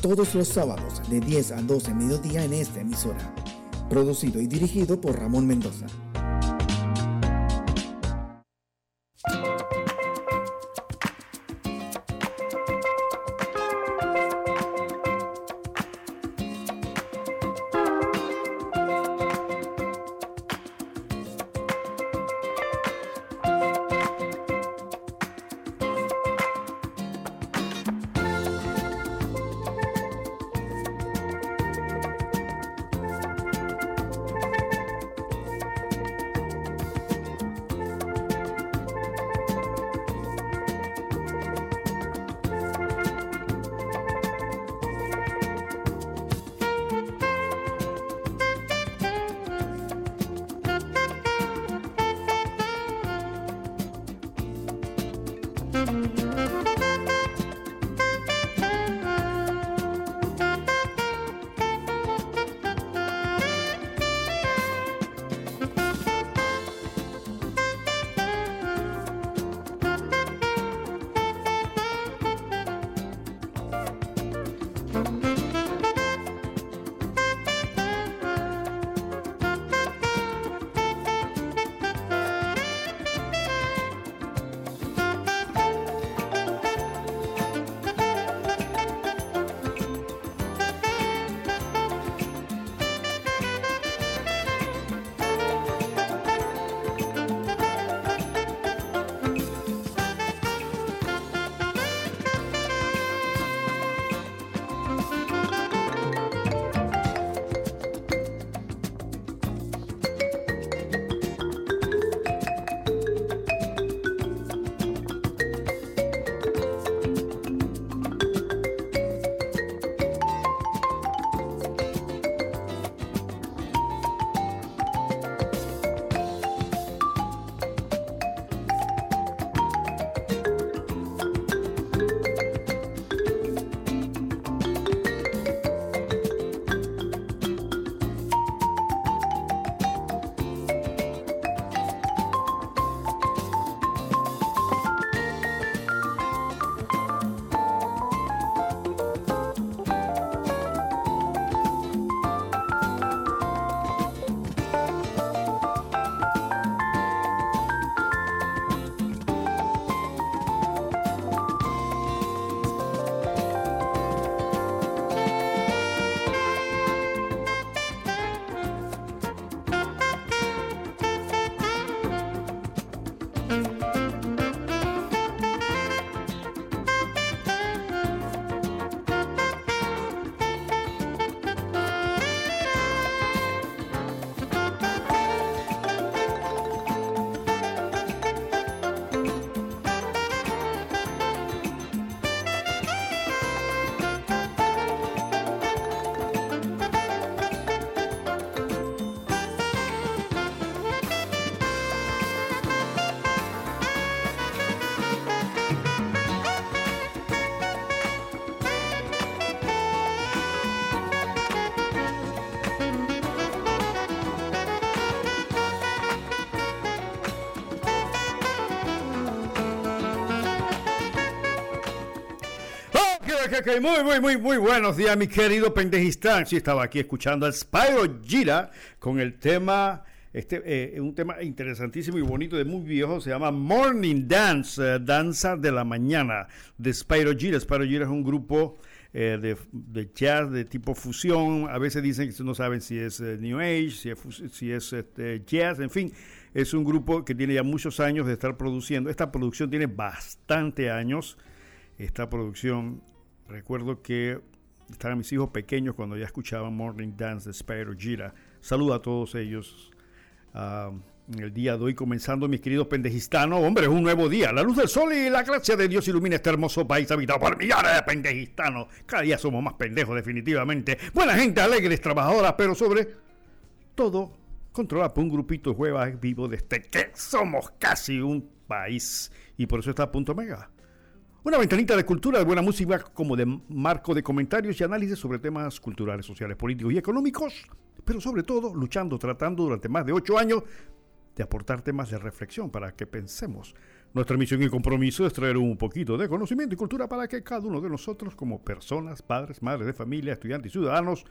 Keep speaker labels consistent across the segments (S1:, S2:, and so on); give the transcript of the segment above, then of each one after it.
S1: todos los sábados de 10 a 12 mediodía en esta emisora. Producido y dirigido por Ramón Mendoza.
S2: Muy, muy, muy, muy buenos días, mi querido pendejistán. Sí, estaba aquí escuchando al Spyro Gira con el tema, este, eh, un tema interesantísimo y bonito de muy viejo, se llama Morning Dance, eh, Danza de la Mañana, de Spyro Gira. Spyro Gira es un grupo eh, de, jazz de tipo fusión. A veces dicen que no saben si es New Age, si es, si es este, jazz, en fin. Es un grupo que tiene ya muchos años de estar produciendo. Esta producción tiene bastante años. Esta producción Recuerdo que estaban mis hijos pequeños cuando ya escuchaban Morning Dance de Spyro Gira. Saludo a todos ellos. en el día de hoy comenzando, mis queridos pendejistanos. Hombre, es un nuevo día. La luz del sol y la gracia de Dios ilumina este hermoso país habitado por millones de pendejistanos. Cada día somos más pendejos, definitivamente. Buena gente, alegres, trabajadora, pero sobre todo controlada por un grupito de huevas vivo desde que somos casi un país. Y por eso está a punto mega. Una ventanita de cultura, de buena música, como de marco de comentarios y análisis sobre temas culturales, sociales, políticos y económicos, pero sobre todo luchando, tratando durante más de ocho años de aportar temas de reflexión para que pensemos. Nuestra misión y compromiso es traer un poquito de conocimiento y cultura para que cada uno de nosotros, como personas, padres, madres de familia, estudiantes y ciudadanos,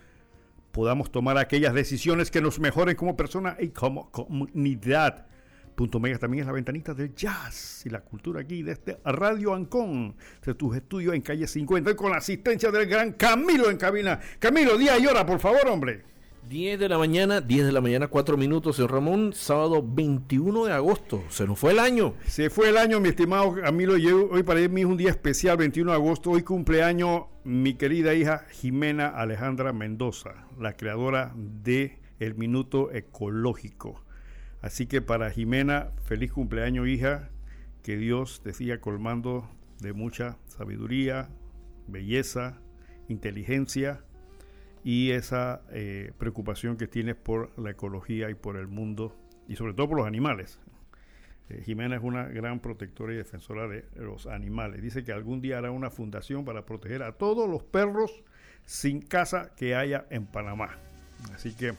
S2: podamos tomar aquellas decisiones que nos mejoren como persona y como comunidad. Punto Mega también es la ventanita del jazz y la cultura aquí desde Radio Ancón, de tus estudios en calle 50, con la asistencia del gran Camilo en cabina. Camilo, día y hora, por favor, hombre.
S3: 10 de la mañana, 10 de la mañana, 4 minutos, señor Ramón, sábado 21 de agosto. Se nos fue el año.
S2: Se fue el año, mi estimado Camilo. Hoy para mí es un día especial, 21 de agosto. Hoy cumpleaños mi querida hija Jimena Alejandra Mendoza, la creadora de El Minuto Ecológico. Así que para Jimena, feliz cumpleaños, hija. Que Dios te siga colmando de mucha sabiduría, belleza, inteligencia y esa eh, preocupación que tienes por la ecología y por el mundo y sobre todo por los animales. Eh, Jimena es una gran protectora y defensora de los animales. Dice que algún día hará una fundación para proteger a todos los perros sin casa que haya en Panamá. Así que,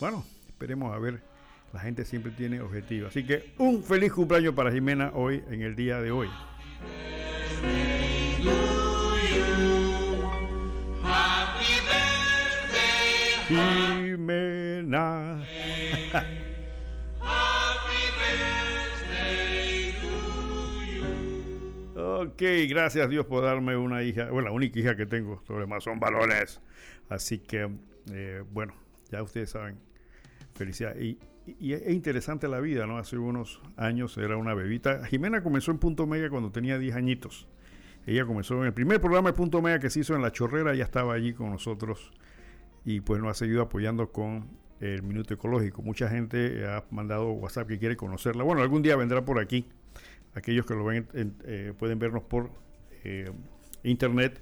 S2: bueno, esperemos a ver. La gente siempre tiene objetivos. Así que un feliz cumpleaños para Jimena hoy, en el día de hoy. Jimena. Ok, gracias Dios por darme una hija, bueno, la única hija que tengo, todo lo demás son balones. Así que, eh, bueno, ya ustedes saben, felicidad. Y, es interesante la vida, ¿no? Hace unos años era una bebita. Jimena comenzó en Punto Mega cuando tenía 10 añitos. Ella comenzó en el primer programa de Punto Mega que se hizo en La Chorrera, ya estaba allí con nosotros y pues nos ha seguido apoyando con el Minuto Ecológico. Mucha gente ha mandado WhatsApp que quiere conocerla. Bueno, algún día vendrá por aquí. Aquellos que lo ven eh, pueden vernos por eh, internet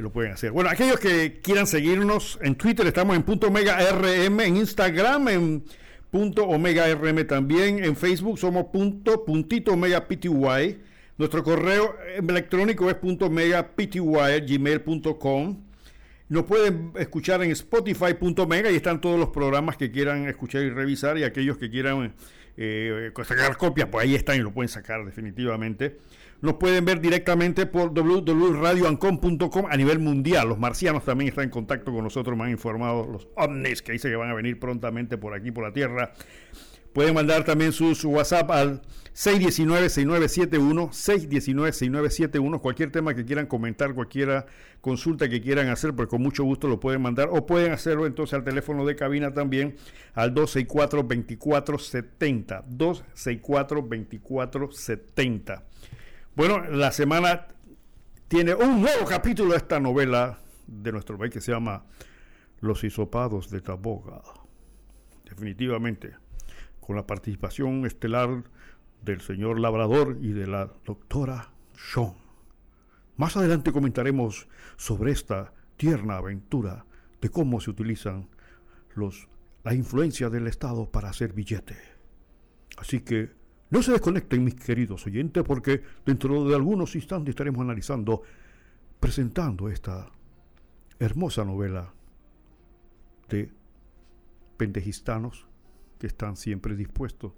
S2: lo pueden hacer. Bueno, aquellos que quieran seguirnos en Twitter estamos en punto omega rm, en Instagram en punto omega rm también, en Facebook somos punto puntito omega pty. Nuestro correo electrónico es punto omega pty gmail.com. Nos pueden escuchar en spotify.mega y están todos los programas que quieran escuchar y revisar y aquellos que quieran eh, sacar copias, pues ahí están y lo pueden sacar definitivamente. Nos pueden ver directamente por www.radioancom.com a nivel mundial. Los marcianos también están en contacto con nosotros, me han informado los ovnis que dicen que van a venir prontamente por aquí, por la Tierra. Pueden mandar también su, WhatsApp al 619-6971, 619-6971, cualquier tema que quieran comentar, cualquier consulta que quieran hacer, pues con mucho gusto lo pueden mandar, o pueden hacerlo entonces al teléfono de cabina también, al 264-2470, 264-2470. Bueno, la semana tiene un nuevo capítulo de esta novela de nuestro país que se llama Los hisopados de Taboga. Definitivamente con la participación estelar del señor Labrador y de la doctora Sean. Más adelante comentaremos sobre esta tierna aventura de cómo se utilizan los, la influencia del Estado para hacer billete. Así que no se desconecten mis queridos oyentes porque dentro de algunos instantes estaremos analizando, presentando esta hermosa novela de pendejistanos que están siempre dispuestos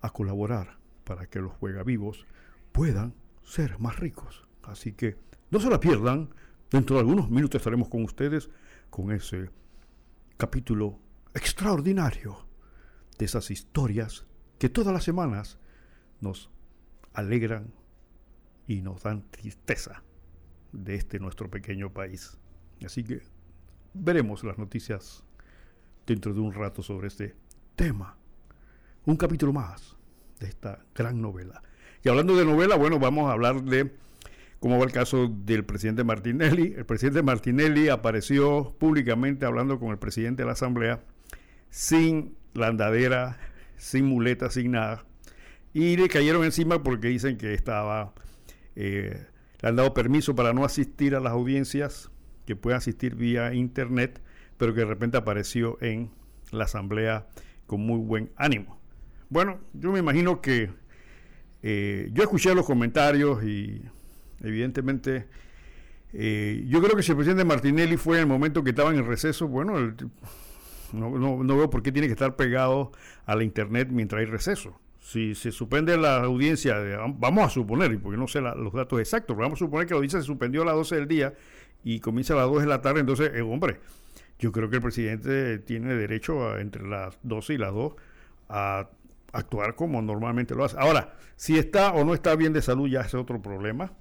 S2: a colaborar para que los juegavivos puedan ser más ricos. Así que no se la pierdan. Dentro de algunos minutos estaremos con ustedes con ese capítulo extraordinario de esas historias que todas las semanas nos alegran y nos dan tristeza de este nuestro pequeño país. Así que veremos las noticias dentro de un rato sobre este tema. Un capítulo más de esta gran novela. Y hablando de novela, bueno, vamos a hablar de cómo va el caso del presidente Martinelli. El presidente Martinelli apareció públicamente hablando con el presidente de la Asamblea sin la andadera, sin muleta, sin nada. Y le cayeron encima porque dicen que estaba, eh, le han dado permiso para no asistir a las audiencias, que puede asistir vía internet, pero que de repente apareció en la asamblea con muy buen ánimo. Bueno, yo me imagino que eh, yo escuché los comentarios y evidentemente eh, yo creo que si el presidente Martinelli fue en el momento que estaban en receso, bueno, no, veo por qué tiene que estar pegado a la internet mientras hay receso. Si se suspende la audiencia, vamos a suponer, porque no sé los datos exactos, vamos a suponer que la audiencia se suspendió a las 12 del día y comienza a las 2 de la tarde, entonces, eh, hombre, yo creo que el presidente tiene derecho entre las 12 y las 2 a actuar como normalmente lo hace. Ahora, si está o no está bien de salud ya es otro problema,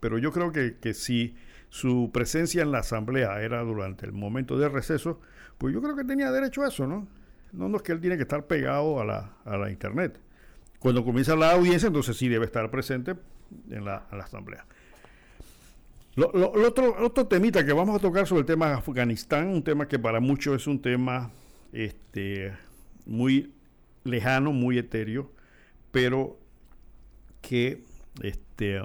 S2: pero yo creo que, que si su presencia en la asamblea era durante el momento de receso, pues yo creo que tenía derecho a eso, ¿no? No, no es que él tiene que estar pegado a la, a la internet. Cuando comienza la audiencia, entonces sí debe estar presente en la, asamblea. Lo, otro, otro temita que vamos a tocar sobre el tema de Afganistán, un tema que para muchos es un tema este, muy lejano, muy etéreo, pero que este,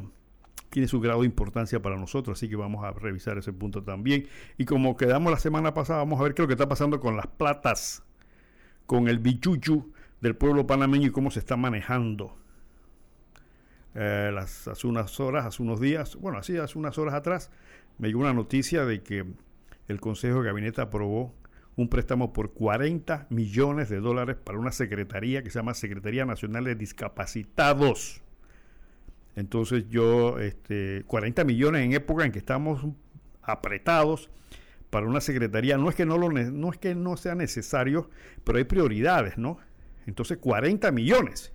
S2: tiene su grado de importancia para nosotros, así que vamos a revisar ese punto también. Y como quedamos la semana pasada, vamos a ver qué es lo que está pasando con las platas, con el bichuchu del pueblo panameño y cómo se está manejando. Eh, las, hace unas horas, hace unos días, bueno, así hace unas horas atrás, me llegó una noticia de que el Consejo de Gabinete aprobó un préstamo por 40 millones de dólares para una secretaría que se llama Secretaría Nacional de Discapacitados. Entonces yo, este, 40 millones en época en que estamos apretados para una secretaría, no es que no, lo, no, es que no sea necesario, pero hay prioridades, ¿no? Entonces 40 millones.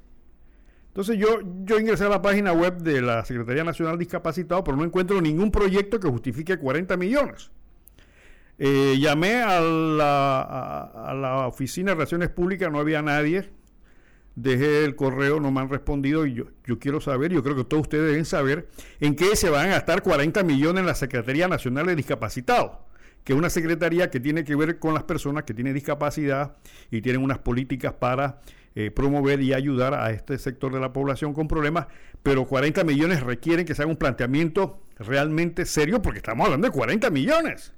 S2: Entonces yo, yo ingresé a la página web de la Secretaría Nacional de Discapacitados, pero no encuentro ningún proyecto que justifique 40 millones. Eh, llamé a la, a la, Oficina de Relaciones Públicas, no había nadie dejé el correo, no me han respondido y yo, yo quiero saber, yo creo que todos ustedes deben saber en qué se van a gastar 40 millones en la Secretaría Nacional de Discapacitados, que es una secretaría que tiene que ver con las personas que tienen discapacidad y tienen unas políticas para eh, promover y ayudar a este sector de la población con problemas, pero 40 millones requieren que se haga un planteamiento realmente serio porque estamos hablando de 40 millones.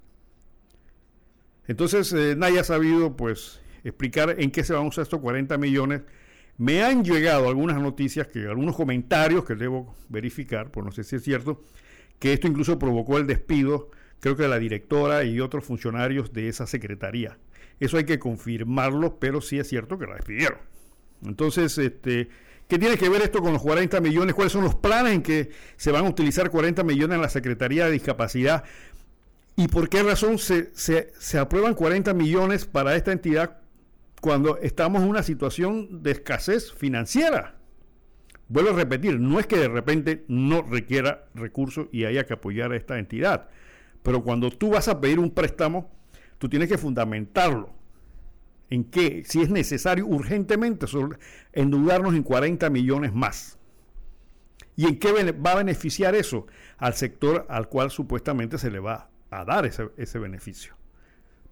S2: Entonces eh, nadie ha sabido pues explicar en qué se van a usar estos 40 millones me han llegado algunas noticias, que algunos comentarios que debo verificar, por no sé si es cierto, que esto incluso provocó el despido, creo que de la directora y otros funcionarios de esa secretaría. Eso hay que confirmarlo, pero sí es cierto que la despidieron. Entonces, este, ¿qué tiene que ver esto con los 40 millones? ¿Cuáles son los planes en que se van a utilizar 40 millones en la Secretaría de Discapacidad? ¿Y por qué razón se aprueban 40 millones para esta entidad cuando estamos en una situación de escasez financiera. Vuelvo a repetir, no es que de repente no requiera recursos y haya que apoyar a esta entidad, pero cuando tú vas a pedir un préstamo, tú tienes que fundamentarlo. En qué, si es necesario urgentemente endeudarnos en 40 millones más. ¿Y en qué va a beneficiar eso? Al sector al cual supuestamente se le va a dar ese, ese beneficio.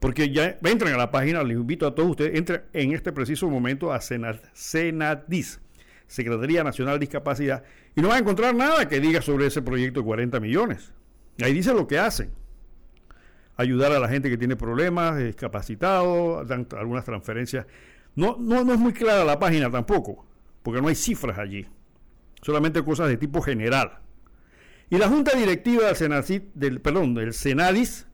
S2: Porque ya entren a la página, les invito a todos ustedes, entren en este preciso momento a Senadis, Secretaría Nacional de Discapacidad, y no van a encontrar nada que diga sobre ese proyecto de 40 millones. Ahí dice lo que hacen. Ayudar a la gente que tiene problemas, discapacitados, dan algunas transferencias. No, no, es muy clara la página tampoco, porque no hay cifras allí. Solamente cosas de tipo general. Y la Junta Directiva del, Senadis, del, perdón, del Senadis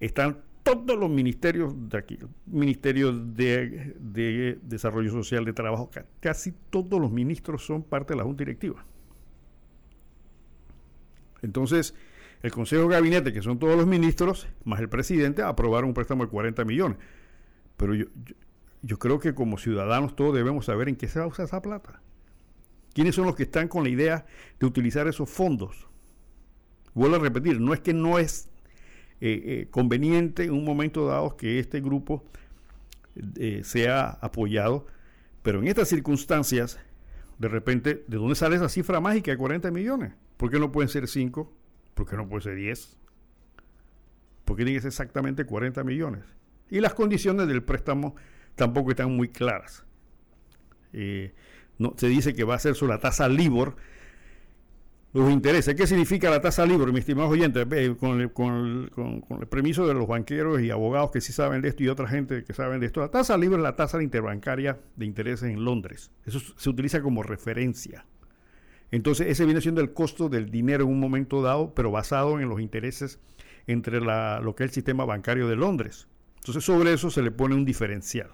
S2: están todos los ministerios de aquí, ministerios de, de, Desarrollo Social, de Trabajo, casi todos los ministros son parte de la Junta Directiva. Entonces, el Consejo de Gabinete, que son todos los ministros, más el presidente, aprobaron un préstamo de 40 millones. Pero yo, yo, creo que como ciudadanos todos debemos saber en qué se va a usar esa plata. ¿Quiénes son los que están con la idea de utilizar esos fondos? Vuelvo a repetir, no es que no es eh, eh, conveniente en un momento dado que este grupo eh, sea apoyado, pero en estas circunstancias, de repente, ¿de dónde sale esa cifra mágica de 40 millones? ¿Por qué no pueden ser 5? ¿Por qué no puede ser 10? ¿Por qué tiene que ser exactamente 40 millones? Y las condiciones del préstamo tampoco están muy claras. no, se dice que va a ser sobre la tasa LIBOR, los intereses. ¿Qué significa la tasa LIBOR, mis estimados oyentes? Con el, con, el, permiso de los banqueros y abogados que sí saben de esto y otra gente que saben de esto, la tasa LIBOR es la tasa interbancaria de intereses en Londres. Eso se utiliza como referencia. Entonces, ese viene siendo el costo del dinero en un momento dado, pero basado en los intereses entre lo que es el sistema bancario de Londres. Entonces, sobre eso se le pone un diferencial.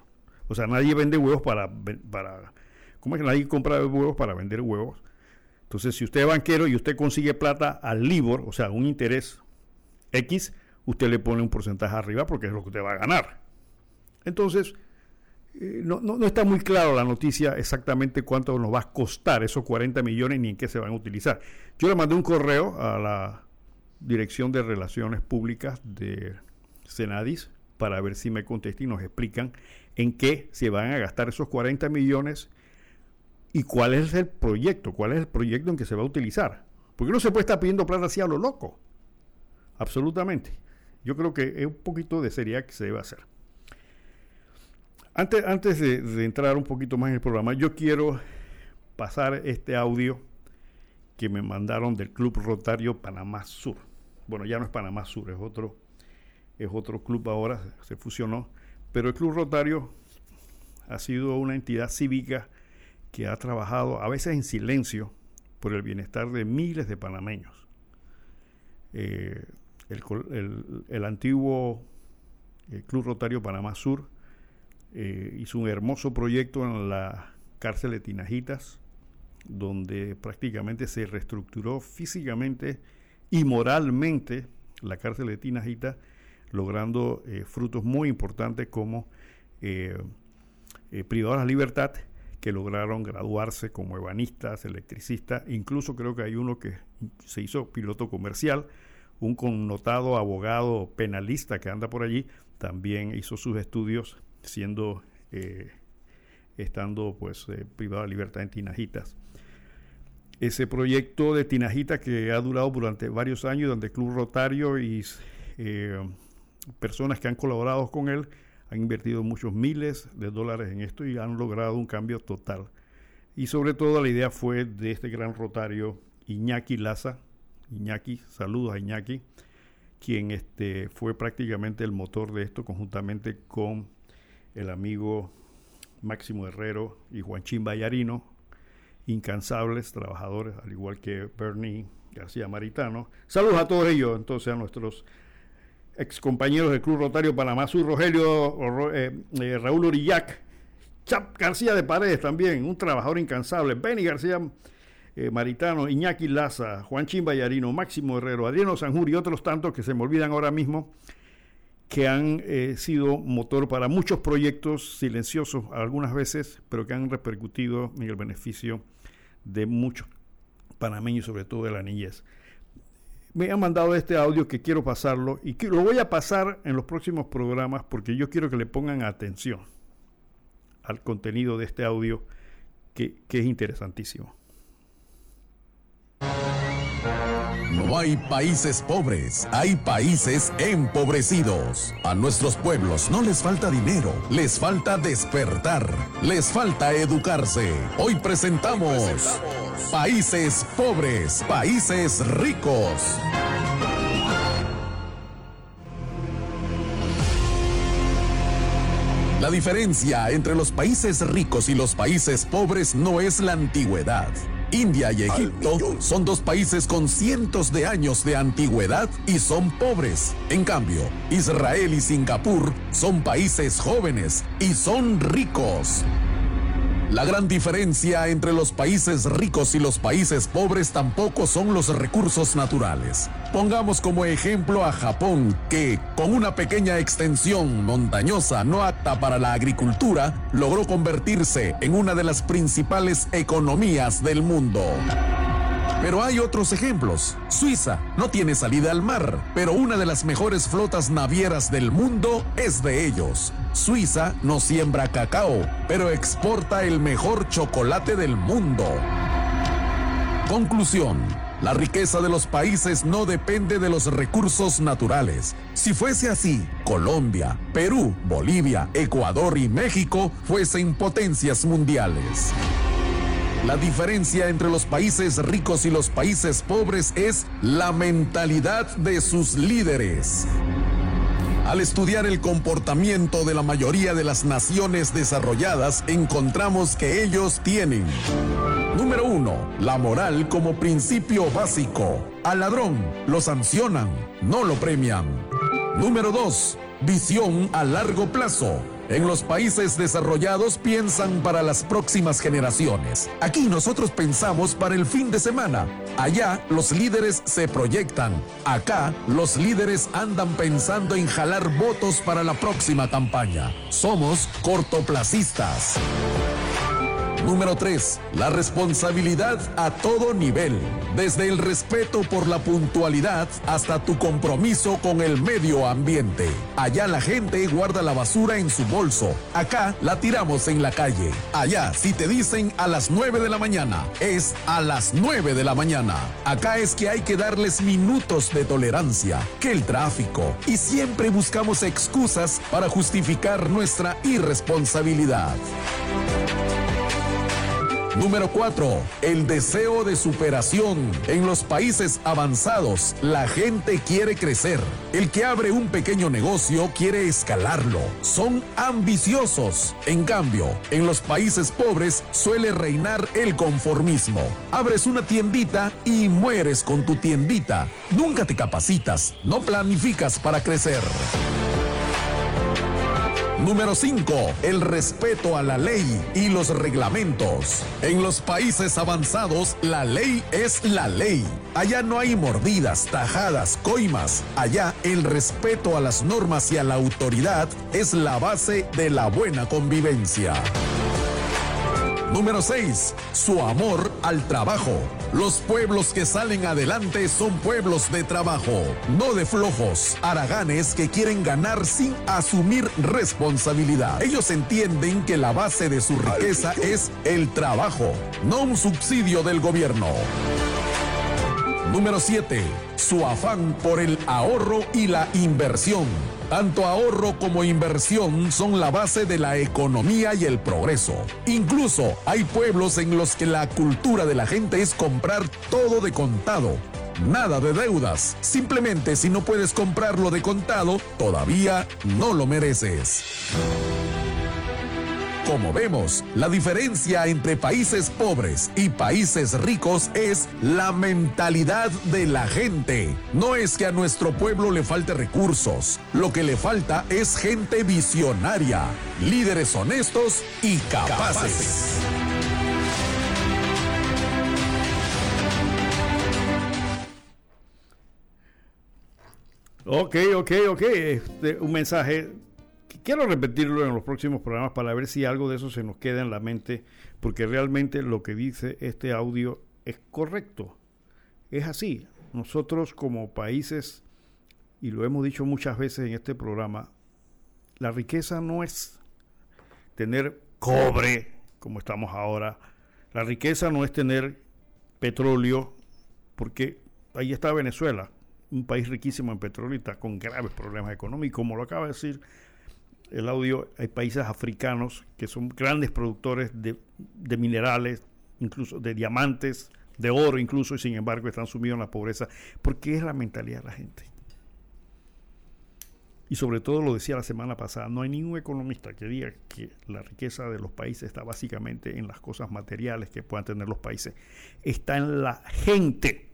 S2: O sea, nadie vende huevos para, para ¿cómo es que nadie compra huevos para vender huevos? Entonces, si usted es banquero y usted consigue plata al LIBOR, o sea, un interés X, usted le pone un porcentaje arriba porque es lo que usted va a ganar. Entonces, eh, no, no, está muy claro la noticia exactamente cuánto nos va a costar esos 40 millones ni en qué se van a utilizar. Yo le mandé un correo a la Dirección de Relaciones Públicas de Senadis para ver si me contestan y nos explican en qué se van a gastar esos 40 millones y cuál es el proyecto, cuál es el proyecto en que se va a utilizar. Porque no se puede estar pidiendo plata así a lo loco. Absolutamente. Yo creo que es un poquito de seriedad que se debe hacer. Antes, antes de, entrar un poquito más en el programa, yo quiero pasar este audio que me mandaron del Club Rotario Panamá Sur. Bueno, ya no es Panamá Sur, es otro, es otro club ahora, se fusionó. Pero el Club Rotario ha sido una entidad cívica que ha trabajado a veces en silencio por el bienestar de miles de panameños. Eh, el, antiguo eh, Club Rotario Panamá Sur eh, hizo un hermoso proyecto en la cárcel de Tinajitas, donde prácticamente se reestructuró físicamente y moralmente la cárcel de Tinajita, logrando frutos muy importantes como privados de la libertad que lograron graduarse como ebanistas, electricistas, incluso creo que hay uno que se hizo piloto comercial, un connotado abogado penalista que anda por allí, también hizo sus estudios siendo, eh, estando pues eh, privado de libertad en Tinajitas. Ese proyecto de Tinajita que ha durado durante varios años, donde Club Rotario y eh, personas que han colaborado con él han invertido muchos miles de dólares en esto y han logrado un cambio total. Y sobre todo la idea fue de este gran rotario Iñaki Laza. Iñaki, saludos a Iñaki, quien este, fue prácticamente el motor de esto conjuntamente con el amigo Máximo Herrero y Juanchín Bayarino, incansables trabajadores, al igual que Bernie García Maritano. Saludos a todos ellos, entonces a nuestros ex compañeros del Club Rotario Panamá Sur, Rogelio, eh, eh, Raúl Urillac, Chap García de Paredes también, un trabajador incansable, Benny García eh, Maritano, Iñaki Laza, Juan Chimbayarino, Máximo Herrero, Adriano Sanjur y otros tantos que se me olvidan ahora mismo, que han sido motor para muchos proyectos silenciosos algunas veces, pero que han repercutido en el beneficio de muchos panameños, sobre todo de la niñez me han mandado este audio que quiero pasarlo y que lo voy a pasar en los próximos programas porque yo quiero que le pongan atención al contenido de este audio que, que es interesantísimo.
S4: No hay países pobres, hay países empobrecidos. A nuestros pueblos no les falta dinero, les falta despertar, les falta educarse. Hoy presentamos Países pobres, países ricos. La diferencia entre los países ricos y los países pobres no es la antigüedad India y Egipto son dos países con cientos de años de antigüedad y son pobres. En cambio, Israel y Singapur son países jóvenes y son ricos. La gran diferencia entre los países ricos y los países pobres tampoco son los recursos naturales. Pongamos como ejemplo a Japón, que con una pequeña extensión montañosa no apta para la agricultura, logró convertirse en una de las principales economías del mundo. Pero hay otros ejemplos. Suiza no tiene salida al mar, pero una de las mejores flotas navieras del mundo es de ellos. Suiza no siembra cacao, pero exporta el mejor chocolate del mundo. Conclusión. La riqueza de los países no depende de los recursos naturales. Si fuese así, Colombia, Perú, Bolivia, Ecuador y México fuesen potencias mundiales. La diferencia entre los países ricos y los países pobres es la mentalidad de sus líderes. Al estudiar el comportamiento de la mayoría de las naciones desarrolladas, encontramos que ellos tienen Número 1. La moral como principio básico. Al ladrón lo sancionan, no lo premian. Número 2. Visión a largo plazo. En los países desarrollados piensan para las próximas generaciones. Aquí nosotros pensamos para el fin de semana. Allá los líderes se proyectan. Acá los líderes andan pensando en jalar votos para la próxima campaña. Somos cortoplacistas. Número 3. La responsabilidad a todo nivel. Desde el respeto por la puntualidad hasta tu compromiso con el medio ambiente. Allá la gente guarda la basura en su bolso. Acá la tiramos en la calle. Allá, si te dicen a las 9 de la mañana, es a las 9 de la mañana. Acá es que hay que darles minutos de tolerancia, que el tráfico. Y siempre buscamos excusas para justificar nuestra irresponsabilidad. Número 4. El deseo de superación. En los países avanzados, la gente quiere crecer. El que abre un pequeño negocio quiere escalarlo. Son ambiciosos. En cambio, en los países pobres suele reinar el conformismo. Abres una tiendita y mueres con tu tiendita. Nunca te capacitas, no planificas para crecer. Número 5. El respeto a la ley y los reglamentos. En los países avanzados, la ley es la ley. Allá no hay mordidas, tajadas, coimas. Allá el respeto a las normas y a la autoridad es la base de la buena convivencia. Número 6. Su amor al trabajo. Los pueblos que salen adelante son pueblos de trabajo, no de flojos, haraganes que quieren ganar sin asumir responsabilidad. Ellos entienden que la base de su riqueza es el trabajo, no un subsidio del gobierno. Número 7. Su afán por el ahorro y la inversión. Tanto ahorro como inversión son la base de la economía y el progreso. Incluso hay pueblos en los que la cultura de la gente es comprar todo de contado. Nada de deudas. Simplemente si no puedes comprarlo de contado, todavía no lo mereces. Como vemos, la diferencia entre países pobres y países ricos es la mentalidad de la gente. No es que a nuestro pueblo le falte recursos, lo que le falta es gente visionaria, líderes honestos y capaces.
S2: Ok, ok, ok. Este, un mensaje quiero repetirlo en los próximos programas para ver si algo de eso se nos queda en la mente, porque realmente lo que dice este audio es correcto. Es así. Nosotros como países, y lo hemos dicho muchas veces en este programa, la riqueza no es tener cobre como estamos ahora. La riqueza no es tener petróleo, porque ahí está Venezuela, un país riquísimo en petróleo con graves problemas económicos, como lo acaba de decir el audio, hay países africanos que son grandes productores de, minerales, incluso de diamantes, de oro incluso, y sin embargo están sumidos en la pobreza, porque es la mentalidad de la gente. Y sobre todo lo decía la semana pasada, no hay ningún economista que diga que la riqueza de los países está básicamente en las cosas materiales que puedan tener los países. Está en la gente,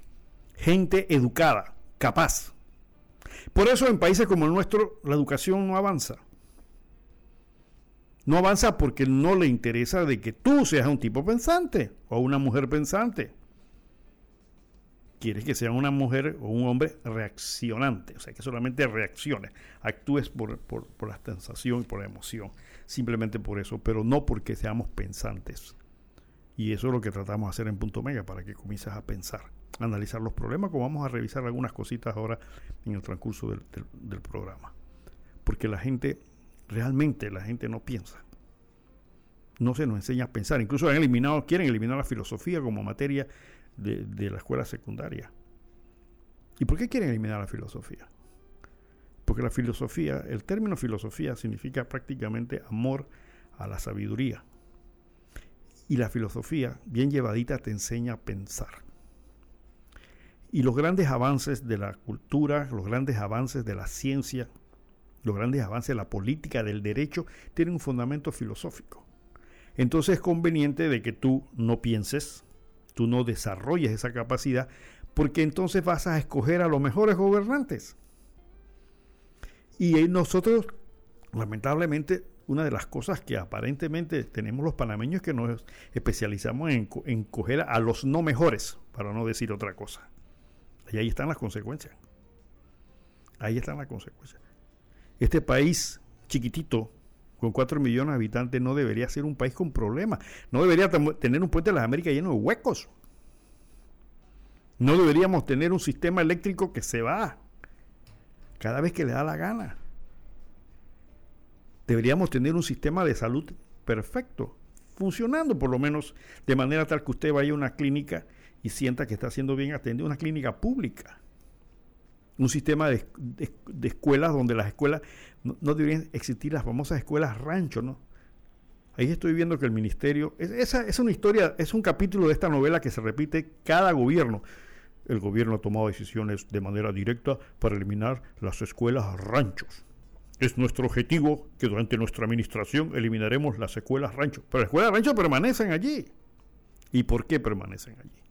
S2: gente educada, capaz. Por eso en países como el nuestro la educación no avanza. No avanza porque no le interesa de que tú seas un tipo pensante o una mujer pensante. Quieres que sea una mujer o un hombre reaccionante, o sea, que solamente reacciones, actúes por, por, la sensación y por la emoción, simplemente por eso, pero no porque seamos pensantes. Y eso es lo que tratamos de hacer en Punto Mega, para que comiences a pensar, a analizar los problemas, como vamos a revisar algunas cositas ahora en el transcurso del programa. Porque la gente realmente la gente no piensa. no se nos enseña a pensar. Incluso han eliminado, quieren eliminar la filosofía como materia de, de la escuela secundaria. ¿Y por qué quieren eliminar la filosofía? Porque la filosofía, el término filosofía significa prácticamente amor a la sabiduría. Y la filosofía, bien llevadita, te enseña a pensar. Y los grandes avances de la cultura, los grandes avances de la ciencia, los grandes avances de la política, del derecho, tienen un fundamento filosófico. Entonces es conveniente de que tú no pienses, tú no desarrolles esa capacidad, porque entonces vas a escoger a los mejores gobernantes. Y nosotros, lamentablemente, una de las cosas que aparentemente tenemos los panameños es que nos especializamos en, en coger a los no mejores, para no decir otra cosa. Y ahí están las consecuencias. Ahí están las consecuencias. Este país chiquitito, con 4 millones de habitantes, no debería ser un país con problemas. No debería tener un puente de las Américas lleno de huecos. No deberíamos tener un sistema eléctrico que se va cada vez que le da la gana. Deberíamos tener un sistema de salud perfecto, funcionando por lo menos de manera tal que usted vaya a una clínica y sienta que está siendo bien atendido, una clínica pública. Un sistema de, escuelas donde las escuelas no, deberían existir las famosas escuelas rancho, ¿no? Ahí estoy viendo que el ministerio, esa es una historia, es un capítulo de esta novela que se repite cada gobierno. El gobierno ha tomado decisiones de manera directa para eliminar las escuelas ranchos. Es nuestro objetivo que durante nuestra administración eliminaremos las escuelas ranchos. Pero las escuelas ranchos permanecen allí. ¿Y por qué permanecen allí?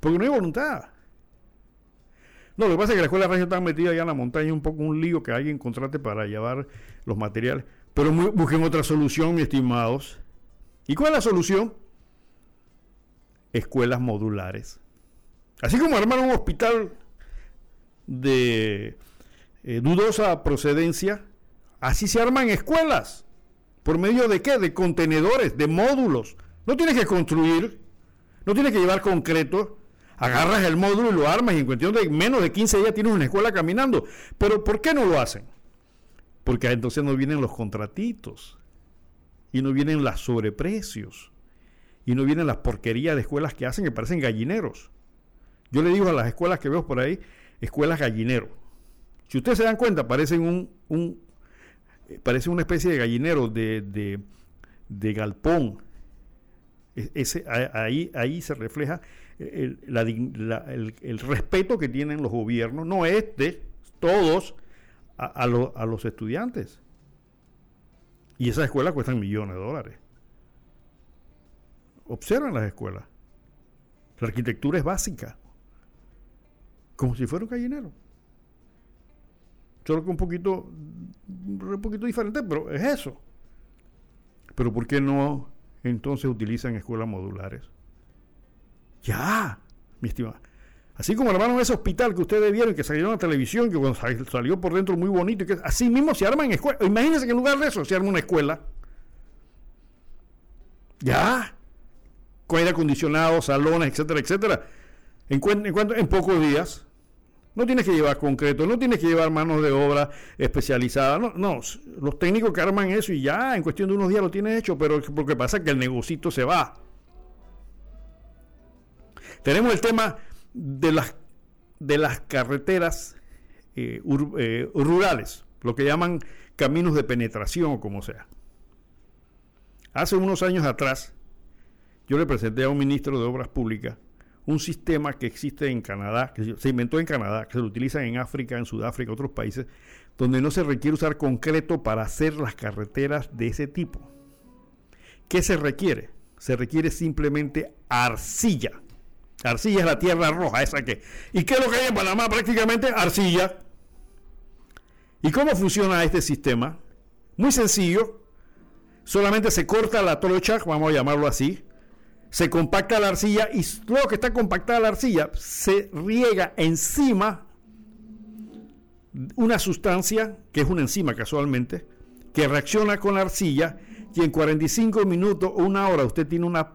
S2: Porque no hay voluntad. No, lo que pasa es que la escuela rancho está metida allá en la montaña, un poco un lío que alguien contrate para llevar los materiales. Pero busquen otra solución, estimados. ¿Y cuál es la solución? Escuelas modulares. Así como armar un hospital de eh, dudosa procedencia, así se arman escuelas. ¿Por medio de qué? De contenedores, de módulos. No tienes que construir, no tienes que llevar concreto. Agarras el módulo y lo armas y en cuestión de menos de 15 días tienes una escuela caminando. Pero ¿por qué no lo hacen? Porque entonces no vienen los contratitos y no vienen los sobreprecios y no vienen las porquerías de escuelas que hacen que parecen gallineros. Yo le digo a las escuelas que veo por ahí, escuelas gallinero. Si ustedes se dan cuenta, parecen un, un eh, parece una especie de gallinero de, de, galpón. E, ese, ahí, ahí se refleja el, respeto que tienen los gobiernos, no este, todos, a, a los estudiantes. Y esas escuelas cuestan millones de dólares. Observen las escuelas. La arquitectura es básica como si fuera un gallinero. Solo que un poquito, un poquito diferente, pero es eso. Pero ¿por qué no entonces utilizan escuelas modulares? Ya, mi estimado. Así como armaron ese hospital que ustedes vieron, que salieron a la televisión, que salió por dentro muy bonito, que así mismo se arman escuelas. Imagínense que en lugar de eso se arma una escuela. Ya. Con aire acondicionado, salones, etcétera, etcétera. En, en, en pocos días. No tienes que llevar concreto, no tienes que llevar manos de obra especializadas. No, no, los técnicos que arman eso y ya en cuestión de unos días lo tienes hecho, pero lo que pasa que el negocito se va. Tenemos el tema de las, de las carreteras eh, eh, rurales, lo que llaman caminos de penetración o como sea. Hace unos años atrás, yo le presenté a un ministro de Obras Públicas un sistema que existe en Canadá, que se inventó en Canadá, que se lo utiliza en África, en Sudáfrica, otros países, donde no se requiere usar concreto para hacer las carreteras de ese tipo. ¿Qué se requiere? Se requiere simplemente arcilla. Arcilla es la tierra roja, esa que. ¿Y qué es lo que hay en Panamá? Prácticamente arcilla. ¿Y cómo funciona este sistema? Muy sencillo. Solamente se corta la trocha, vamos a llamarlo así, se compacta la arcilla y luego que está compactada la arcilla se riega encima una sustancia que es una enzima casualmente que reacciona con la arcilla y en 45 minutos o una hora usted tiene una,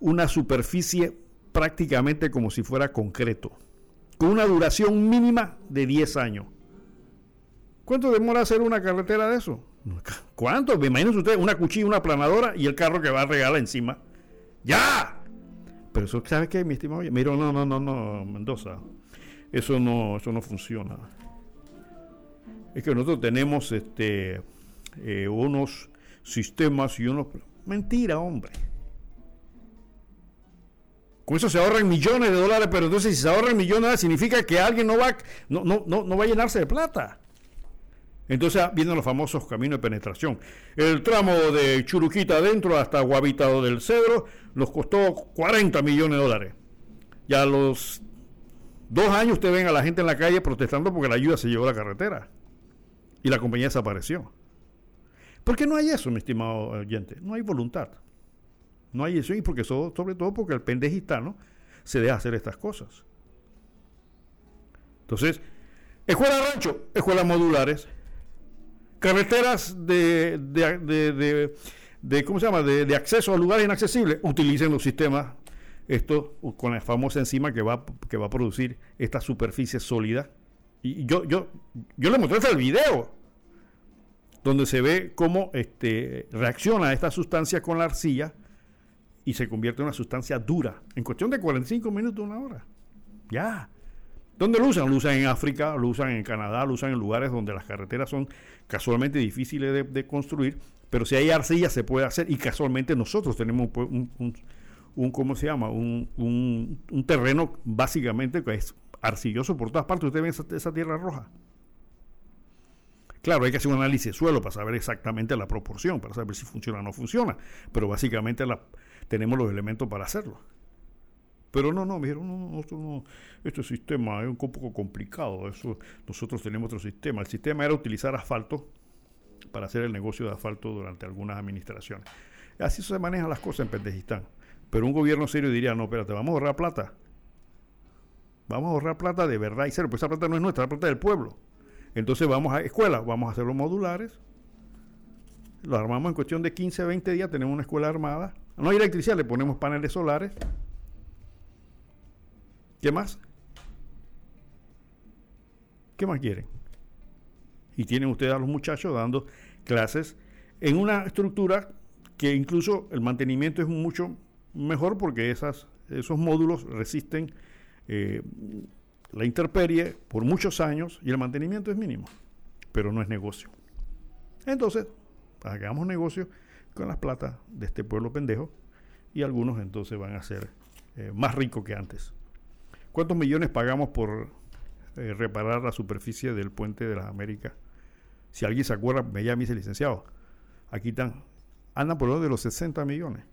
S2: una superficie prácticamente como si fuera concreto con una duración mínima de 10 años. ¿Cuánto demora hacer una carretera de eso? ¿Cuánto? Me imagino usted una cuchilla, una planadora y el carro que va a regalar encima. ¡Ya! Pero eso, ¿sabe qué, mi estimado? Mira, no, no, no, no, Mendoza. Eso no, eso no funciona. Es que nosotros tenemos este eh, unos sistemas y unos. Mentira, hombre. Con eso se ahorran millones de dólares, pero entonces si se ahorran millones significa que alguien no va, no, no, no, no va a llenarse de plata. Entonces vienen los famosos caminos de penetración. El tramo de Churuquita adentro hasta Guavitado del Cedro nos costó 40 millones de dólares. Ya a los dos años usted ven a la gente en la calle protestando porque la ayuda se llevó a la carretera y la compañía desapareció. ¿Por qué no hay eso, mi estimado oyente? No hay voluntad. No hay eso y porque sobre todo porque el pendejistano se deja hacer estas cosas. Entonces, escuela rancho, escuelas modulares, carreteras de, de, ¿cómo se llama? De, acceso a lugares inaccesibles, utilicen los sistemas, esto con la famosa enzima que va, que va a producir esta superficie sólida. Y yo, yo, yo le mostré el video donde se ve cómo este, reacciona esta sustancia con la arcilla y se convierte en una sustancia dura en cuestión de 45 minutos, una hora. Ya. ¿Dónde lo usan? Lo usan en África, lo usan en Canadá, lo usan en lugares donde las carreteras son casualmente difíciles de, construir, pero si hay arcilla se puede hacer y casualmente nosotros tenemos un, un, ¿cómo se llama? Un, terreno básicamente que es arcilloso por todas partes. Usted ve esa, esa, tierra roja. Claro, hay que hacer un análisis de suelo para saber exactamente la proporción, para saber si funciona o no funciona, pero básicamente la, tenemos los elementos para hacerlo. Pero no, no, me dijeron, no, no, este sistema es un poco complicado, eso, nosotros tenemos otro sistema. El sistema era utilizar asfalto para hacer el negocio de asfalto durante algunas administraciones. Así se manejan las cosas en Pendejistán. Pero un gobierno serio diría, no, espérate, vamos a ahorrar plata. Vamos a ahorrar plata de verdad y cero, pues esa plata no es nuestra, es plata del pueblo. Entonces vamos a escuelas, vamos a hacerlo modulares. Lo armamos en cuestión de 15, 20 días, tenemos una escuela armada. No hay electricidad, le ponemos paneles solares ¿Qué más? ¿Qué más quieren? Y tienen ustedes a los muchachos dando clases en una estructura que incluso el mantenimiento es mucho mejor porque esas, esos módulos resisten eh, la intemperie por muchos años y el mantenimiento es mínimo, pero no es negocio. Entonces, hagamos negocio con las platas de este pueblo pendejo y algunos entonces van a ser eh, más ricos que antes. ¿Cuántos millones pagamos por eh, reparar la superficie del puente de las Américas? Si alguien se acuerda, me llama dice licenciado. Aquí están, andan por lo de los 60 millones.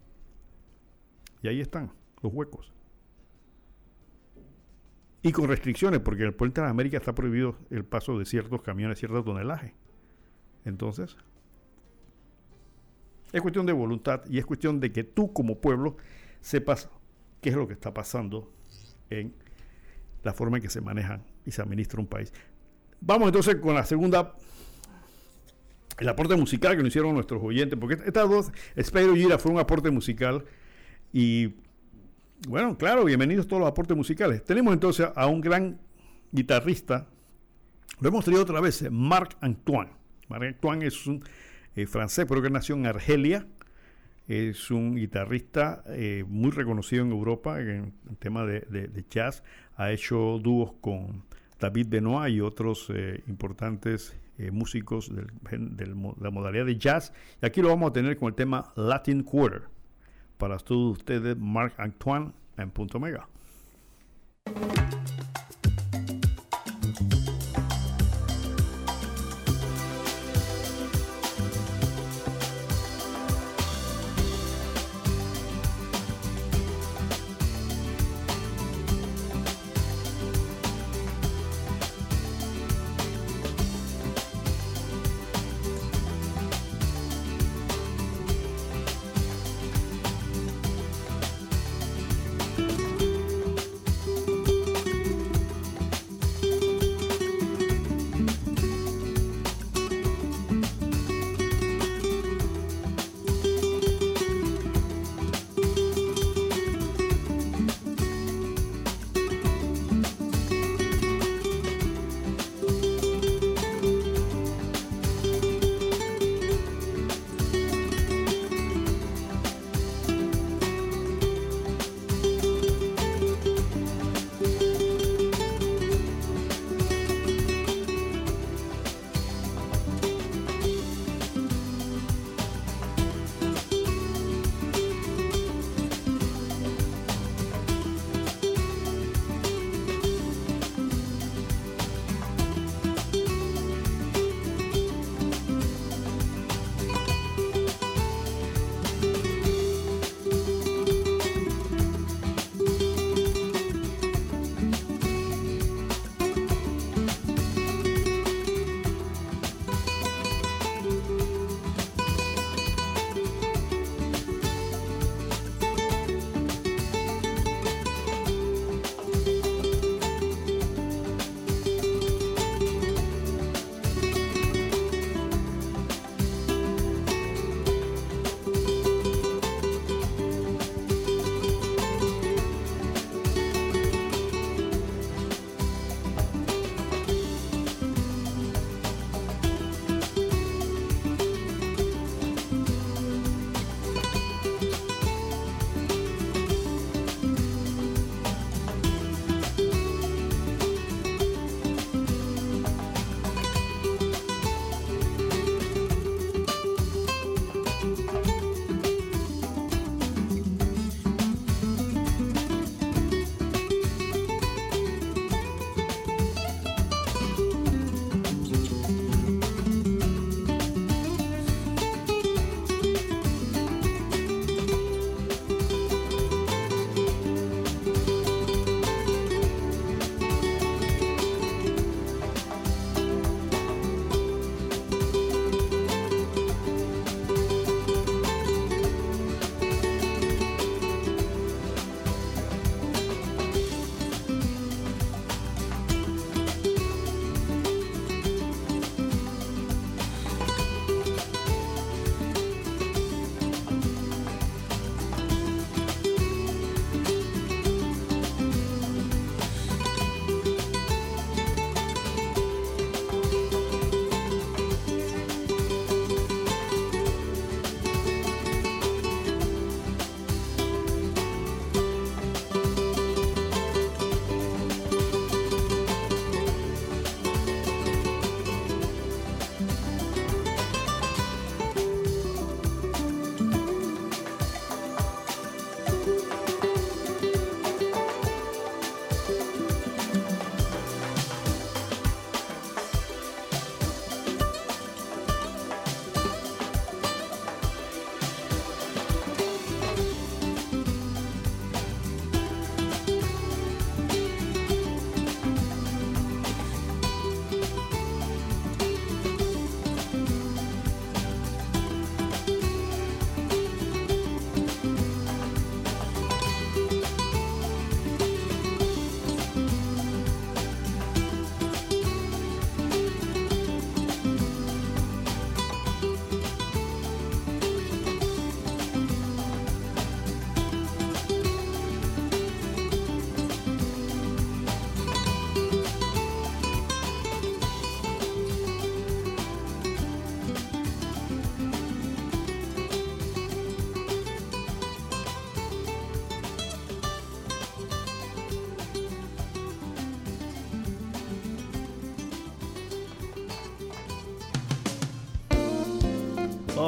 S2: Y ahí están los huecos. Y con restricciones, porque en el puente de las Américas está prohibido el paso de ciertos camiones, cierto tonelaje. Entonces, es cuestión de voluntad y es cuestión de que tú como pueblo sepas qué es lo que está pasando en la forma en que se maneja y se administra un país. Vamos entonces con la segunda, el aporte musical que nos hicieron nuestros oyentes, porque estas dos, Espero Gira fue un aporte musical y bueno, claro, bienvenidos todos los aportes musicales. Tenemos entonces a un gran guitarrista, lo hemos traído otra vez, Marc Antoine. Marc Antoine es un eh, francés, pero que nació en Argelia, es un guitarrista eh, muy reconocido en Europa en, el tema de, jazz. Ha hecho dúos con David Benoit y otros eh, importantes eh, músicos de la modalidad de jazz. Y aquí lo vamos a tener con el tema Latin Quarter. Para todos ustedes, Marc Antoine en Punto Mega.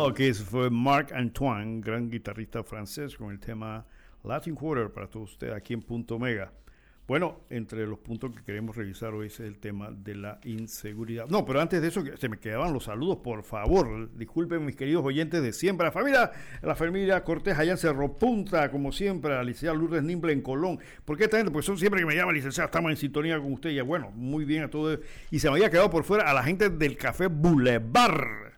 S2: Ok, eso fue Marc Antoine, gran guitarrista francés, con el tema Latin Quarter para todos ustedes aquí en Punto Mega. Bueno, entre los puntos que queremos revisar hoy es el tema de la inseguridad. No, pero antes de eso, se me quedaban los saludos, por favor. Disculpen mis queridos oyentes de siempre. La familia, la familia Cortés allá en Cerro Punta, como siempre, la licenciada Lourdes Nimble en Colón. ¿Por qué esta gente? Porque son siempre que me llaman, licenciada, estamos en sintonía con usted. Y bueno, muy bien a todos. Y se me había quedado por fuera a la gente del Café Boulevard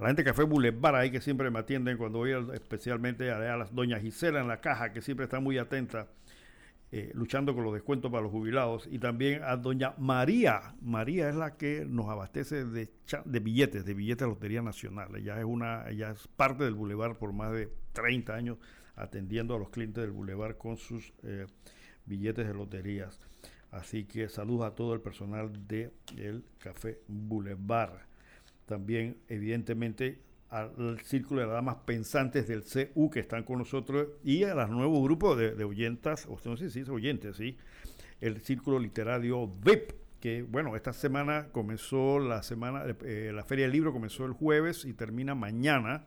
S2: la gente de Café Boulevard ahí que siempre me atienden cuando voy especialmente a, a doña Gisela en la caja que siempre está muy atenta eh, luchando con los descuentos para los jubilados y también a doña María. María es la que nos abastece de, de billetes de billetes de Lotería Nacional. Ella es una ella es parte del Boulevard por más de 30 años atendiendo a los clientes del Boulevard con sus eh, billetes de loterías. Así que saludos a todo el personal del Café Boulevard también evidentemente al círculo de damas pensantes del CU que están con nosotros y a los nuevos grupos de, de oyentas, o no sé si es oyentes, ¿sí? el círculo literario VIP, que bueno, esta semana comenzó la semana, eh, la Feria del Libro comenzó el jueves y termina mañana,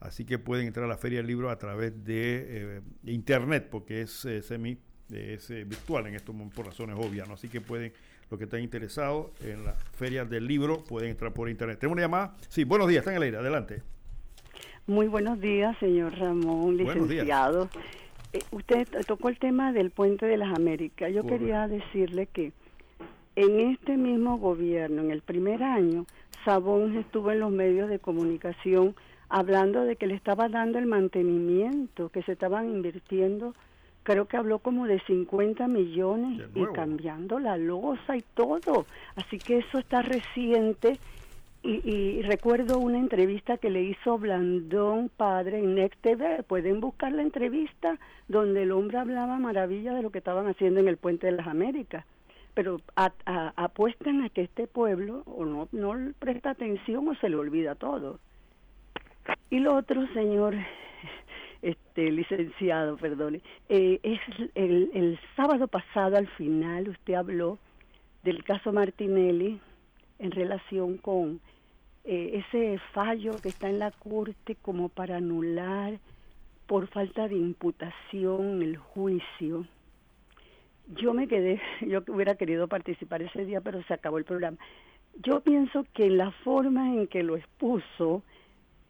S2: así que pueden entrar a la Feria del Libro a través de, eh, internet, porque es eh, semi, es virtual en estos por razones obvias, ¿no? así que pueden los que están interesados en la feria del libro pueden entrar por internet. ¿Tenemos una llamada? Sí, buenos días, están en el aire, adelante.
S5: Muy buenos días, señor Ramón, licenciado. Eh, usted tocó el tema del puente de las Américas. Yo quería decirle que en este mismo gobierno, en el primer año, Sabón estuvo en los medios de comunicación hablando de que le estaba dando el mantenimiento, que se estaban invirtiendo creo que habló como de 50 millones y cambiando la losa y todo. Así que eso está reciente. Y, recuerdo una entrevista que le hizo Blandón Padre en Next TV. Pueden buscar la entrevista donde el hombre hablaba maravilla de lo que estaban haciendo en el Puente de las Américas. Pero apuestan a que este pueblo o no, no presta atención o se le olvida todo. Y lo otro, señor, este licenciado, perdone. Eh, es el, sábado pasado al final usted habló del caso Martinelli en relación con eh, ese fallo que está en la corte como para anular por falta de imputación el juicio. Yo me quedé, yo hubiera querido participar ese día, pero se acabó el programa. Yo pienso que la forma en que lo expuso,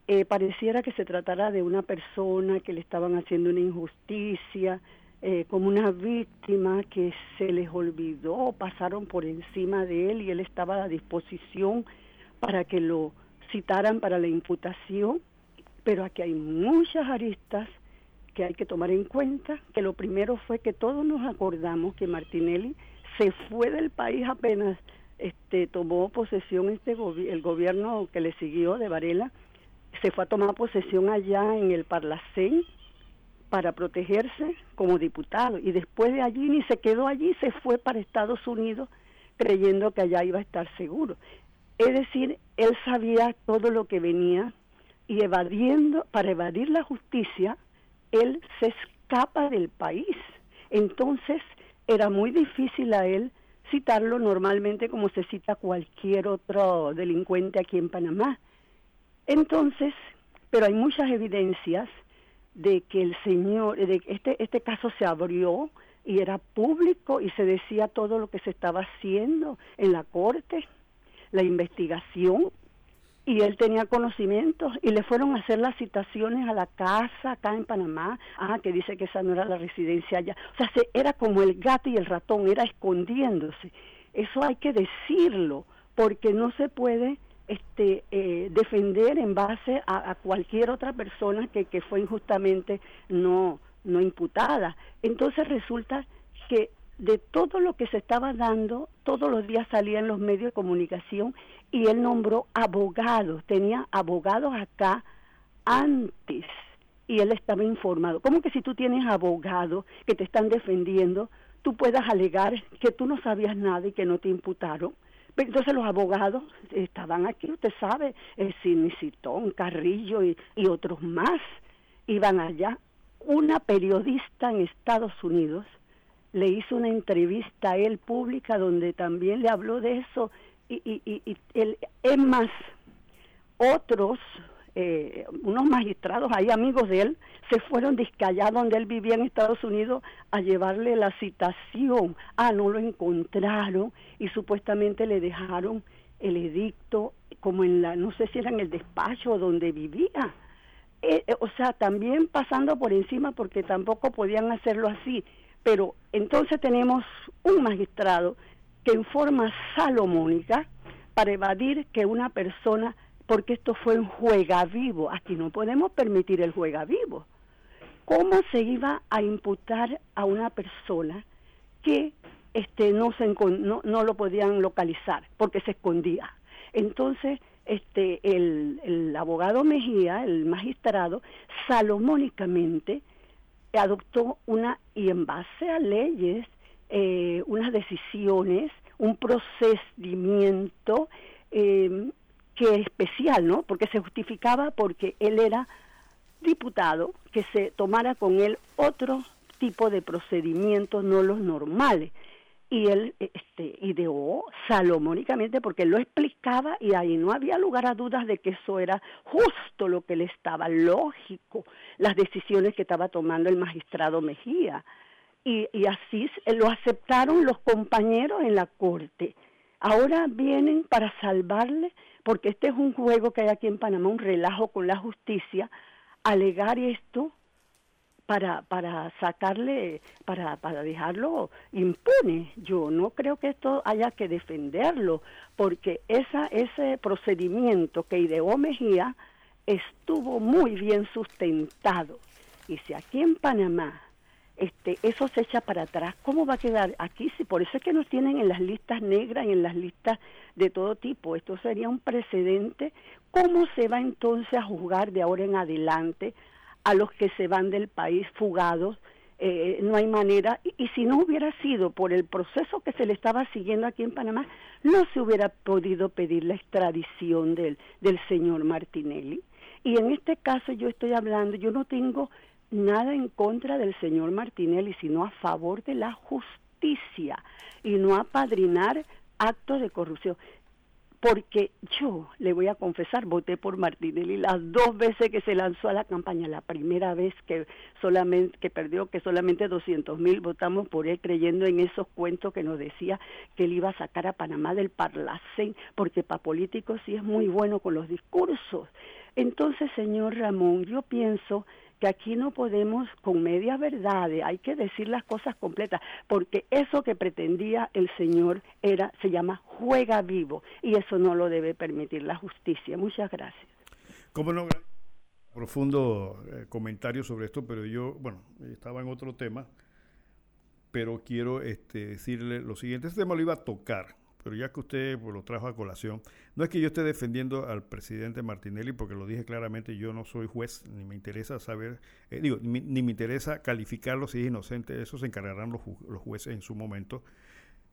S5: eh, pareciera que se tratara de una persona que le estaban haciendo una injusticia, eh, como una víctima que se les olvidó, pasaron por encima de él y él estaba a disposición para que lo citaran para la imputación, pero aquí hay muchas aristas que hay que tomar en cuenta, que lo primero fue que todos nos acordamos que Martinelli se fue del país apenas este tomó posesión este el gobierno que le siguió de Varela se fue a tomar posesión allá en el Parlacén para protegerse como diputado y después de allí ni se quedó allí, se fue para Estados Unidos creyendo que allá iba a estar seguro. Es decir, él sabía todo lo que venía y evadiendo, para evadir la justicia, él se escapa del país. Entonces era muy difícil a él citarlo normalmente como se cita cualquier otro delincuente aquí en Panamá. Entonces, pero hay muchas evidencias de que el señor, de que este, este caso se abrió y era público y se decía todo lo que se estaba haciendo en la corte, la investigación, y él tenía conocimientos y le fueron a hacer las citaciones a la casa acá en Panamá, ah, que dice que esa no era la residencia allá. O sea, se, era como el gato y el ratón, era escondiéndose. Eso hay que decirlo, porque no se puede este, eh, defender en base a, cualquier otra persona que, fue injustamente no, no imputada. Entonces resulta que de todo lo que se estaba dando, todos los días salía en los medios de comunicación y él nombró abogados, tenía abogados acá antes y él estaba informado. ¿Cómo que si tú tienes abogados que te están defendiendo, tú puedas alegar que tú no sabías nada y que no te imputaron? Entonces los abogados estaban aquí, usted sabe, el Cinicitón, Carrillo y, y otros más iban allá. Una periodista en Estados Unidos le hizo una entrevista a él pública donde también le habló de eso y, y, y, es más, otros eh, unos magistrados, hay amigos de él, se fueron allá donde él vivía en Estados Unidos a llevarle la citación. Ah, no lo encontraron y supuestamente le dejaron el edicto como en la, no sé si era en el despacho donde vivía. Eh, eh, o sea, también pasando por encima porque tampoco podían hacerlo así. Pero entonces tenemos un magistrado que en forma salomónica, para evadir que una persona, porque esto fue un juega vivo, aquí no podemos permitir el juega vivo. ¿Cómo se iba a imputar a una persona que este, no, se, no, no lo podían localizar porque se escondía? Entonces, este, el, el abogado Mejía, el magistrado, salomónicamente adoptó una, y en base a leyes, eh, unas decisiones, un procedimiento eh, que es especial, ¿no? Porque se justificaba porque él era diputado, que se tomara con él otro tipo de procedimientos, no los normales y él este, ideó salomónicamente porque lo explicaba y ahí no había lugar a dudas de que eso era justo lo que le estaba lógico, las decisiones que estaba tomando el magistrado Mejía. Y, y así lo aceptaron los compañeros en la corte. Ahora vienen para salvarle, porque este es un juego que hay aquí en Panamá, un relajo con la justicia, alegar esto para, para sacarle, para, para dejarlo impune. Yo no creo que esto haya que defenderlo, porque esa, ese procedimiento que ideó Mejía estuvo muy bien sustentado. Y si aquí en Panamá este, eso se echa para atrás, ¿cómo va a quedar aquí? Si por eso es que nos tienen en las listas negras y en las listas de todo tipo. Esto sería un precedente. ¿Cómo se va entonces a juzgar de ahora en adelante a los que se van del país fugados, eh, no hay manera, y, si no hubiera sido por el proceso que se le estaba siguiendo aquí en Panamá, no se hubiera podido pedir la extradición del, del señor Martinelli. Y en este caso yo estoy hablando, yo no tengo nada en contra del señor Martinelli, sino a favor de la justicia y no a padrinar actos de corrupción porque yo le voy a confesar, voté por Martinelli las dos veces que se lanzó a la campaña, la primera vez que solamente que perdió que solamente 200 mil votamos por él creyendo en esos cuentos que nos decía que él iba a sacar a Panamá del Parlacén, porque para políticos sí es muy bueno con los discursos. Entonces, señor Ramón, yo pienso que aquí no podemos con media verdad, hay que decir las cosas completas, porque eso que pretendía el Señor era, se llama juega vivo, y eso no lo debe permitir la justicia. Muchas gracias.
S2: Como no, profundo eh, comentario sobre esto, pero yo, bueno, estaba en otro tema, pero quiero este, decirle lo siguiente, este tema lo iba a tocar, pero ya que usted pues, lo trajo a colación, no es que yo esté defendiendo al presidente Martinelli, porque lo dije claramente, yo no soy juez, ni me interesa saber, eh, digo, ni, me interesa calificarlo si es inocente, eso se encargarán los, jueces en su momento.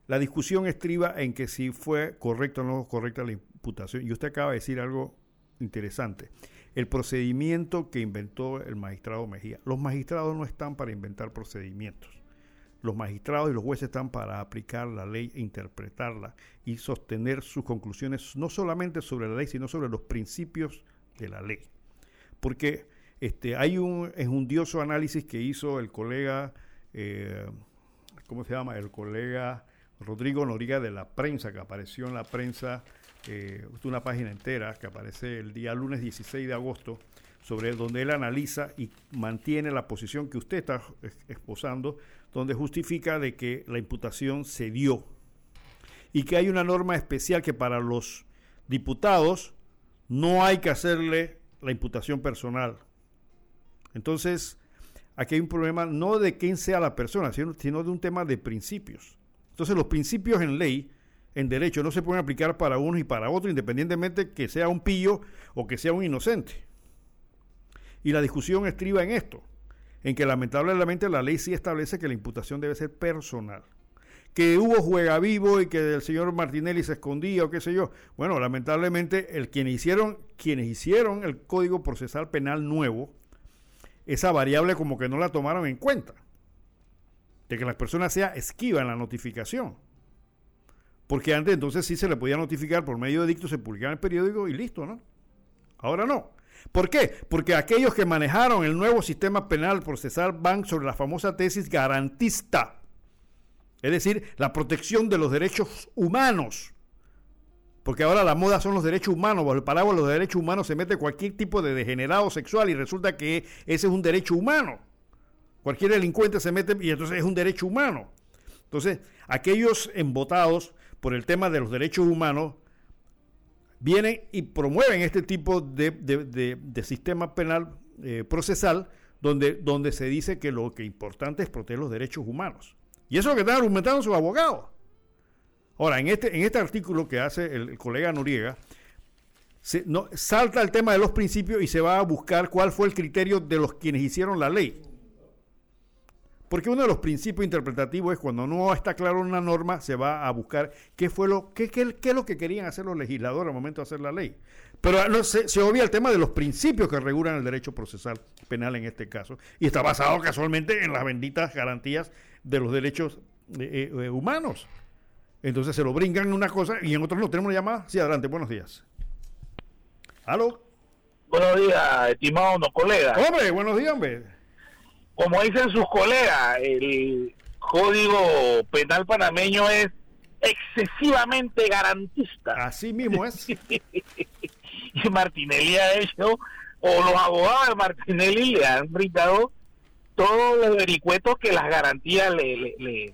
S2: La discusión estriba en que si fue correcta o no correcta la imputación. Y usted acaba de decir algo interesante. El procedimiento que inventó el magistrado Mejía. Los magistrados no están para inventar procedimientos. Los magistrados y los jueces están para aplicar la ley e interpretarla y sostener sus conclusiones no solamente sobre la ley, sino sobre los principios de la ley. Porque este, hay un enjundioso análisis que hizo el colega, eh, ¿cómo se llama? El colega Rodrigo Noriga de la prensa, que apareció en la prensa, eh, una página entera que aparece el día lunes 16 de agosto, sobre donde él analiza y mantiene la posición que usted está esposando, donde justifica de que la imputación se dio y que hay una norma especial que para los diputados no hay que hacerle la imputación personal. Entonces, aquí hay un problema no de quién sea la persona, sino, sino de un tema de principios. Entonces, los principios en ley, en derecho, no se pueden aplicar para uno y para otro, independientemente que sea un pillo o que sea un inocente. Y la discusión estriba en esto, en que lamentablemente la ley sí establece que la imputación debe ser personal. Que hubo juega vivo y que el señor Martinelli se escondía o qué sé yo. Bueno, lamentablemente el, quienes, hicieron, quienes hicieron el Código Procesal Penal nuevo, esa variable como que no la tomaron en cuenta. De que las personas sea esquiva en la notificación. Porque antes entonces sí se le podía notificar por medio de dicto, se publicaba en el periódico y listo, ¿no? Ahora no. ¿Por qué? Porque aquellos que manejaron el nuevo sistema penal procesal van sobre la famosa tesis garantista, es decir, la protección de los derechos humanos. Porque ahora la moda son los derechos humanos, bajo el paraguas de los derechos humanos se mete cualquier tipo de degenerado sexual y resulta que ese es un derecho humano. Cualquier delincuente se mete y entonces es un derecho humano. Entonces, aquellos embotados por el tema de los derechos humanos vienen y promueven este tipo de, sistema penal eh, procesal donde, donde se dice que lo que importante es proteger los derechos humanos. Y eso es lo que están argumentando sus abogados. Ahora, en este, en este artículo que hace el, colega Noriega, se, no, salta el tema de los principios y se va a buscar cuál fue el criterio de los quienes hicieron la ley. Porque uno de los principios interpretativos es cuando no está claro una norma, se va a buscar qué fue lo, qué, qué, es lo que querían hacer los legisladores al momento de hacer la ley. Pero no, se, se obvia el tema de los principios que regulan el derecho procesal penal en este caso. Y está basado casualmente en las benditas garantías de los derechos eh, eh, humanos. Entonces se lo brincan en una cosa y en otros no. Tenemos una llamada. Sí, adelante. Buenos días. ¿Aló?
S6: Buenos días, estimado no colega.
S2: Hombre, buenos días, hombre
S6: como dicen sus colegas, el código penal panameño es excesivamente garantista.
S2: Así mismo es.
S6: y Martinelli ha hecho, o los abogados de Martinelli le han brindado todos los vericuetos que las garantías le, le,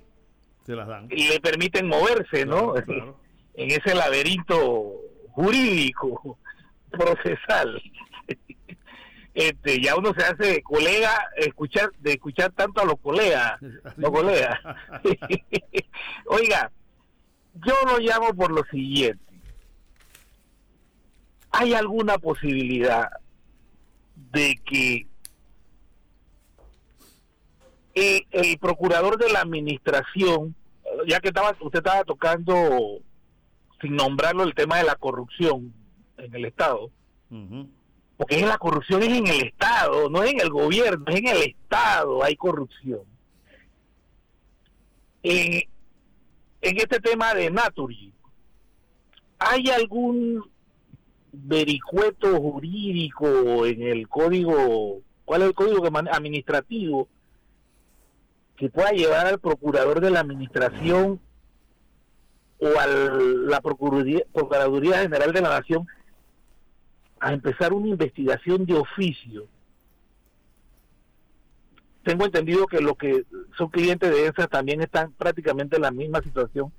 S6: le permiten moverse, ¿no? En ese laberinto jurídico, procesal este, ya uno se hace colega escuchar de escuchar tanto a los colegas, los colegas. Oiga, yo lo llamo por lo siguiente. ¿Hay alguna posibilidad de que el, procurador de la administración, ya que estaba usted estaba tocando sin nombrarlo el tema de la corrupción en el Estado, porque la corrupción es en el Estado, no es en el gobierno, es en el Estado hay corrupción. En, este tema de Naturgy, ¿hay algún vericueto jurídico en el código, cuál es el código administrativo que pueda llevar al procurador de la administración o a la Procuraduría General de la Nación a empezar una investigación de oficio. Tengo entendido que los que son clientes de ESA también están prácticamente en la misma situación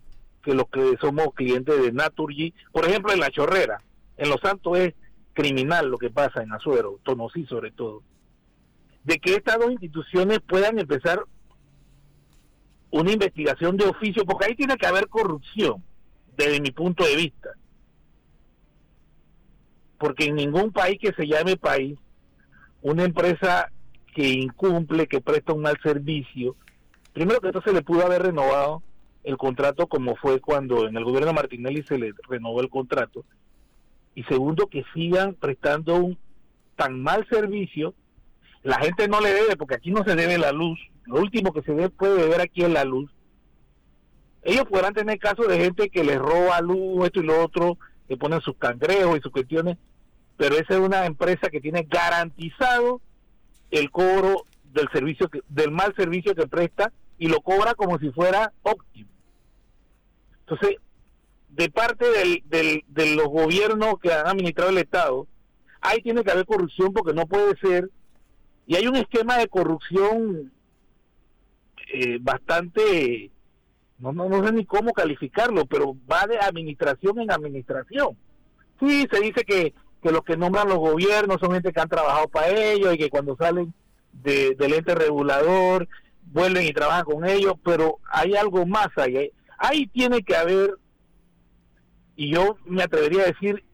S6: que los que somos clientes de Naturgy. Por ejemplo, en La Chorrera, en Los Santos es criminal lo que pasa en Azuero, Tonosí sobre todo. De que estas dos instituciones puedan empezar una investigación de oficio, porque ahí tiene que haber corrupción, desde mi punto de vista porque en ningún país que se llame país, una empresa que incumple, que presta un mal servicio, primero que se le pudo haber renovado el contrato como fue cuando en el gobierno Martinelli se le renovó el contrato, y segundo que sigan prestando un tan mal servicio, la gente no le debe, porque aquí no se debe la luz, lo último que se debe, puede deber aquí es la luz. Ellos podrán tener casos de gente que les roba luz, esto y lo otro, que ponen sus cangrejos y sus cuestiones, pero esa es una empresa que tiene garantizado el cobro del servicio que, del mal servicio que presta y lo cobra como si fuera óptimo. Entonces, de parte del, del, de los gobiernos que han administrado el Estado, ahí tiene que haber corrupción porque no puede ser, y hay un esquema de corrupción eh, bastante no, no, no sé ni cómo calificarlo, pero va de administración en administración. Sí, se dice que, que los que nombran los gobiernos son gente que han trabajado para ellos y que cuando salen de, del ente regulador vuelven y trabajan con ellos, pero hay algo más ahí. Ahí tiene que haber, y yo me atrevería a decir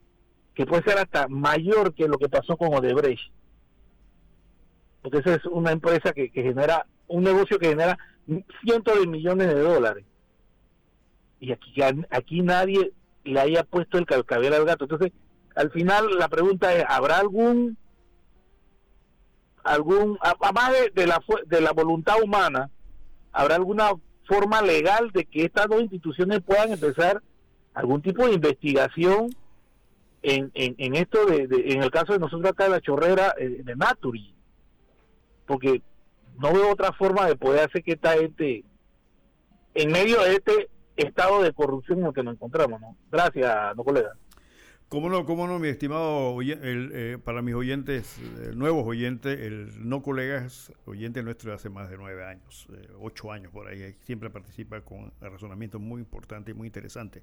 S6: que puede ser hasta mayor que lo que pasó con Odebrecht. Porque esa es una empresa que, que genera, un negocio que genera cientos de millones de dólares y aquí, aquí nadie le haya puesto el cabello al gato. Entonces, al final la pregunta es, ¿habrá algún, algún, además de, de, la, de la voluntad humana, ¿habrá alguna forma legal de que estas dos instituciones puedan empezar algún tipo de investigación en, en, esto de, en el caso de nosotros acá de la chorrera eh, de Naturi, porque no veo otra forma de poder hacer que esta gente, en medio de este estado de corrupción en el que nos encontramos, ¿no? Gracias, no colega.
S2: ¿Cómo no, cómo no, mi estimado, eh, para mis oyentes, eh, nuevos oyentes, el no colega es oyente nuestro de hace más de nueve años, ocho años por ahí, siempre participa con razonamientos muy importantes y muy interesantes.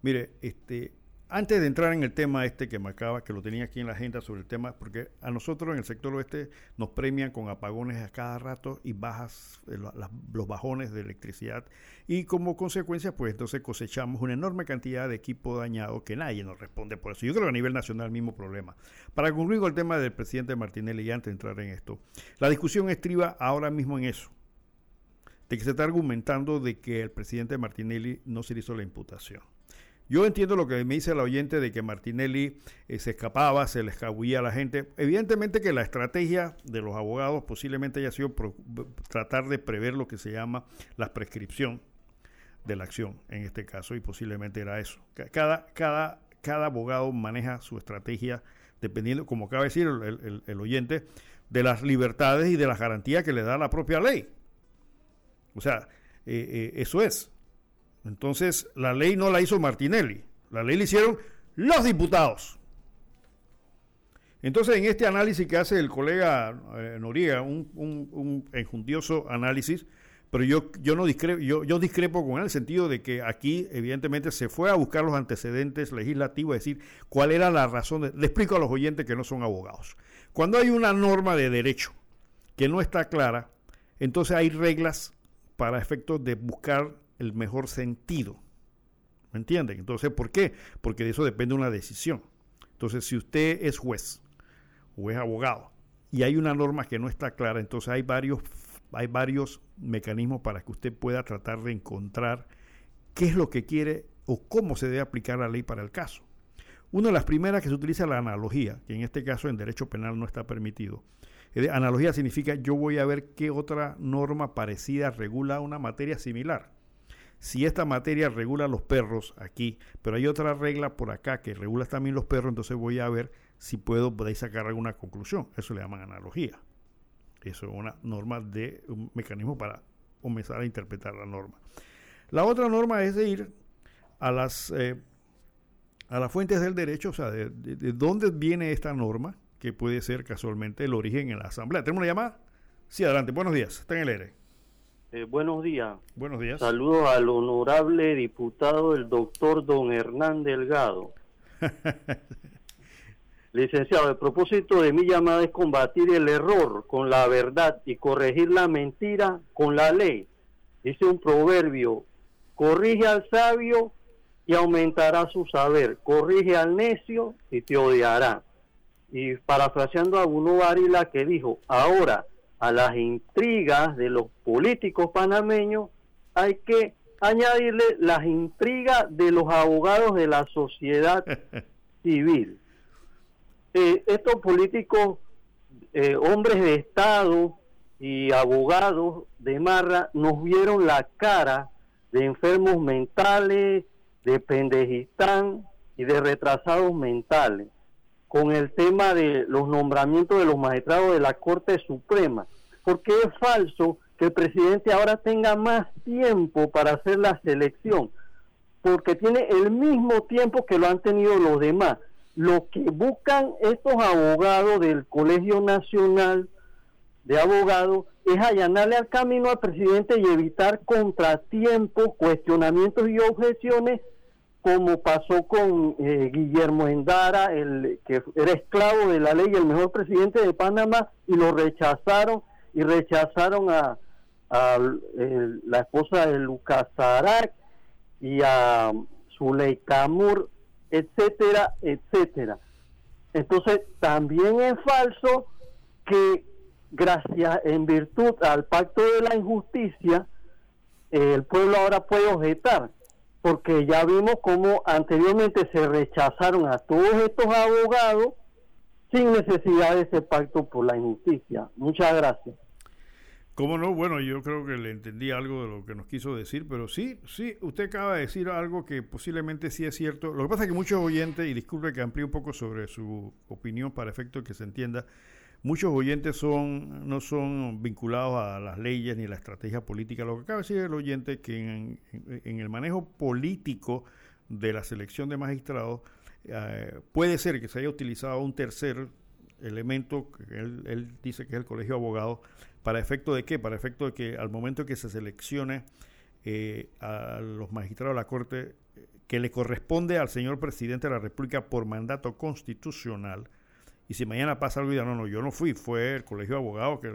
S2: Mire, este, antes de entrar en el tema este que me acaba, que lo tenía aquí en la agenda sobre el tema, porque a nosotros en el sector oeste nos premian con apagones a cada rato y bajas, eh, los bajones de electricidad y como consecuencia pues entonces cosechamos una enorme cantidad de equipo dañado que nadie nos responde por eso. Yo creo que a nivel nacional mismo problema. Para concluir con el tema del presidente Martinelli y antes de entrar en esto, la discusión estriba ahora mismo en eso, de que se está argumentando de que el presidente Martinelli no se le hizo la imputación. Yo entiendo lo que me dice el oyente de que Martinelli eh, se escapaba, se le escabullía a la gente. Evidentemente que la estrategia de los abogados posiblemente haya sido tratar de prever lo que se llama la prescripción de la acción en este caso y posiblemente era eso. Cada, cada, cada abogado maneja su estrategia dependiendo, como acaba de decir el, oyente, de las libertades y de las garantías que le da la propia ley. O sea, eh, eh, eso es. Entonces, la ley no la hizo Martinelli, la ley la hicieron los diputados. Entonces, en este análisis que hace el colega eh, Noriega, un, un, enjundioso análisis, pero yo, yo no discrepo, yo, yo discrepo con él en el sentido de que aquí, evidentemente, se fue a buscar los antecedentes legislativos, es decir, cuál era la razón. le explico a los oyentes que no son abogados. Cuando hay una norma de derecho que no está clara, entonces hay reglas para efectos de buscar el mejor sentido. ¿Me entienden? Entonces, ¿por qué? Porque de eso depende una decisión. Entonces, si usted es juez o es abogado y hay una norma que no está clara, entonces hay varios, hay varios mecanismos para que usted pueda tratar de encontrar qué es lo que quiere o cómo se debe aplicar la ley para el caso. Una de las primeras que se utiliza es la analogía, que en este caso en derecho penal no está permitido. Analogía significa yo voy a ver qué otra norma parecida regula una materia similar si esta materia regula los perros aquí, pero hay otra regla por acá que regula también los perros, entonces voy a ver si puedo sacar alguna conclusión. Eso le llaman analogía. Eso es una norma de un mecanismo para comenzar a interpretar la norma. La otra norma es de ir a las eh, a las fuentes del derecho, o sea, de, dónde viene esta norma, que puede ser casualmente el origen en la asamblea. ¿Tenemos una llamada? Sí, adelante. Buenos días. Está en el aire.
S7: Eh, buenos días.
S2: Buenos días.
S7: Saludos al honorable diputado, el doctor don Hernán Delgado. Licenciado, el propósito de mi llamada es combatir el error con la verdad y corregir la mentira con la ley. Dice un proverbio, corrige al sabio y aumentará su saber, corrige al necio y te odiará. Y parafraseando a Bruno Varila que dijo, ahora a las intrigas de los políticos panameños, hay que añadirle las intrigas de los abogados de la sociedad civil. Eh, estos políticos, eh, hombres de Estado y abogados de Marra, nos vieron la cara de enfermos mentales, de pendejistán y de retrasados mentales con el tema de los nombramientos de los magistrados de la Corte Suprema, porque es falso que el presidente ahora tenga más tiempo para hacer la selección, porque tiene el mismo tiempo que lo han tenido los demás. Lo que buscan estos abogados del Colegio Nacional de Abogados es allanarle al camino al presidente y evitar contratiempos, cuestionamientos y objeciones como pasó con eh, Guillermo Endara, el que era esclavo de la ley, el mejor presidente de Panamá, y lo rechazaron y rechazaron a, la esposa de Lucas Arac y a Zuleika Mur, etcétera, etcétera. Entonces, también es falso que gracias en virtud al pacto de la injusticia, el pueblo ahora puede objetar porque ya vimos cómo anteriormente se rechazaron a todos estos abogados sin necesidad de ese pacto por la injusticia. Muchas gracias.
S2: ¿Cómo no? Bueno, yo creo que le entendí algo de lo que nos quiso decir, pero sí, sí, usted acaba de decir algo que posiblemente sí es cierto. Lo que pasa es que muchos oyentes, y disculpe que amplíe un poco sobre su opinión para efecto que se entienda, muchos oyentes son no son vinculados a las leyes ni a la estrategia política. Lo que acaba de decir el oyente que en, el manejo político de la selección de magistrados eh, puede ser que se haya utilizado un tercer elemento, que él, él dice que es el colegio de abogados, ¿Para efecto de qué? Para efecto de que al momento que se seleccione eh, a los magistrados de la Corte que le corresponde al señor presidente de la República por mandato constitucional, y si mañana pasa algo y no, no, yo no fui, fue el colegio de abogados que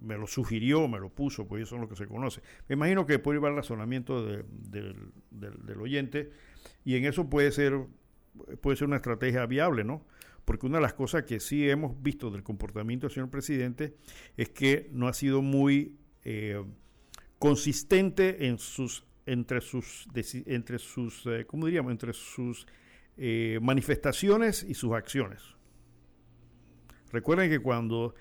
S2: me lo sugirió, me lo puso, pues eso es lo que se conoce. Me imagino que puede ir al razonamiento del oyente y en eso puede ser, puede ser una estrategia viable, ¿no? porque una de las cosas que sí hemos visto del comportamiento del señor presidente es que no ha sido muy eh, consistente en sus entre sus entre sus eh, ¿cómo diríamos? entre sus eh, manifestaciones y sus acciones. Recuerden que cuando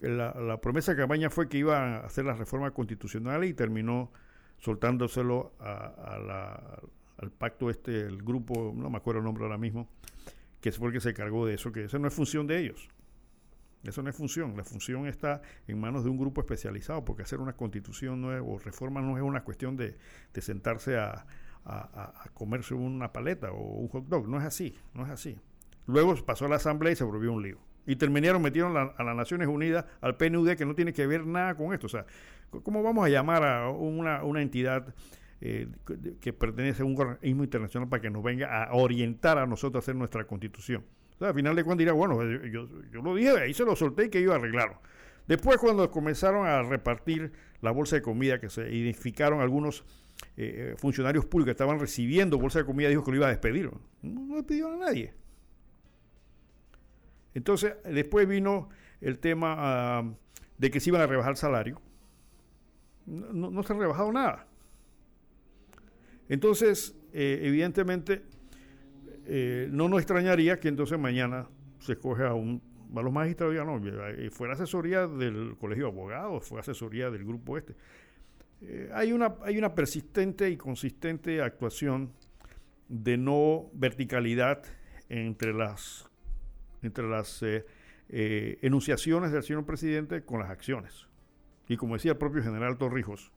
S2: la, promesa de campaña fue que iba a hacer la reforma constitucional y terminó soltándoselo al pacto este, el grupo, no me acuerdo el nombre ahora mismo, que es porque se cargó de eso, que eso no es función de ellos. Eso no es función. La función está en manos de un grupo especializado, porque hacer una constitución no o reforma no es una cuestión de, sentarse a, comerse una paleta o un hot dog. No es así, no es así. Luego pasó a la Asamblea y se volvió un lío. Y terminaron, metieron a las Naciones Unidas, al PNUD, que no tiene que ver nada con esto. O sea, ¿cómo vamos a llamar a una, una entidad eh, que pertenece a un organismo internacional para que nos venga a orientar a nosotros a hacer nuestra constitución. O sea, al final de cuentas dirá, bueno, yo, lo dije, ahí se lo solté y que iba a arreglarlo. Después cuando comenzaron a repartir la bolsa de comida, que se identificaron algunos eh, funcionarios públicos que estaban recibiendo bolsa de comida, dijo que lo iba a despedir. No, no despidieron a nadie. Entonces, después vino el tema ah, de que se iban a rebajar el salario. No, se ha rebajado nada. Entonces, eh, evidentemente, eh, no nos extrañaría que entonces mañana se escoge a un a los magistrados ya no, eh, fue la asesoría del colegio de abogados, fue asesoría del grupo este. hay una persistente y consistente actuación de no verticalidad entre las, entre las enunciaciones del señor presidente con las acciones. Y como decía el propio general Torrijos,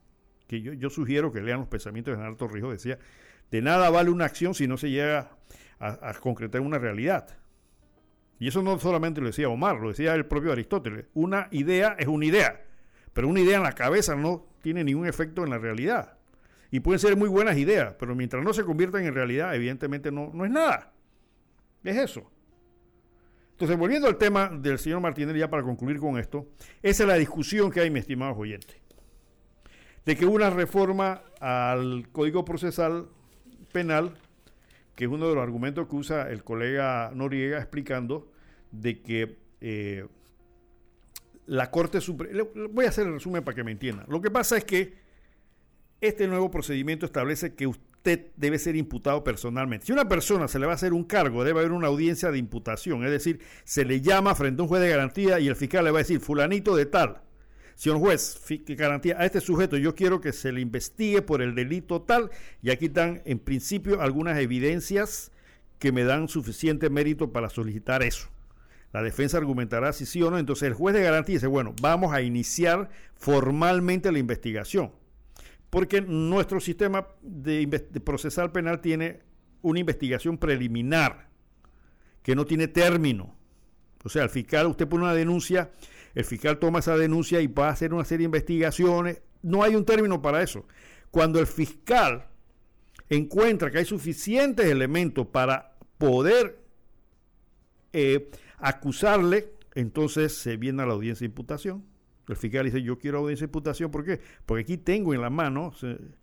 S2: que yo, sugiero que lean los pensamientos de General Torrijos, decía, de nada vale una acción si no se llega a, concretar una realidad. Y eso no solamente lo decía Omar, lo decía el propio Aristóteles. Una idea es una idea, pero una idea en la cabeza no tiene ningún efecto en la realidad. Y pueden ser muy buenas ideas, pero mientras no se conviertan en realidad, evidentemente no, no es nada. Es eso. Entonces, volviendo al tema del señor Martínez, ya para concluir con esto, esa es la discusión que hay, mi estimado oyente de que una reforma al Código Procesal Penal, que es uno de los argumentos que usa el colega Noriega explicando, de que eh, la Corte Suprema... Voy a hacer el resumen para que me entiendan. Lo que pasa es que este nuevo procedimiento establece que usted debe ser imputado personalmente. Si una persona se le va a hacer un cargo, debe haber una audiencia de imputación, es decir, se le llama frente a un juez de garantía y el fiscal le va a decir, fulanito de tal, Señor juez, que garantía a este sujeto, yo quiero que se le investigue por el delito tal, y aquí están en principio algunas evidencias que me dan suficiente mérito para solicitar eso. La defensa argumentará si sí o no. Entonces el juez de garantía dice, bueno, vamos a iniciar formalmente la investigación. Porque nuestro sistema de, procesal penal tiene una investigación preliminar que no tiene término. O sea, al fiscal usted pone una denuncia el fiscal toma esa denuncia y va a hacer una serie de investigaciones. No hay un término para eso. Cuando el fiscal encuentra que hay suficientes elementos para poder eh, acusarle, entonces se viene a la audiencia de imputación. El fiscal dice, yo quiero audiencia de imputación, ¿por qué? Porque aquí tengo en la mano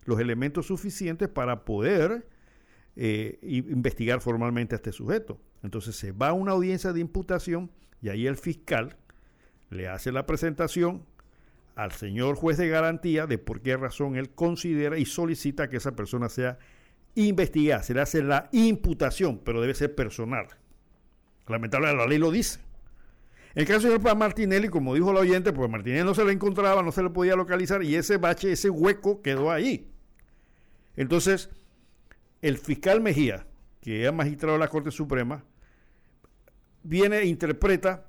S2: los elementos suficientes para poder eh, investigar formalmente a este sujeto. Entonces se va a una audiencia de imputación y ahí el fiscal le hace la presentación al señor juez de garantía de por qué razón él considera y solicita que esa persona sea investigada. Se le hace la imputación, pero debe ser personal. Lamentablemente la ley lo dice. El caso del Martinelli, como dijo la oyente, pues Martinelli no se le encontraba, no se le podía localizar y ese bache, ese hueco quedó ahí. Entonces, el fiscal Mejía, que es magistrado de la Corte Suprema, viene e interpreta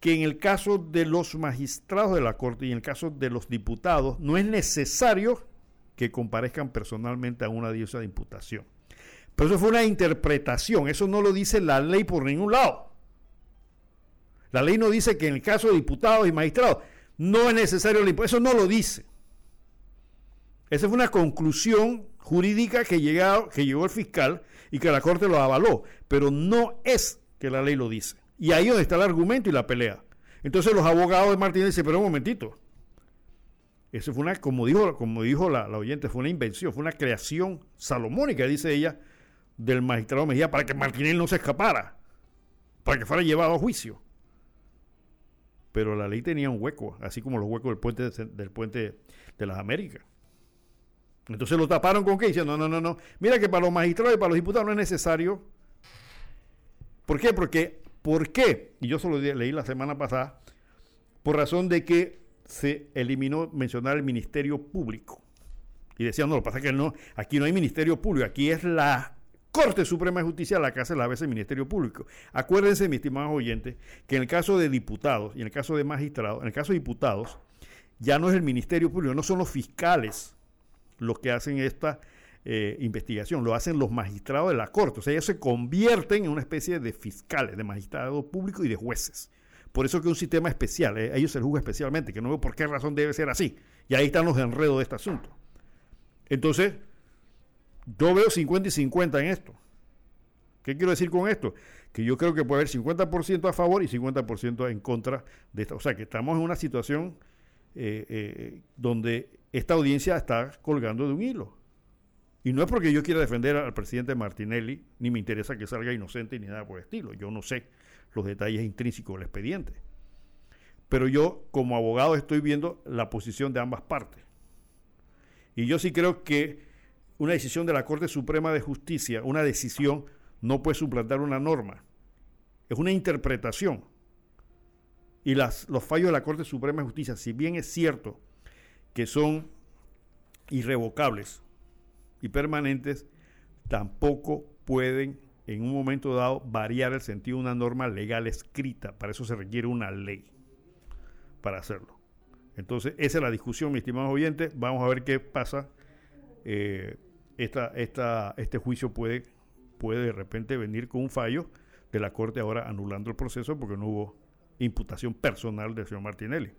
S2: que en el caso de los magistrados de la Corte y en el caso de los diputados no es necesario que comparezcan personalmente a una diosa de imputación. Pero eso fue una interpretación, eso no lo dice la ley por ningún lado. La ley no dice que en el caso de diputados y magistrados no es necesario la imputación, eso no lo dice. Esa fue una conclusión jurídica que, que llegó el fiscal y que la Corte lo avaló, pero no es que la ley lo dice. Y ahí donde está el argumento y la pelea. Entonces los abogados de Martínez dicen, pero un momentito. Eso fue una, como dijo, como dijo la, oyente, fue una invención, fue una creación salomónica, dice ella, del magistrado Mejía para que Martínez no se escapara, para que fuera llevado a juicio. Pero la ley tenía un hueco, así como los huecos del puente del puente de las Américas. Entonces lo taparon con qué? Diciendo, no, no, no, no. Mira que para los magistrados y para los diputados no es necesario. ¿Por qué? Porque, ¿por qué? Y yo solo leí la semana pasada, por razón de que se eliminó mencionar el Ministerio Público. Y decían, no, lo que pasa es que no, aquí no hay Ministerio Público, aquí es la Corte Suprema de Justicia la que hace la vez el Ministerio Público. Acuérdense, mis estimados oyentes, que en el caso de diputados y en el caso de magistrados, en el caso de diputados, ya no es el Ministerio Público, no son los fiscales los que hacen esta eh, investigación, lo hacen los magistrados de la Corte. O sea, ellos se convierten en una especie de fiscales, de magistrados públicos y de jueces. Por eso que es un sistema especial, eh, ellos se juzga especialmente, que no veo por qué razón debe ser así. Y ahí están los enredos de este asunto. Entonces, yo veo 50 y 50 en esto. ¿Qué quiero decir con esto? Que yo creo que puede haber 50% a favor y 50% en contra de esto. O sea, que estamos en una situación eh, donde esta audiencia está colgando de un hilo. Y no es porque yo quiera defender al presidente Martinelli, ni me interesa que salga inocente ni nada por el estilo. Yo no sé los detalles intrínsecos del expediente. Pero yo, como abogado, estoy viendo la posición de ambas partes. Y yo sí creo que una decisión de la Corte Suprema de Justicia, una decisión, no puede suplantar una norma. Es una interpretación. Y las, los fallos de la Corte Suprema de Justicia, si bien es cierto que son irrevocables y permanentes, tampoco pueden en un momento dado variar el sentido de una norma legal escrita. Para eso se requiere una ley para hacerlo. Entonces, esa es la discusión, mis estimados oyentes. Vamos a ver qué pasa. Eh, esta, este juicio puede, puede de repente venir con un fallo de la Corte ahora anulando el proceso porque no hubo imputación personal del señor Martinelli.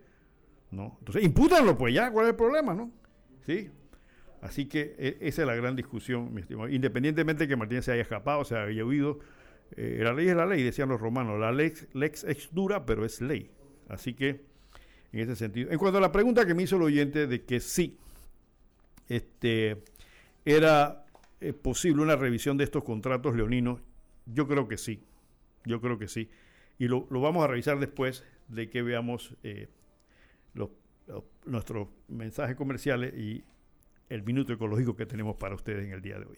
S2: ¿no? Entonces, impútanlo, pues ya, ¿cuál es el problema, no? ¿Sí? Así que e, esa es la gran discusión, mi estimado. Independientemente de que Martínez se haya escapado, se haya huido, eh, la ley es la ley, decían los romanos. La ley lex es dura, pero es ley. Así que, en ese sentido. En cuanto a la pregunta que me hizo el oyente de que sí, este, era eh, posible una revisión de estos contratos leoninos, yo creo que sí. Yo creo que sí. Y lo, vamos a revisar después de que veamos eh, nuestros mensajes comerciales y el minuto ecológico que tenemos para ustedes en el día de hoy.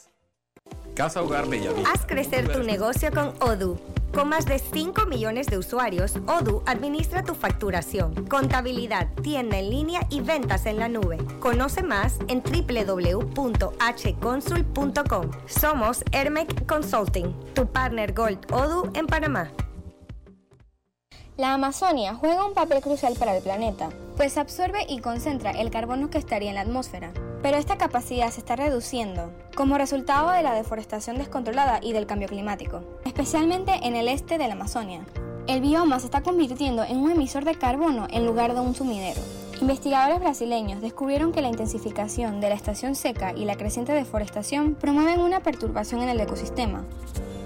S8: Casa Hogar Bellavista.
S9: Haz crecer tu negocio con Odu. Con más de 5 millones de usuarios, Odu administra tu facturación, contabilidad, tienda en línea y ventas en la nube. Conoce más en www.hconsul.com. Somos Hermec Consulting, tu partner Gold Odu en Panamá.
S10: La Amazonia juega un papel crucial para el planeta, pues absorbe y concentra el carbono que estaría en la atmósfera. Pero esta capacidad se está reduciendo como resultado de la deforestación descontrolada y del cambio climático, especialmente en el este de la Amazonia. El bioma se está convirtiendo en un emisor de carbono en lugar de un sumidero. Investigadores brasileños descubrieron que la intensificación de la estación seca y la creciente deforestación promueven una perturbación en el ecosistema,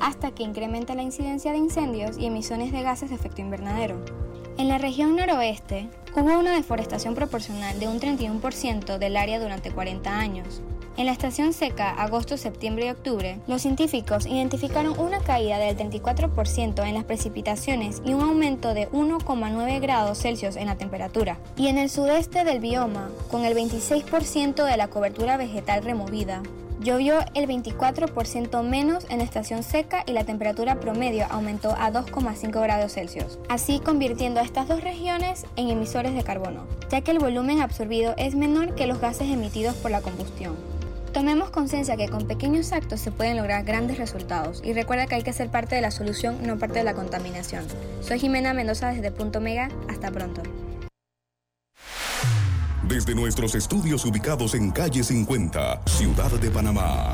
S10: hasta que incrementa la incidencia de incendios y emisiones de gases de efecto invernadero. En la región noroeste hubo una deforestación proporcional de un 31% del área durante 40 años, en la estación seca agosto, septiembre y octubre, los científicos identificaron una caída del 34% en las precipitaciones y un aumento de 1,9 grados Celsius en la temperatura. Y en el sudeste del bioma, con el 26% de la cobertura vegetal removida, Llovió el 24% menos en la estación seca y la temperatura promedio aumentó a 2,5 grados Celsius, así convirtiendo a estas dos regiones en emisores de carbono, ya que el volumen absorbido es menor que los gases emitidos por la combustión. Tomemos conciencia que con pequeños actos se pueden lograr grandes resultados y recuerda que hay que ser parte de la solución, no parte de la contaminación. Soy Jimena Mendoza desde Punto Mega. Hasta pronto.
S11: Desde nuestros estudios ubicados en calle 50, Ciudad de Panamá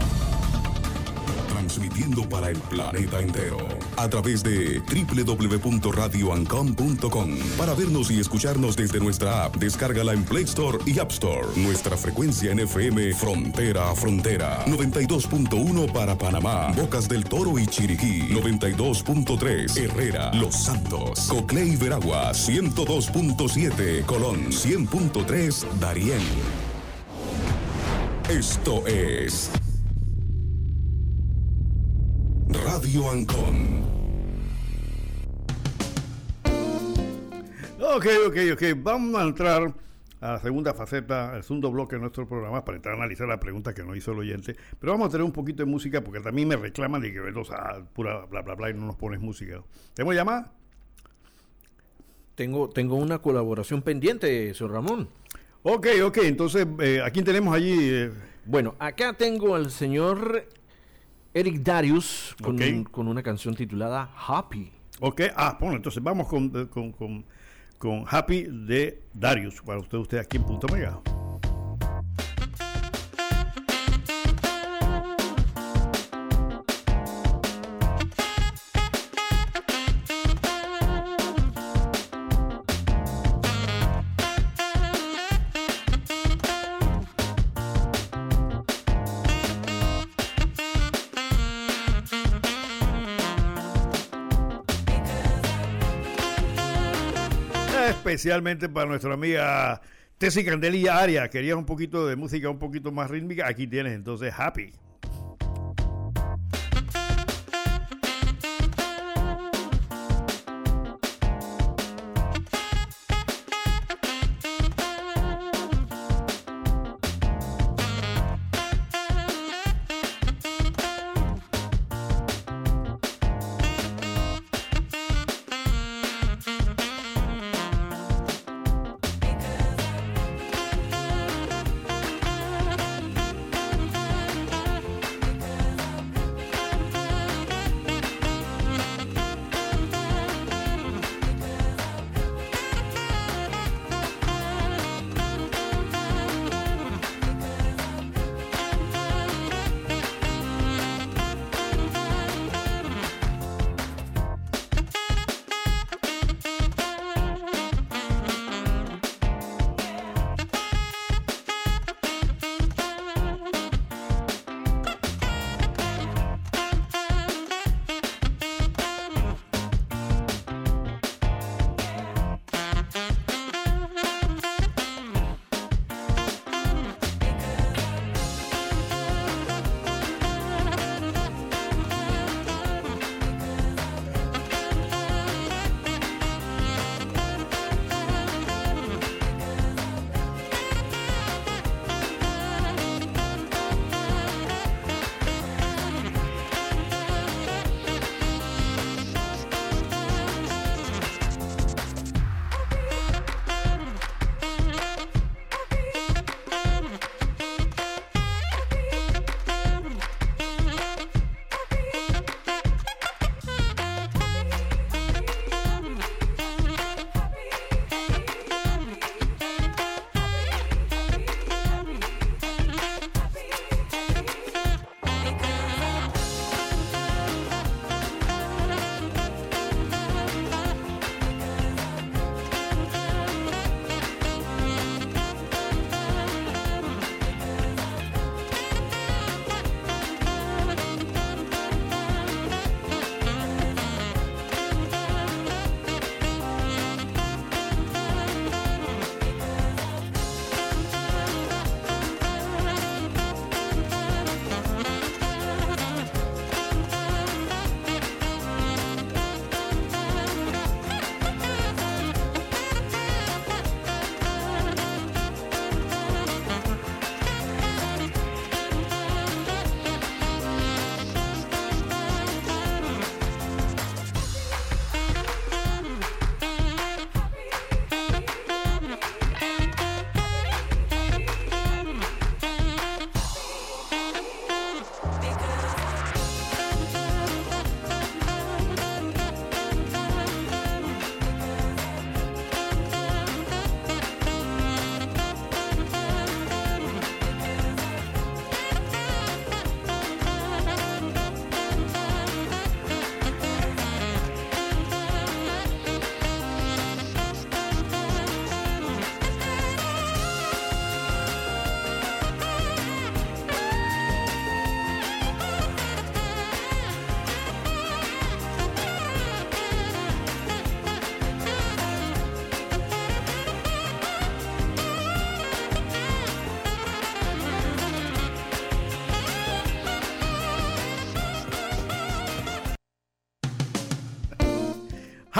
S11: transmitiendo para el planeta entero a través de www.radioancom.com. Para vernos y escucharnos desde nuestra app, descárgala en Play Store y App Store. Nuestra frecuencia en FM Frontera a Frontera 92.1 para Panamá, Bocas del Toro y Chiriquí 92.3 Herrera, Los Santos, Coclé y Veragua 102.7 Colón 100.3 Darién. Esto es Radio Ancon.
S2: Ok, ok, ok. Vamos a entrar a la segunda faceta, al segundo bloque de nuestro programa para entrar a analizar la pregunta que nos hizo el oyente. Pero vamos a tener un poquito de música porque también me reclaman de que a pura bla bla bla y no nos pones música. ¿Tenemos llamada?
S3: Tengo, tengo una colaboración pendiente, señor Ramón.
S2: Ok, ok. Entonces, eh, ¿a quién tenemos allí? Eh?
S3: Bueno, acá tengo al señor Eric Darius con, una canción titulada Happy.
S2: Ok, ah, bueno, entonces vamos con, eh, con, con, con Happy de Darius, para usted, usted aquí en Punto Mega. Especialmente para nuestra amiga Tessie Candelilla Aria. Querías un poquito de música un poquito más rítmica. Aquí tienes entonces Happy.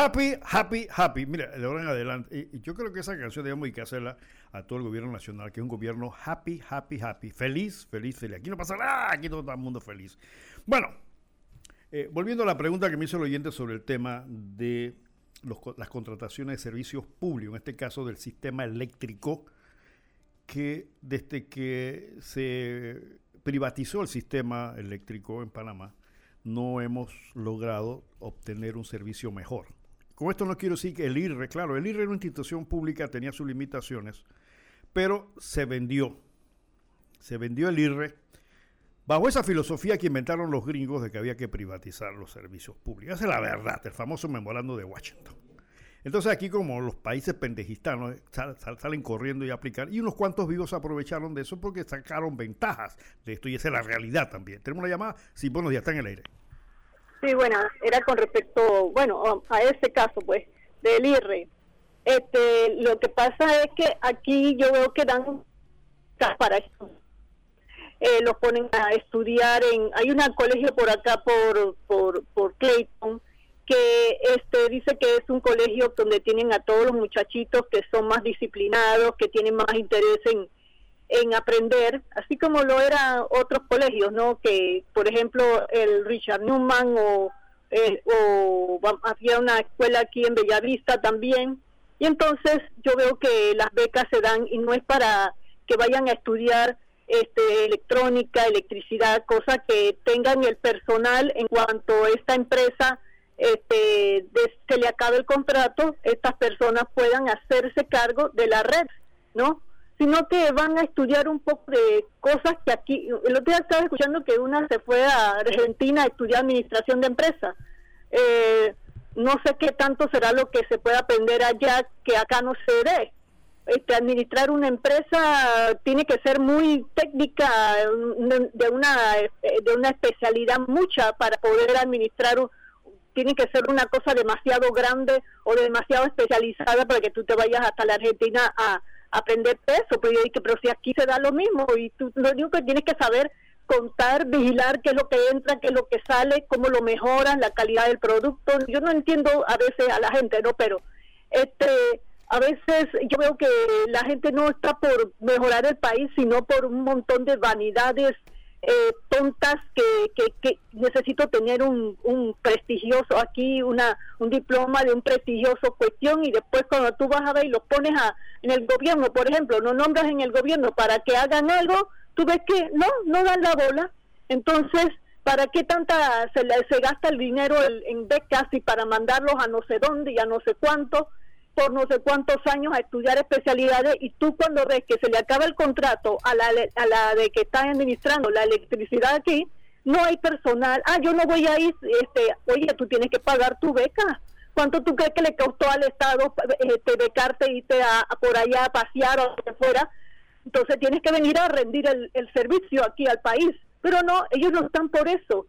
S2: Happy, happy, happy. Mira, de ahora en adelante, y yo creo que esa canción debemos que hacerla a todo el gobierno nacional, que es un gobierno happy, happy, happy. Feliz, feliz, feliz. Aquí no pasa nada, aquí todo el mundo feliz. Bueno, eh, volviendo a la pregunta que me hizo el oyente sobre el tema de las contrataciones de servicios públicos, en este caso del sistema eléctrico, que desde que se privatizó el sistema eléctrico en Panamá, no hemos logrado obtener un servicio mejor. Con esto no quiero decir que el IRRE, claro, el IRRE era una institución pública, tenía sus limitaciones, pero se vendió. Se vendió el IRRE bajo esa filosofía que inventaron los gringos de que había que privatizar los servicios públicos. Esa es la verdad, el famoso memorando de Washington. Entonces aquí como los países pendejistanos eh, salen corriendo y aplicar, y unos cuantos vivos aprovecharon de eso porque sacaron ventajas de esto, y esa es la realidad también. Tenemos una llamada, sí, buenos días, está en el aire.
S12: Sí, bueno, era con respecto, bueno, a ese caso, pues, del IRRE. Este, lo que pasa es que aquí yo veo que dan para. Eh, los ponen a estudiar en, hay un colegio por acá por, por, por Clayton, que este dice que es un colegio donde tienen a todos los muchachitos que son más disciplinados, que tienen más interés en, en aprender, así como lo eran otros colegios, ¿no? Que, por ejemplo, el Richard Newman o, eh, había una escuela aquí en Bellavista también. Y entonces yo veo que las becas se dan y no es para que vayan a estudiar este, electrónica, electricidad, cosa que tengan el personal en cuanto esta empresa este, se le acabe el contrato, estas personas puedan hacerse cargo de la red, ¿no? Sino que van a estudiar un poco de cosas que aquí, el otro día estaba escuchando que una se fue a Argentina a estudiar administración de empresas. Eh, no sé qué tanto será lo que se puede aprender allá que acá no se ve. Este, administrar una empresa tiene que ser muy técnica, de una, de una especialidad mucha para poder administrar, tiene que ser una cosa demasiado grande o demasiado especializada para que tú te vayas hasta la Argentina a, aprender eso, pero yo dije, pero si aquí se da lo mismo y tú lo único que tienes que saber contar, vigilar qué es lo que entra, qué es lo que sale, cómo lo mejoran, la calidad del producto. Yo no entiendo a veces a la gente, ¿no? Pero este a veces yo veo que la gente no está por mejorar el país, sino por un montón de vanidades eh, tontas que, que, necesito tener un, un prestigioso aquí, una un diploma de un prestigioso cuestión y después cuando tú vas a ver y lo pones a, en el gobierno, por ejemplo, no nombras en el gobierno para que hagan algo, tú ves que no, no dan la bola. Entonces, ¿para qué tanta se, se gasta el dinero en becas y para mandarlos a no sé dónde y a no sé cuánto? Por no sé cuántos años a estudiar especialidades y tú cuando ves que se le acaba el contrato a la, a la de que está administrando la electricidad aquí, no hay personal, ah, yo no voy a ir, este, oye, tú tienes que pagar tu beca. ¿Cuánto tú crees que le costó al Estado este, becarte y irte a, por allá a pasear o lo fuera? Entonces tienes que venir a rendir el, el servicio aquí al país. Pero no, ellos no están por eso.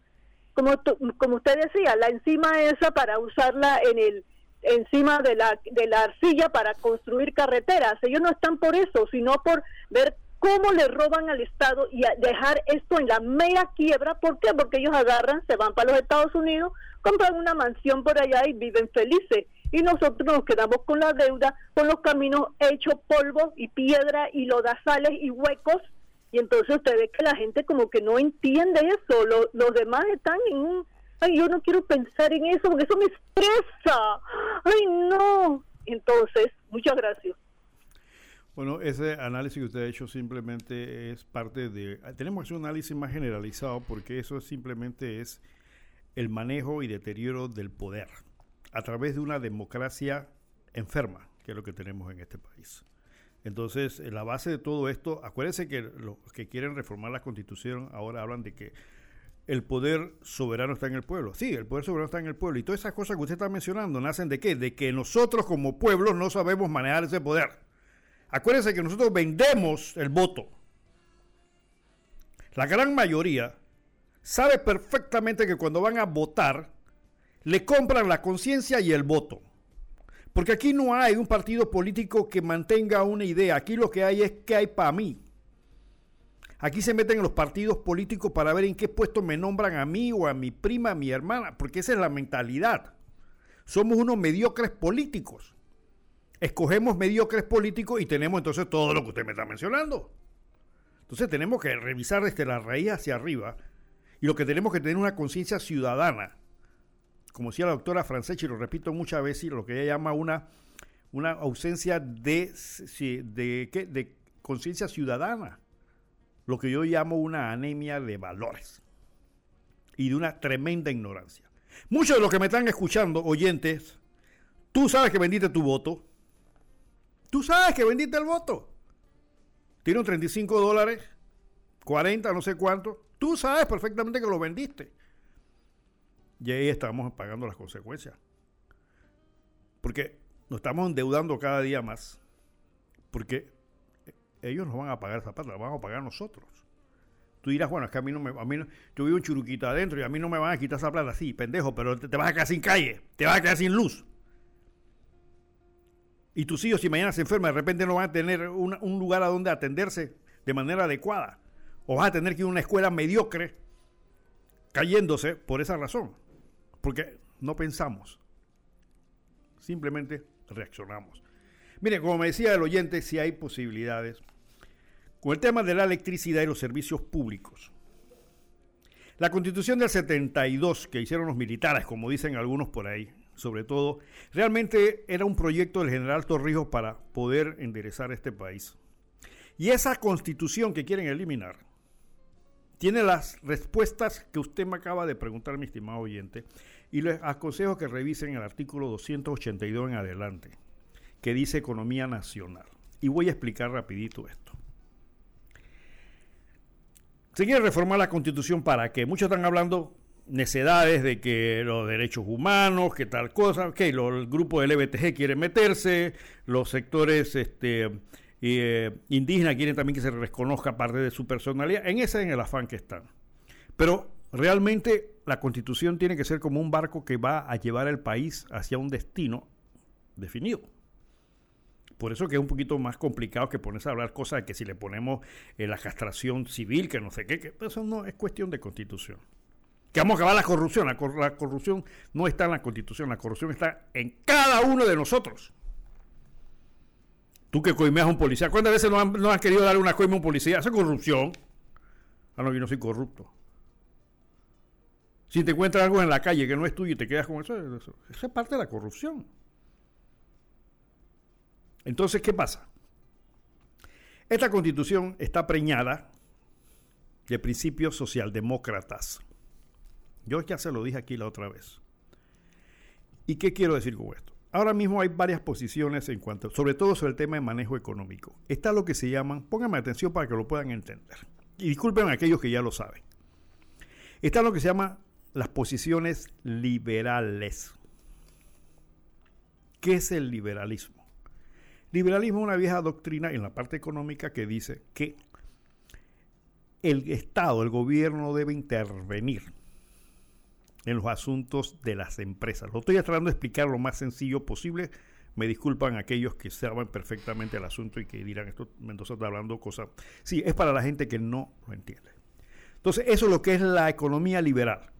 S12: Como, como usted decía, la enzima esa para usarla en el encima de la, de la arcilla para construir carreteras. Ellos no están por eso, sino por ver cómo le roban al Estado y dejar esto en la mera quiebra. ¿Por qué? Porque ellos agarran, se van para los Estados Unidos, compran una mansión por allá y viven felices. Y nosotros nos quedamos con la deuda, con los caminos hechos polvo y piedra y lodazales y huecos. Y entonces usted ve que la gente como que no entiende eso. los demás están en un ay, yo no quiero pensar en eso porque eso me estresa, ay, no. Entonces, muchas gracias.
S2: Bueno, ese análisis que usted ha hecho simplemente es parte de... Tenemos que hacer un análisis más generalizado porque eso simplemente es el manejo y deterioro del poder a través de una democracia enferma, que es lo que tenemos en este país. Entonces, la base de todo esto, acuérdense que los que quieren reformar la constitución ahora hablan de que el poder soberano está en el pueblo. Sí, el poder soberano está en el pueblo. Y todas esas cosas que usted está mencionando nacen de qué? De que nosotros como pueblo no sabemos manejar ese poder. Acuérdense que nosotros vendemos el voto. La gran mayoría sabe perfectamente que cuando van a votar, le compran la conciencia y el voto. Porque aquí no hay un partido político que mantenga una idea. Aquí lo que hay es que hay para mí. Aquí se meten en los partidos políticos para ver en qué puesto me nombran a mí o a mi prima, a mi hermana, porque esa es la mentalidad. Somos unos mediocres políticos. Escogemos mediocres políticos y tenemos entonces todo lo que usted me está mencionando. Entonces tenemos que revisar desde la raíz hacia arriba y lo que tenemos que tener una conciencia ciudadana. Como decía la doctora Franceschi, lo repito muchas veces, lo que ella llama una, una ausencia de, de, de conciencia ciudadana. Lo que yo llamo una anemia de valores y de una tremenda ignorancia. Muchos de los que me están escuchando, oyentes, tú sabes que vendiste tu voto. Tú sabes que vendiste el voto. Tiene un 35 dólares, 40, no sé cuánto. Tú sabes perfectamente que lo vendiste. Y ahí estamos pagando las consecuencias. Porque nos estamos endeudando cada día más. Porque ellos nos van a pagar esa plata, la vamos a pagar nosotros. Tú dirás, bueno, es que a mí no me. A mí no, yo vivo un churuquita adentro y a mí no me van a quitar esa plata. Sí, pendejo, pero te, vas a quedar sin calle, te vas a quedar sin luz. Y tus hijos, si mañana se enferman, de repente no van a tener un lugar a donde atenderse de manera adecuada. O vas a tener que ir a una escuela mediocre cayéndose por esa razón. Porque no pensamos. Simplemente reaccionamos. Mire, como me decía el oyente, si hay posibilidades con el tema de la electricidad y los servicios públicos. La constitución del 72 que hicieron los militares, como dicen algunos por ahí, sobre todo, realmente era un proyecto del general Torrijos para poder enderezar este país. Y esa constitución que quieren eliminar tiene las respuestas que usted me acaba de preguntar, mi estimado oyente, y les aconsejo que revisen el artículo 282 en adelante, que dice economía nacional. Y voy a explicar rapidito esto. Se quiere reformar la constitución para que muchos están hablando necedades de que los derechos humanos, que tal cosa, que el grupo LBTG quiere meterse, los sectores este, eh, indígenas quieren también que se reconozca parte de su personalidad, en ese en el afán que están. Pero realmente la constitución tiene que ser como un barco que va a llevar al país hacia un destino definido. Por eso que es un poquito más complicado que ponerse a hablar cosas de que si le ponemos eh, la castración civil, que no sé qué, eso no es cuestión de constitución. Que vamos a acabar la corrupción. La, corrupción no está en la constitución, la corrupción está en cada uno de nosotros. Tú que coimeas a un policía, ¿cuántas veces no han, querido darle una coima a un policía? Esa es corrupción. Ah, no, yo no soy corrupto. Si te encuentras algo en la calle que no es tuyo y te quedas con eso, eso, eso es parte de la corrupción. Entonces, ¿qué pasa? Esta constitución está preñada de principios socialdemócratas. Yo ya se lo dije aquí la otra vez. ¿Y qué quiero decir con esto? Ahora mismo hay varias posiciones en cuanto, sobre todo sobre el tema de manejo económico. Está lo que se llaman, pónganme atención para que lo puedan entender. Y disculpen a aquellos que ya lo saben. Está lo que se llama las posiciones liberales. ¿Qué es el liberalismo? Liberalismo es una vieja doctrina en la parte económica que dice que el Estado, el gobierno debe intervenir en los asuntos de las empresas. Lo estoy tratando de explicar lo más sencillo posible. Me disculpan aquellos que saben perfectamente el asunto y que dirán, esto Mendoza está hablando cosas. Sí, es para la gente que no lo entiende. Entonces, eso es lo que es la economía liberal.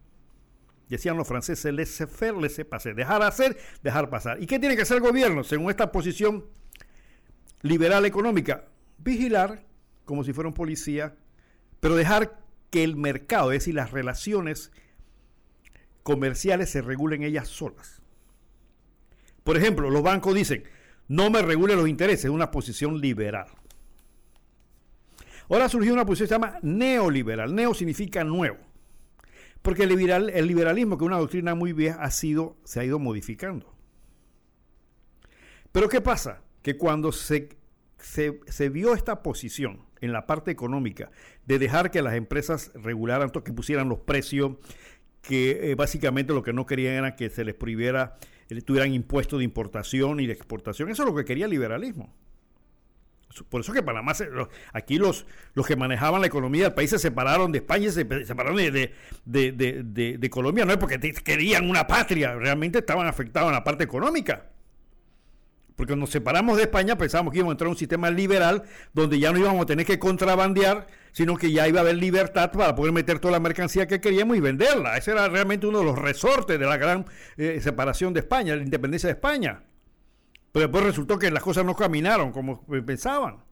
S2: Decían los franceses, laissez-faire, laissez-passer. Dejar hacer, dejar pasar. ¿Y qué tiene que hacer el gobierno según esta posición liberal económica, vigilar como si fuera un policía, pero dejar que el mercado, es decir, las relaciones comerciales se regulen ellas solas. Por ejemplo, los bancos dicen, no me regule los intereses, es una posición liberal. Ahora surgió una posición que se llama neoliberal. Neo significa nuevo. Porque el, el liberalismo, que es una doctrina muy vieja, ha sido, se ha ido modificando. Pero ¿qué pasa? Que cuando se, se, vio esta posición en la parte económica de dejar que las empresas regularan, que pusieran los precios, que eh, básicamente lo que no querían era que se les prohibiera, eh, tuvieran impuestos de importación y de exportación. Eso es lo que quería el liberalismo. Por eso que Panamá, aquí los, los que manejaban la economía del país se separaron de España, se separaron de, de, de Colombia, no es porque querían una patria, realmente estaban afectados en la parte económica. Porque nos separamos de España pensábamos que íbamos a entrar a un sistema liberal donde ya no íbamos a tener que contrabandear, sino que ya iba a haber libertad para poder meter toda la mercancía que queríamos y venderla. Ese era realmente uno de los resortes de la gran eh, separación de España, la independencia de España. Pero después resultó que las cosas no caminaron como pensaban.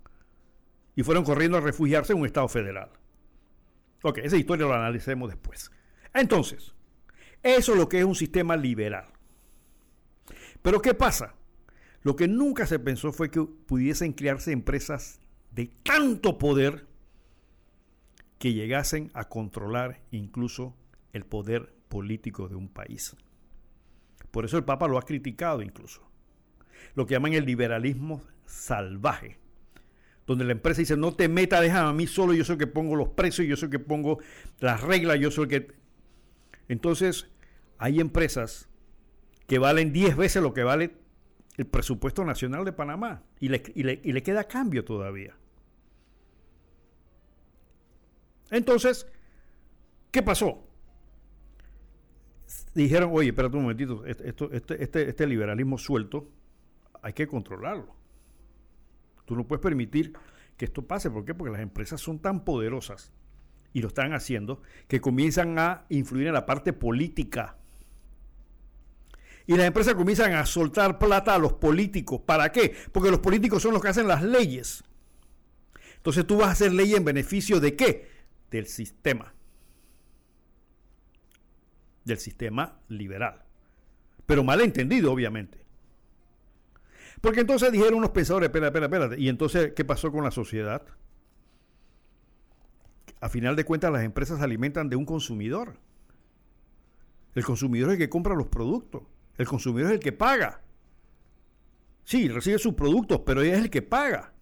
S2: Y fueron corriendo a refugiarse en un Estado federal. Ok, esa historia la analicemos después. Entonces, eso es lo que es un sistema liberal. Pero ¿qué pasa? Lo que nunca se pensó fue que pudiesen crearse empresas de tanto poder que llegasen a controlar incluso el poder político de un país. Por eso el Papa lo ha criticado incluso. Lo que llaman el liberalismo salvaje, donde la empresa dice, no te meta, déjame a mí solo, yo soy el que pongo los precios, yo soy el que pongo las reglas, yo soy el que... Entonces, hay empresas que valen 10 veces lo que vale el presupuesto nacional de Panamá y le, y le, queda cambio todavía. Entonces, ¿qué pasó? Dijeron, oye, espérate un momentito, este, este, este, liberalismo suelto hay que controlarlo. Tú no puedes permitir que esto pase. ¿Por qué? Porque las empresas son tan poderosas y lo están haciendo que comienzan a influir en la parte política y las empresas comienzan a soltar plata a los políticos. ¿Para qué? Porque los políticos son los que hacen las leyes. Entonces tú vas a hacer ley en beneficio de qué? Del sistema. Del sistema liberal. Pero mal entendido, obviamente. Porque entonces dijeron unos pensadores, espera, espera, espera. Y entonces, ¿qué pasó con la sociedad? A final de cuentas, las empresas se alimentan de un consumidor. El consumidor es el que compra los productos. El consumidor es el que paga. Sí, recibe sus productos, pero es el que paga.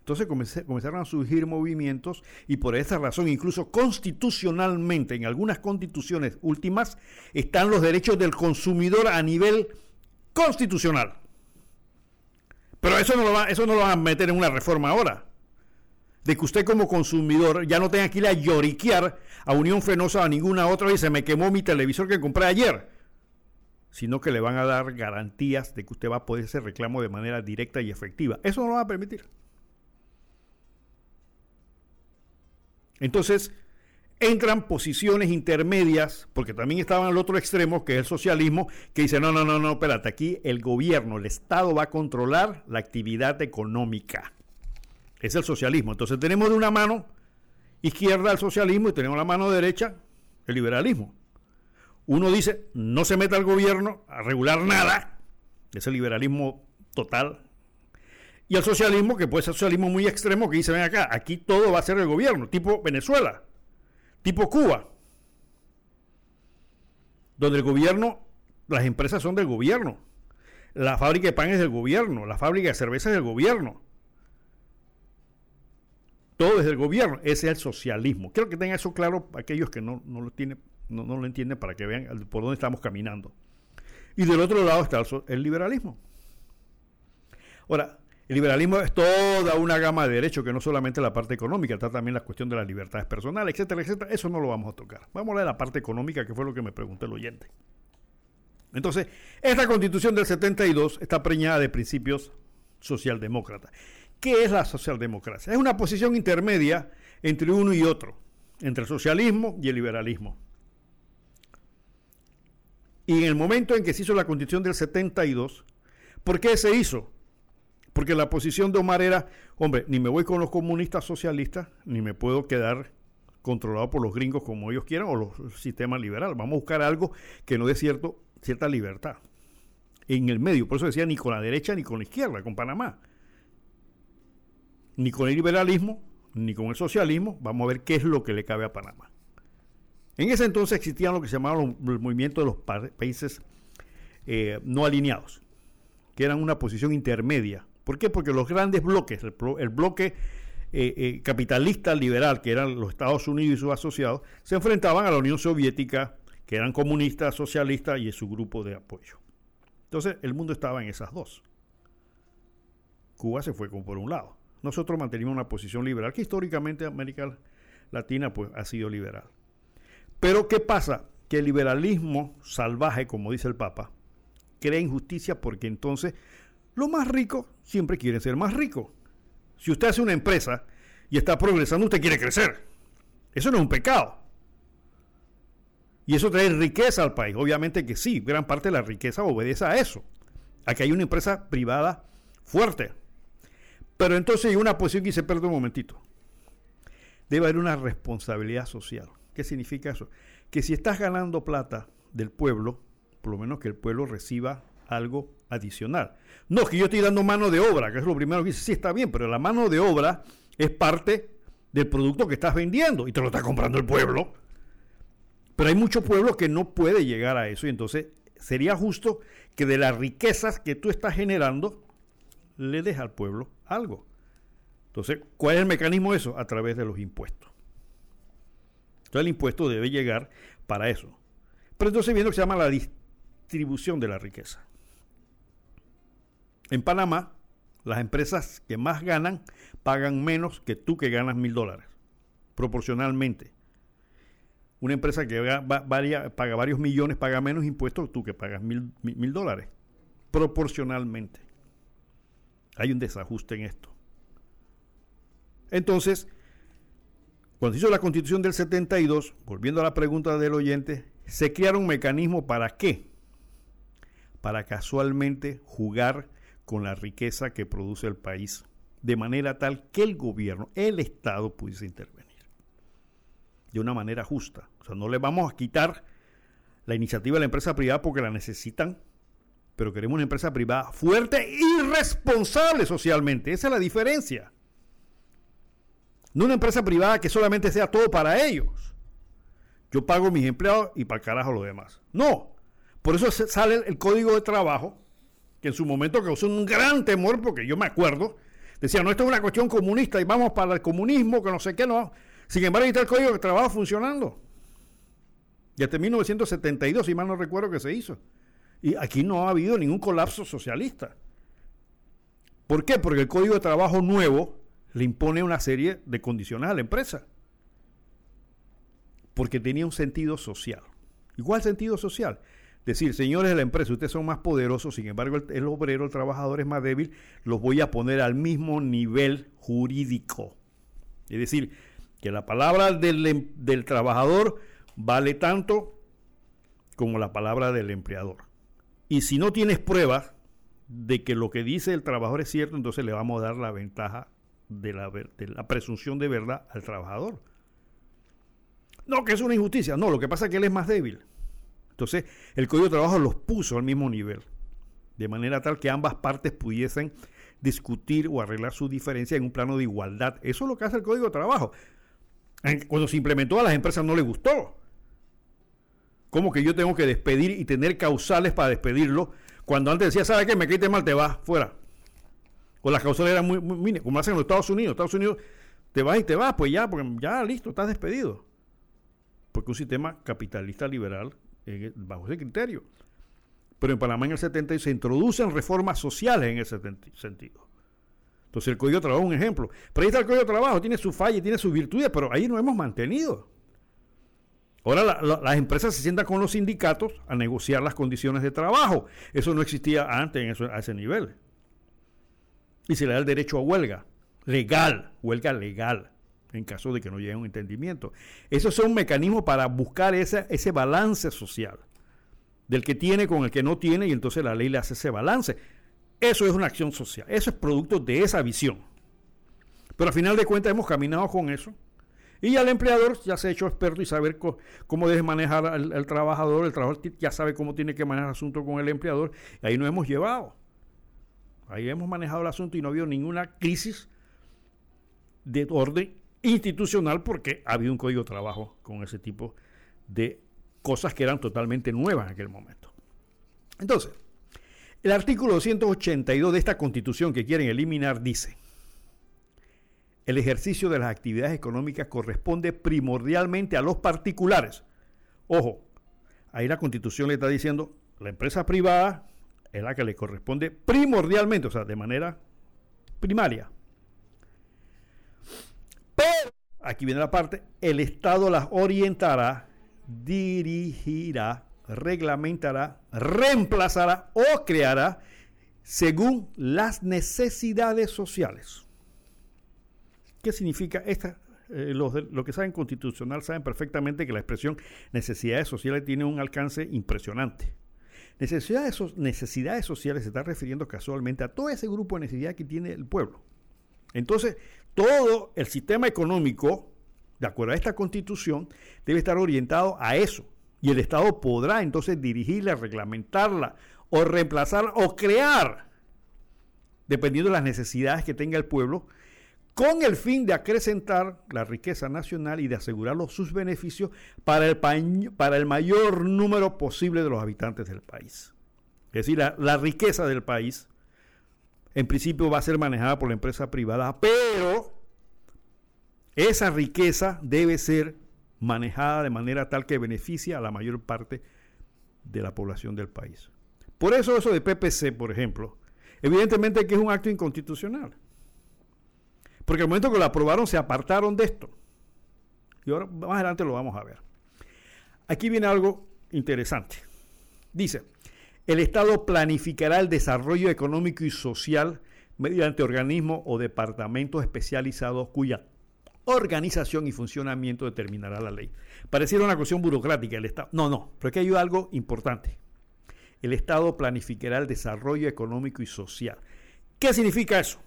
S2: Entonces comenzaron a surgir movimientos y por esa razón, incluso constitucionalmente, en algunas constituciones últimas, están los derechos del consumidor a nivel constitucional. Pero eso no lo, va, eso no lo van a meter en una reforma ahora. De que usted como consumidor ya no tenga que ir a lloriquear a Unión Fenosa o a ninguna otra y se me quemó mi televisor que compré ayer sino que le van a dar garantías de que usted va a poder hacer reclamo de manera directa y efectiva. Eso no lo va a permitir. Entonces, entran posiciones intermedias, porque también estaban al otro extremo, que es el socialismo, que dice, no, no, no, no, espérate, aquí el gobierno, el Estado va a controlar la actividad económica. Es el socialismo. Entonces tenemos de una mano izquierda el socialismo y tenemos la mano derecha el liberalismo. Uno dice, no se meta al gobierno a regular nada, ese liberalismo total. Y el socialismo, que puede ser socialismo muy extremo, que dice, ven acá, aquí todo va a ser el gobierno, tipo Venezuela, tipo Cuba, donde el gobierno, las empresas son del gobierno, la fábrica de pan es del gobierno, la fábrica de cerveza es del gobierno. Todo es del gobierno, ese es el socialismo. Quiero que tengan eso claro aquellos que no, no lo tienen no, lo entienden para que vean por dónde estamos caminando. Y del otro lado está el, liberalismo. Ahora, el liberalismo es toda una gama de derechos, que no solamente la parte económica, está también la cuestión de las libertades personales, etcétera, etcétera. Eso no lo vamos a tocar. Vamos a hablar de la parte económica, que fue lo que me preguntó el oyente. Entonces, esta constitución del 72 está preñada de principios socialdemócratas. ¿Qué es la socialdemocracia? Es una posición intermedia entre uno y otro, entre el socialismo y el liberalismo. Y en el momento en que se hizo la constitución del 72, ¿por qué se hizo? Porque la posición de Omar era, hombre, ni me voy con los comunistas socialistas, ni me puedo quedar controlado por los gringos como ellos quieran o los sistemas liberales. Vamos a buscar algo que no dé cierto, cierta libertad. En el medio, por eso decía ni con la derecha ni con la izquierda, con Panamá. Ni con el liberalismo, ni con el socialismo. Vamos a ver qué es lo que le cabe a Panamá. En ese entonces existían lo que se llamaba el movimiento de los países eh, no alineados, que eran una posición intermedia. ¿Por qué? Porque los grandes bloques, el, bloque eh, eh, capitalista liberal, que eran los Estados Unidos y sus asociados, se enfrentaban a la Unión Soviética, que eran comunistas, socialistas y su grupo de apoyo. Entonces el mundo estaba en esas dos. Cuba se fue como por un lado. Nosotros manteníamos una posición liberal que históricamente América Latina pues, ha sido liberal. Pero ¿qué pasa? Que el liberalismo salvaje, como dice el Papa, crea injusticia porque entonces Los más ricos siempre quieren ser más ricos. Si usted hace una empresa y está progresando, usted quiere crecer. Eso no es un pecado. Y eso trae riqueza al país. Obviamente que sí, gran parte de la riqueza obedece a eso. Aquí hay una empresa privada fuerte. Pero entonces hay una posición que se pierde un momentito. Debe haber una responsabilidad social. ¿Qué significa eso? Que si estás ganando plata del pueblo, por lo menos que el pueblo reciba algo adicional. No, que yo estoy dando mano de obra, que es lo primero que dice, sí está bien, pero la mano de obra es parte del producto que estás vendiendo y te lo está comprando el pueblo. Pero hay mucho pueblo que no puede llegar a eso y entonces sería justo que de las riquezas que tú estás generando le des al pueblo algo. Entonces, ¿cuál es el mecanismo de eso? A través de los impuestos. Entonces el impuesto debe llegar para eso. Pero entonces viene lo que se llama la distribución de la riqueza. En Panamá, las empresas que más ganan pagan menos que tú que ganas mil dólares, proporcionalmente. Una empresa que paga varios millones paga menos impuestos que tú que pagas mil, mil dólares, proporcionalmente. Hay un desajuste en esto. Entonces, cuando se hizo la constitución del 72, volviendo a la pregunta del oyente, se crearon mecanismos para qué? Para casualmente jugar con la riqueza que produce el país, de manera tal que el gobierno, el Estado pudiese intervenir de una manera justa. O sea, no le vamos a quitar la iniciativa a la empresa privada porque la necesitan, pero queremos una empresa privada fuerte y responsable socialmente. Esa es la diferencia. No una empresa privada que solamente sea todo para ellos. Yo pago mis empleados y para carajo lo demás. No. Por eso sale el código de trabajo, que en su momento causó un gran temor, porque yo me acuerdo, decía, no, esto es una cuestión comunista y vamos para el comunismo, que no sé qué, no. Sin embargo, ahí está el código de trabajo funcionando. Y hasta 1972, si mal no recuerdo, que se hizo. Y aquí no ha habido ningún colapso socialista. ¿Por qué? Porque el código de trabajo nuevo le impone una serie de condiciones a la empresa. Porque tenía un sentido social. Igual sentido social. Decir, señores de la empresa, ustedes son más poderosos, sin embargo el, obrero, el trabajador es más débil, los voy a poner al mismo nivel jurídico. Es decir, que la palabra del, em, del trabajador vale tanto como la palabra del empleador. Y si no tienes pruebas de que lo que dice el trabajador es cierto, entonces le vamos a dar la ventaja de la, de la presunción de verdad al trabajador. No, que es una injusticia. No, lo que pasa es que él es más débil. Entonces, el Código de Trabajo los puso al mismo nivel, de manera tal que ambas partes pudiesen discutir o arreglar su diferencia en un plano de igualdad. Eso es lo que hace el Código de Trabajo. Cuando se implementó a las empresas no les gustó. ¿Cómo que yo tengo que despedir y tener causales para despedirlo? Cuando antes decía, ¿sabe qué? Me quite mal, te vas, fuera. O las causales eran muy, muy, como hacen en los Estados Unidos. Estados Unidos, te vas y te vas, pues ya, porque ya listo, estás despedido. Porque un sistema capitalista liberal eh, bajo ese criterio. Pero en Panamá en el 70 se introducen reformas sociales en ese sentido. Entonces el Código de Trabajo es un ejemplo. Pero ahí está el Código de Trabajo, tiene su falla, tiene sus virtudes, pero ahí no hemos mantenido. Ahora las empresas se sientan con los sindicatos a negociar las condiciones de trabajo. Eso no existía antes a ese nivel y se le da el derecho a huelga, legal, huelga legal, en caso de que no llegue a un entendimiento. Esos son mecanismos para buscar ese, balance social, del que tiene con el que no tiene, y entonces la ley le hace ese balance. Eso es una acción social, eso es producto de esa visión. Pero al final de cuentas hemos caminado con eso. Y ya el empleador ya se ha hecho experto y saber cómo debe manejar al, trabajador, el trabajador ya sabe cómo tiene que manejar el asunto con el empleador, y ahí nos hemos llevado. Ahí hemos manejado el asunto y no ha habido ninguna crisis de orden institucional porque ha habido un código de trabajo con ese tipo de cosas que eran totalmente nuevas en aquel momento. Entonces, el artículo 282 de esta constitución que quieren eliminar dice, el ejercicio de las actividades económicas corresponde primordialmente a los particulares. Ojo, ahí la constitución le está diciendo, la empresa privada es la que le corresponde primordialmente, o sea, de manera primaria. Pero, aquí viene la parte, el Estado las orientará, dirigirá, reglamentará, reemplazará o creará según las necesidades sociales. ¿Qué significa esta? Eh, los, lo que saben constitucional saben perfectamente que la expresión necesidades sociales tiene un alcance impresionante. Necesidades, necesidades sociales se está refiriendo casualmente a todo ese grupo de necesidades que tiene el pueblo. Entonces, todo el sistema económico, de acuerdo a esta constitución, debe estar orientado a eso. Y el Estado podrá entonces dirigirla, reglamentarla o reemplazarla o crear, dependiendo de las necesidades que tenga el pueblo, con el fin de acrecentar la riqueza nacional y de asegurar sus beneficios para el, para el mayor número posible de los habitantes del país. Es decir, la, riqueza del país en principio va a ser manejada por la empresa privada, pero esa riqueza debe ser manejada de manera tal que beneficie a la mayor parte de la población del país. Por eso eso de PPC, por ejemplo, evidentemente que es un acto inconstitucional. Porque al momento que lo aprobaron se apartaron de esto. Y ahora más adelante lo vamos a ver. Aquí viene algo interesante. Dice, el Estado planificará el desarrollo económico y social mediante organismos o departamentos especializados cuya organización y funcionamiento determinará la ley. Pareciera una cuestión burocrática el Estado. No, no, pero aquí hay algo importante. El Estado planificará el desarrollo económico y social. ¿Qué significa eso?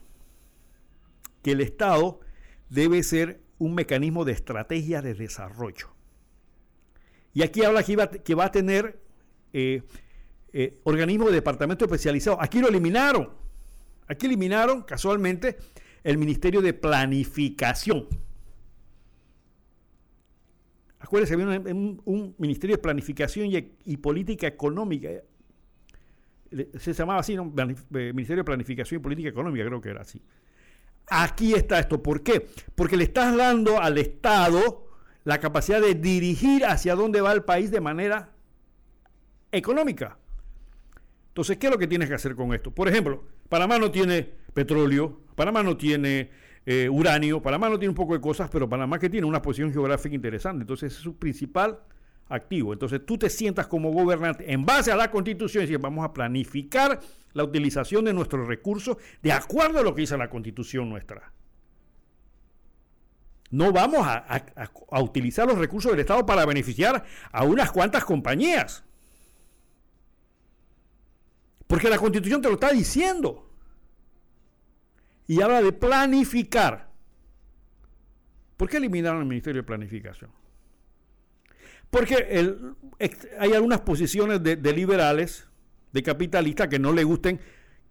S2: Que el Estado debe ser un mecanismo de estrategia de desarrollo. Y aquí habla que, va a tener eh, eh, organismos de departamento especializado. Aquí lo eliminaron. Aquí eliminaron casualmente el Ministerio de Planificación. Acuérdense, había un, Ministerio de Planificación y, Política Económica. Se llamaba así, ¿no? Eh, Ministerio de Planificación y Política Económica, creo que era así. Aquí está esto. ¿Por qué? Porque le estás dando al Estado la capacidad de dirigir hacia dónde va el país de manera económica. Entonces, ¿qué es lo que tienes que hacer con esto? Por ejemplo, Panamá no tiene petróleo, Panamá no tiene eh, uranio, Panamá no tiene un poco de cosas, pero Panamá que tiene una posición geográfica interesante. Entonces, es su principal activo. Entonces, tú te sientas como gobernante en base a la constitución y vamos a planificar la utilización de nuestros recursos de acuerdo a lo que dice la constitución nuestra. No vamos a, utilizar los recursos del Estado para beneficiar a unas cuantas compañías. Porque la constitución te lo está diciendo. Y habla de planificar. ¿Por qué eliminaron el Ministerio de Planificación? Porque hay algunas posiciones de liberales de capitalistas que no le gusten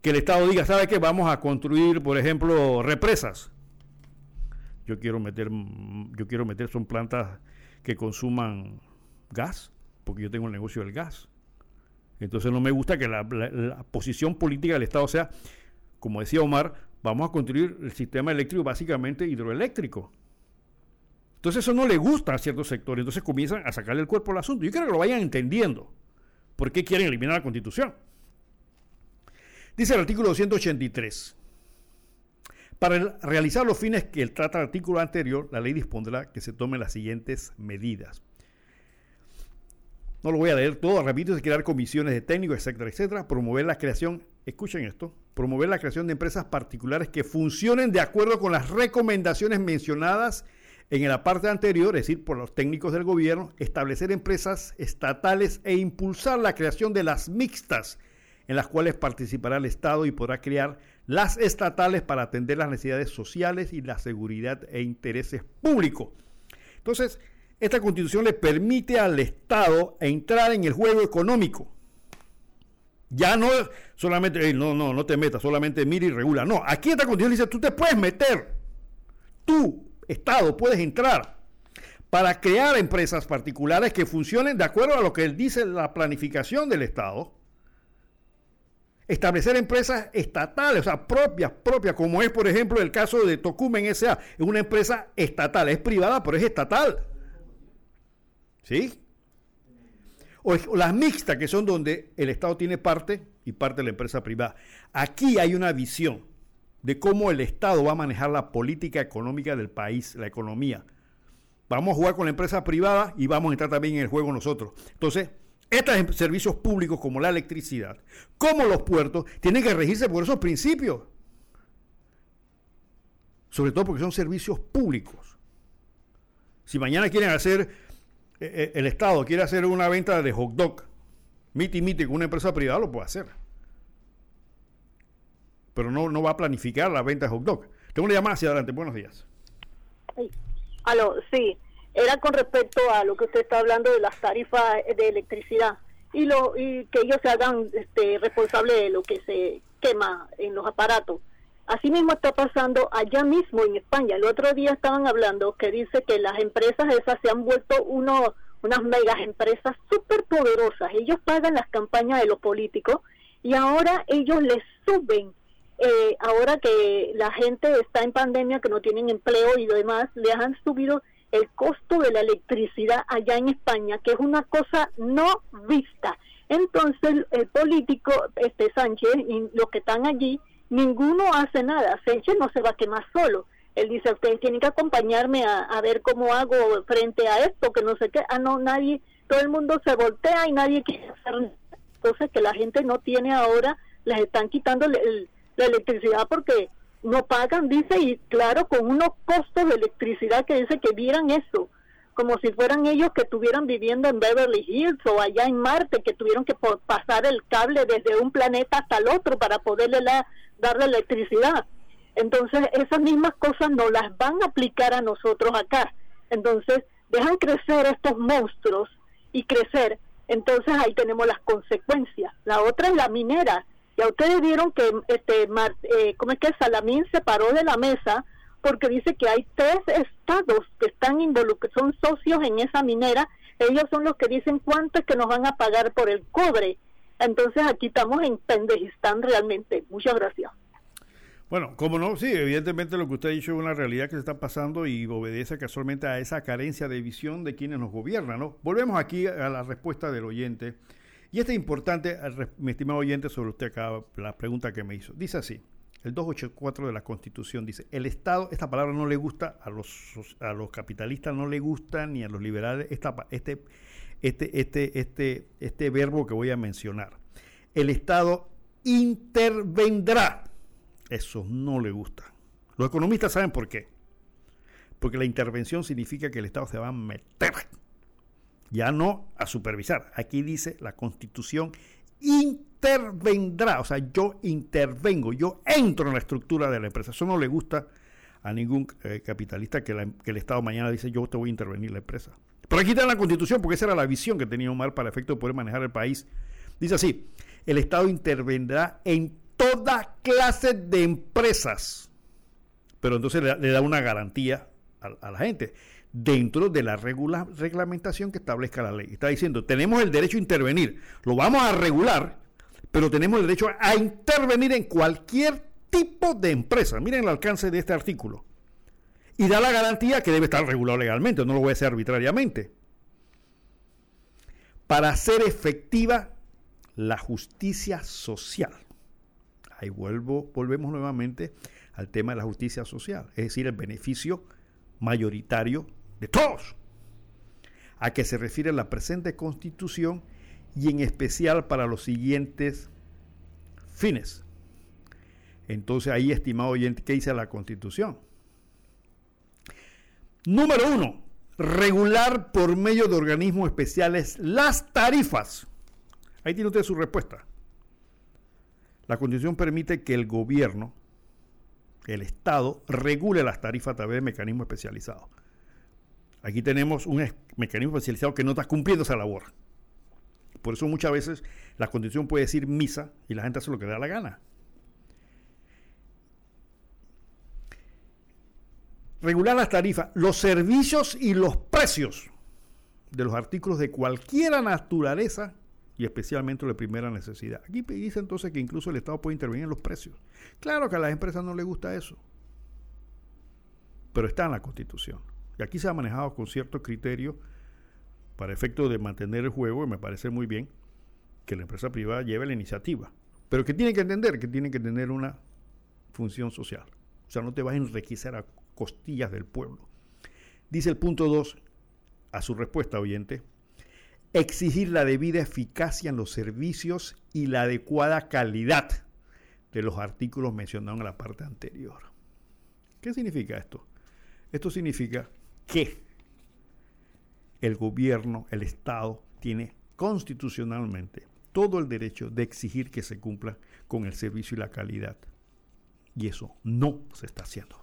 S2: que el Estado diga, ¿sabe qué? Vamos a construir, por ejemplo, represas. Yo quiero meter, yo quiero meter, son plantas que consuman gas, porque yo tengo el negocio del gas. Entonces no me gusta que la, posición política del Estado sea, como decía Omar, vamos a construir el sistema eléctrico básicamente hidroeléctrico. Entonces eso no le gusta a ciertos sectores, entonces comienzan a sacarle el cuerpo al asunto. Yo quiero que lo vayan entendiendo. ¿Por qué quieren eliminar la Constitución? Dice el artículo 283. Para realizar los fines que trata el artículo anterior, la ley dispondrá que se tomen las siguientes medidas. No lo voy a leer todo, repito, es crear comisiones de técnicos, etcétera, etcétera, promover la creación, escuchen esto, promover la creación de empresas particulares que funcionen de acuerdo con las recomendaciones mencionadas en la parte anterior, es decir, por los técnicos del gobierno, establecer empresas estatales e impulsar la creación de las mixtas, en las cuales participará el Estado y podrá crear las estatales para atender las necesidades sociales y la seguridad e intereses públicos. Entonces, esta constitución le permite al Estado entrar en el juego económico. Ya no solamente, no, no, no te metas, solamente mira y regula. No, aquí esta constitución dice, tú te puedes meter. Tú, Estado puedes entrar para crear empresas particulares que funcionen de acuerdo a lo que dice la planificación del Estado. Establecer empresas estatales, o sea, propias, propias, como es, por ejemplo, el caso de Tocumen S.A. Es una empresa estatal, es privada, pero es estatal. ¿Sí? O, o las mixtas, que son donde el Estado tiene parte y parte de la empresa privada. Aquí hay una visión de cómo el Estado va a manejar la política económica del país, la economía. Vamos a jugar con la empresa privada y vamos a entrar también en el juego nosotros. Entonces, estos em, servicios públicos como la electricidad, como los puertos, tienen que regirse por esos principios. Sobre todo porque son servicios públicos. Si mañana quieren hacer, eh, eh, el Estado quiere hacer una venta de hot dog, miti miti con una empresa privada, lo puede hacer. Pero no, no va a planificar la venta de hot dog. Tengo una llamada hacia adelante. Buenos días.
S12: Aló, sí. Era con respecto a lo que usted está hablando de las tarifas de electricidad y lo y que ellos se hagan este, responsables de lo que se quema en los aparatos. Así mismo está pasando allá mismo en España. El otro día estaban hablando que dice que las empresas esas se han vuelto uno, unas megas empresas súper poderosas. Ellos pagan las campañas de los políticos y ahora ellos les suben. Eh, ahora que la gente está en pandemia, que no tienen empleo y demás, les han subido el costo de la electricidad allá en España, que es una cosa no vista. Entonces el político, este Sánchez, y los que están allí, ninguno hace nada. Sánchez no se va a quemar solo. Él dice, ustedes tienen que acompañarme a, ver cómo hago frente a esto, que no sé qué. Ah, no, nadie, todo el mundo se voltea y nadie quiere hacer nada. Entonces que la gente no tiene ahora, les están quitando la electricidad porque no pagan, dice, y claro, con unos costos de electricidad que dice que vieran eso, como si fueran ellos que estuvieran viviendo en Beverly Hills o allá en Marte, que tuvieron que pasar el cable desde un planeta hasta el otro para poderle la, electricidad. Entonces, esas mismas cosas no las van a aplicar a nosotros acá. Entonces, dejan crecer estos monstruos y crecer. Entonces, ahí tenemos las consecuencias. La otra es la minera ya ustedes vieron que este eh, ¿cómo es que Salamín se paró de la mesa porque dice que hay tres estados que están involucrados, son socios en esa minera, ellos son los que dicen cuánto es que nos van a pagar por el cobre. Entonces aquí estamos en Pendejistán realmente. Muchas gracias.
S2: Bueno, como no, sí, evidentemente lo que usted ha dicho es una realidad que se está pasando y obedece casualmente a esa carencia de visión de quienes nos gobiernan, ¿no? Volvemos aquí a la respuesta del oyente. Y esto es importante, mi estimado oyente, sobre usted acá, la pregunta que me hizo. Dice así, el 284 de la Constitución dice, el Estado, esta palabra no le gusta a los, a los capitalistas, no le gusta ni a los liberales, este, este, este, este, este verbo que voy a mencionar. El Estado intervendrá. Eso no le gusta. Los economistas saben por qué. Porque la intervención significa que el Estado se va a meter ya no a supervisar. Aquí dice la constitución intervendrá, o sea, yo intervengo, yo entro en la estructura de la empresa. Eso no le gusta a ningún eh, capitalista que, el Estado mañana dice yo te voy a intervenir la empresa. Pero aquí está la constitución, porque esa era la visión que tenía Omar para efecto de poder manejar el país. Dice así, el Estado intervendrá en toda clase de empresas, pero entonces le, da una garantía a la gente dentro de la reglamentación que establezca la ley. Está diciendo, tenemos el derecho a intervenir, lo vamos a regular, pero tenemos el derecho a intervenir en cualquier tipo de empresa. Miren el alcance de este artículo. Y da la garantía que debe estar regulado legalmente, no lo voy a hacer arbitrariamente. Para hacer efectiva la justicia social. Ahí vuelvo, volvemos nuevamente al tema de la justicia social, es decir, el beneficio mayoritario de todos, a que se refiere la presente constitución y en especial para los siguientes fines. Entonces ahí, estimado oyente, ¿qué dice la constitución? Número uno, regular por medio de organismos especiales las tarifas. Ahí tiene usted su respuesta. La constitución permite que el gobierno, el Estado, regule las tarifas a través de mecanismos especializados. Aquí tenemos un mecanismo especializado que no está cumpliendo esa labor. Por eso muchas veces la constitución puede decir misa y la gente hace lo que le da la gana. Regular las tarifas, los servicios y los precios de los artículos de cualquier naturaleza y especialmente de primera necesidad. Aquí dice entonces que incluso el Estado puede intervenir en los precios. Claro que a las empresas no les gusta eso, pero está en la Constitución. Y aquí se ha manejado con cierto criterio para efecto de mantener el juego y me parece muy bien que la empresa privada lleve la iniciativa. Pero que tiene que entender que tiene que tener una función social. O sea, no te vas a enriquecer a costillas del pueblo. Dice el punto 2 a su respuesta, oyente, exigir la debida eficacia en los servicios y la adecuada calidad de los artículos mencionados en la parte anterior. ¿Qué significa esto? Esto significa que el gobierno, el Estado, tiene constitucionalmente todo el derecho de exigir que se cumpla con el servicio y la calidad. Y eso no se está haciendo.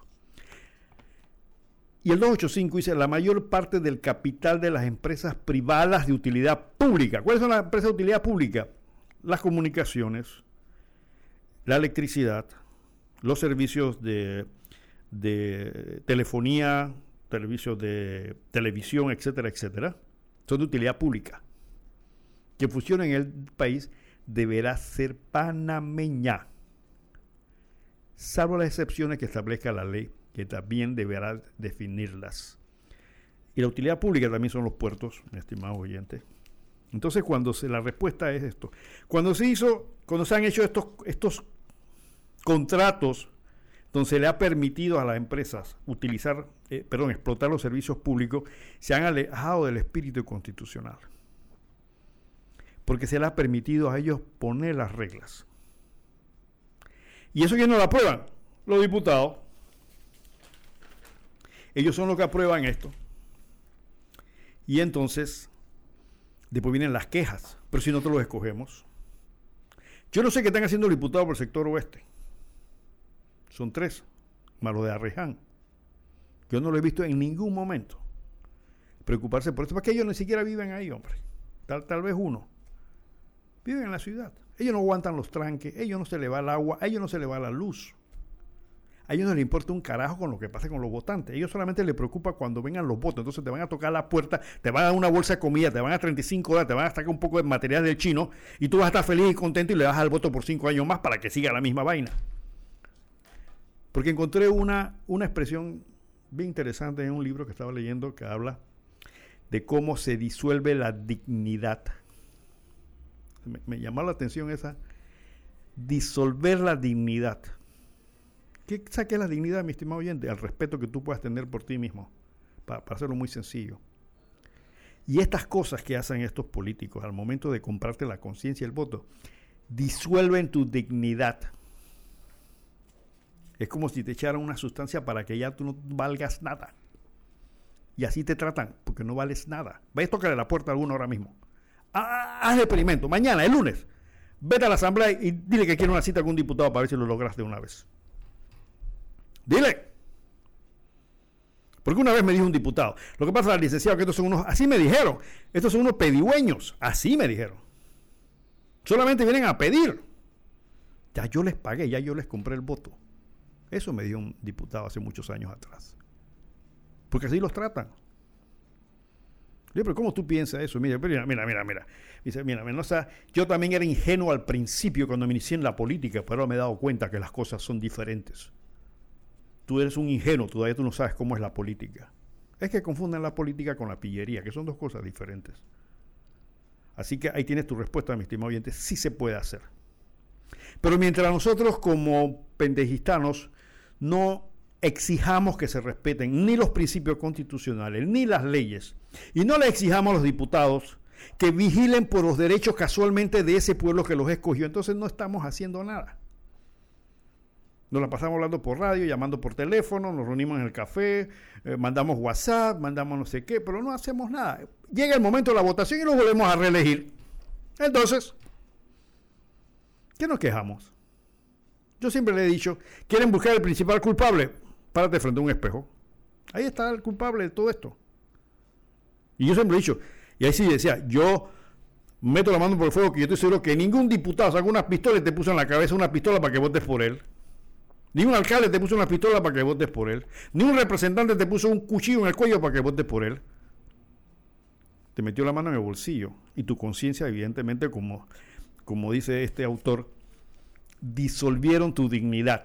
S2: Y el 285 dice, la mayor parte del capital de las empresas privadas de utilidad pública. ¿Cuáles son las empresas de utilidad pública? Las comunicaciones, la electricidad, los servicios de, de telefonía, servicios de televisión, etcétera, etcétera, son de utilidad pública. Que funciona en el país deberá ser panameña, salvo las excepciones que establezca la ley, que también deberá definirlas. Y la utilidad pública también son los puertos, mi estimado oyente. Entonces, cuando se, la respuesta es esto, cuando se hizo, cuando se han hecho estos, estos contratos donde se le ha permitido a las empresas utilizar, eh, perdón, explotar los servicios públicos, se han alejado del espíritu constitucional. Porque se le ha permitido a ellos poner las reglas. ¿Y eso quién no lo aprueban? Los diputados. Ellos son los que aprueban esto. Y entonces, después vienen las quejas. Pero si nosotros los escogemos. Yo no sé qué están haciendo los diputados por el sector oeste. Son tres, malo de Arreján. Yo no lo he visto en ningún momento preocuparse por esto, porque ellos ni siquiera viven ahí, hombre. Tal, tal vez uno. Viven en la ciudad. Ellos no aguantan los tranques, ellos no se le va el agua, a ellos no se le va la luz. A ellos no les importa un carajo con lo que pase con los votantes. Ellos solamente les preocupa cuando vengan los votos. Entonces te van a tocar la puerta, te van a dar una bolsa de comida, te van a 35 horas, te van a sacar un poco de material del chino y tú vas a estar feliz y contento y le vas al voto por 5 años más para que siga la misma vaina. Porque encontré una, una expresión bien interesante en un libro que estaba leyendo que habla de cómo se disuelve la dignidad. Me, llamó la atención esa, disolver la dignidad. ¿Qué saque la dignidad, mi estimado oyente? Al respeto que tú puedas tener por ti mismo, para, para hacerlo muy sencillo. Y estas cosas que hacen estos políticos al momento de comprarte la conciencia y el voto, disuelven tu dignidad. Es como si te echaran una sustancia para que ya tú no valgas nada. Y así te tratan, porque no vales nada. A tocarle la puerta a alguno ahora mismo. Ah, haz el experimento. Mañana, el lunes, vete a la asamblea y dile que quiere una cita con un diputado para ver si lo logras de una vez. Dile. Porque una vez me dijo un diputado, lo que pasa, licenciado, que estos son unos, así me dijeron, estos son unos pedigüeños, así me dijeron. Solamente vienen a pedir. Ya yo les pagué, ya yo les compré el voto. Eso me dio un diputado hace muchos años atrás. Porque así los tratan. pero ¿cómo tú piensas eso? Mira, mira, mira, mira. mira, yo también era ingenuo al principio cuando me inicié en la política, pero ahora me he dado cuenta que las cosas son diferentes. Tú eres un ingenuo, todavía tú no sabes cómo es la política. Es que confunden la política con la pillería, que son dos cosas diferentes. Así que ahí tienes tu respuesta, mi estimado oyente. Sí se puede hacer. Pero mientras nosotros como pendejistanos no exijamos que se respeten ni los principios constitucionales ni las leyes y no le exijamos a los diputados que vigilen por los derechos casualmente de ese pueblo que los escogió, entonces no estamos haciendo nada. Nos la pasamos hablando por radio, llamando por teléfono, nos reunimos en el café, eh, mandamos WhatsApp, mandamos no sé qué, pero no hacemos nada. Llega el momento de la votación y nos volvemos a reelegir. Entonces, ¿qué nos quejamos? Yo siempre le he dicho, ¿quieren buscar el principal culpable? Párate frente a un espejo. Ahí está el culpable de todo esto. Y yo siempre he dicho, y ahí sí decía, yo meto la mano por el fuego que yo estoy seguro que ningún diputado sacó una pistola y te puso en la cabeza una pistola para que votes por él. Ni un alcalde te puso una pistola para que votes por él. Ni un representante te puso un cuchillo en el cuello para que votes por él. Te metió la mano en el bolsillo. Y tu conciencia, evidentemente, como, como dice este autor, disolvieron tu dignidad.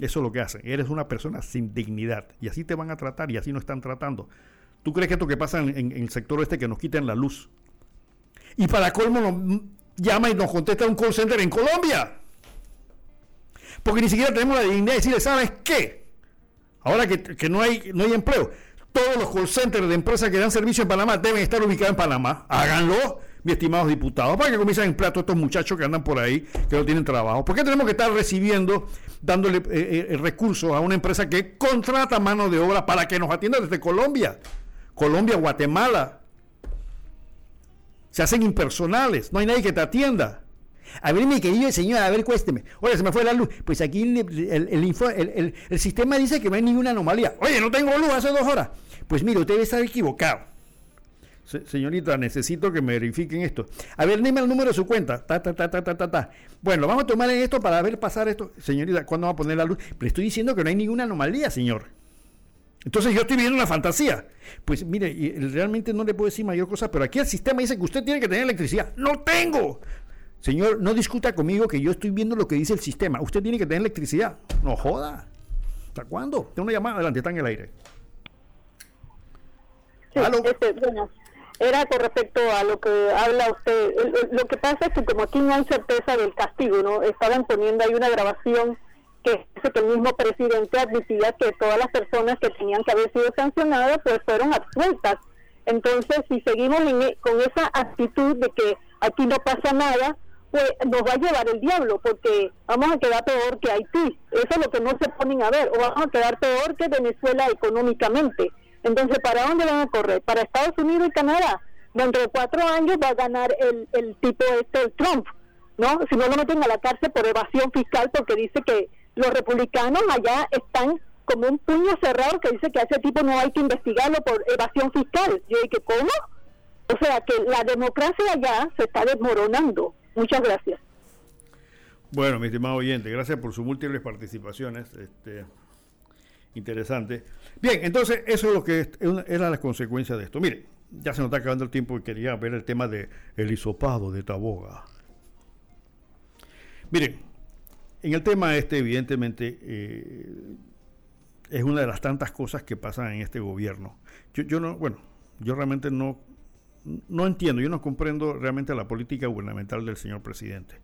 S2: Eso es lo que hacen. Eres una persona sin dignidad. Y así te van a tratar y así no están tratando. ¿Tú crees que esto que pasa en, el sector este que nos quiten la luz? Y para colmo nos llama y nos contesta un call center en Colombia. Porque ni siquiera tenemos la dignidad de decirle, ¿sabes qué? Ahora que, no, hay, no hay empleo, todos los call centers de empresas que dan servicio en Panamá deben estar ubicados en Panamá. Háganlo, mis estimados diputados, para que comiencen en plato estos muchachos que andan por ahí, que no tienen trabajo. ¿Por qué tenemos que estar recibiendo, dándole eh, eh, recursos a una empresa que contrata mano de obra para que nos atienda desde Colombia? Colombia, Guatemala. Se hacen impersonales, no hay nadie que te atienda. A ver, mi querido señor, a ver, cuésteme. Oye, se me fue la luz. Pues aquí el, el, sistema dice que no hay ninguna anomalía. Oye, no tengo luz hace dos horas. Pues mire, usted debe estar equivocado. Señorita, necesito que me verifiquen esto. A ver, dime el número de su cuenta. Ta, ta, ta, ta, ta, ta, Bueno, vamos a tomar en esto para ver pasar esto. Señorita, ¿cuándo va a poner la luz? Le estoy diciendo que no hay ninguna anomalía, señor. Entonces yo estoy viviendo una fantasía. Pues mire, realmente no le puedo decir mayor cosa, pero aquí el sistema dice que usted tiene que tener electricidad. No tengo. Señor, no discuta conmigo que yo estoy viendo lo que dice el sistema. Usted tiene que tener electricidad. No joda. ¿Hasta cuándo? Tengo una llamada adelante, está en el aire.
S12: Sí, este, bueno, era con respecto a lo que habla usted. Lo que pasa es que como aquí no hay certeza del castigo, ¿no? Estaban poniendo ahí una grabación que dice que el mismo presidente admitía que todas las personas que tenían que haber sido sancionadas pues fueron absueltas. Entonces, si seguimos e, con esa actitud de que aquí no pasa nada, pues nos va a llevar el diablo, porque vamos a quedar peor que Haití. Eso es lo que no se ponen a ver, o vamos a quedar peor que Venezuela económicamente. Entonces, ¿para dónde van a correr? Para Estados Unidos y Canadá. Dentro de cuatro años va a ganar el, el tipo este, el Trump, ¿no? Si no lo meten a la cárcel por evasión fiscal, porque dice que los republicanos allá están como un puño cerrado que dice que a ese tipo no hay que investigarlo por evasión fiscal. Yo dije, ¿cómo? O sea, que la democracia allá se está desmoronando. Muchas gracias.
S2: Bueno, mi estimado oyente, gracias por sus múltiples participaciones. Este, interesante. Bien, entonces eso es lo que era la consecuencia de esto. Mire, ya se nos está acabando el tiempo y quería ver el tema de hisopado de Taboga. Miren, en el tema este, evidentemente, eh, es una de las tantas cosas que pasan en este gobierno. Yo, yo no, bueno, yo realmente no no entiendo, yo no comprendo realmente la política gubernamental del señor presidente.